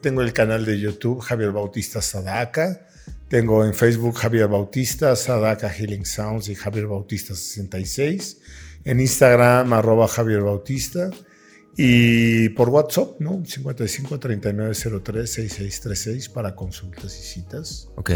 tengo el canal de YouTube Javier Bautista Sadaka. Tengo en Facebook Javier Bautista, Sadaka Healing Sounds y Javier Bautista 66. En Instagram, arroba Javier Bautista. Y por WhatsApp, ¿no? 55 39 03 6636 para consultas y citas. Ok.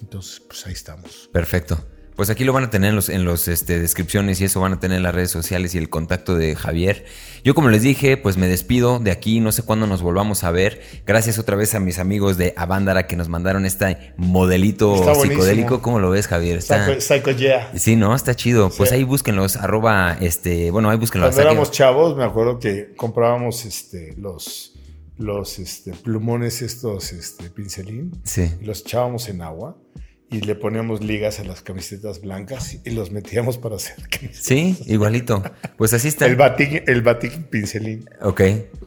Entonces, pues ahí estamos. Perfecto. Pues aquí lo van a tener en los, en los este, descripciones y eso van a tener en las redes sociales y el contacto de Javier. Yo como les dije, pues me despido de aquí, no sé cuándo nos volvamos a ver. Gracias otra vez a mis amigos de Avándara que nos mandaron este modelito psicodélico. ¿Cómo lo ves, Javier? Está, Psycho, yeah. Sí, ¿no? Está chido. Pues ahí búsquenlos, arroba, este, bueno, ahí búsquenlos. Cuando éramos chavos, me acuerdo que comprábamos este, los, los este, plumones estos, este, pincelín. Sí. Y los echábamos en agua y le poníamos ligas a las camisetas blancas y los metíamos para hacer camisetas. Sí, igualito. Pues así está. el batik, el batik pincelín. Ok,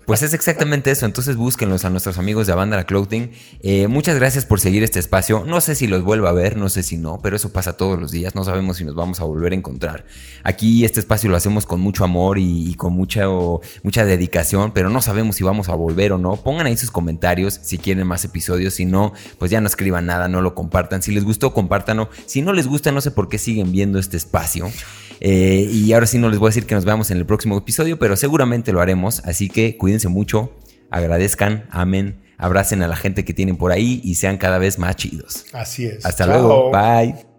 pues es exactamente eso. Entonces búsquenlos a nuestros amigos de Avandara Clothing. Eh, muchas gracias por seguir este espacio. No sé si los vuelvo a ver, no sé si no, pero eso pasa todos los días. No sabemos si nos vamos a volver a encontrar. Aquí este espacio lo hacemos con mucho amor y, con mucha, mucha dedicación, pero no sabemos si vamos a volver o no. Pongan ahí sus comentarios si quieren más episodios. Si no, pues ya no escriban nada, no lo compartan. Si les gusta gustó, compártanlo. Si no les gusta, no sé por qué siguen viendo este espacio. Eh, y ahora sí no les voy a decir que nos veamos en el próximo episodio, pero seguramente lo haremos. Así que cuídense mucho, agradezcan, amen, abracen a la gente que tienen por ahí y sean cada vez más chidos. Así es. Hasta luego. Bye.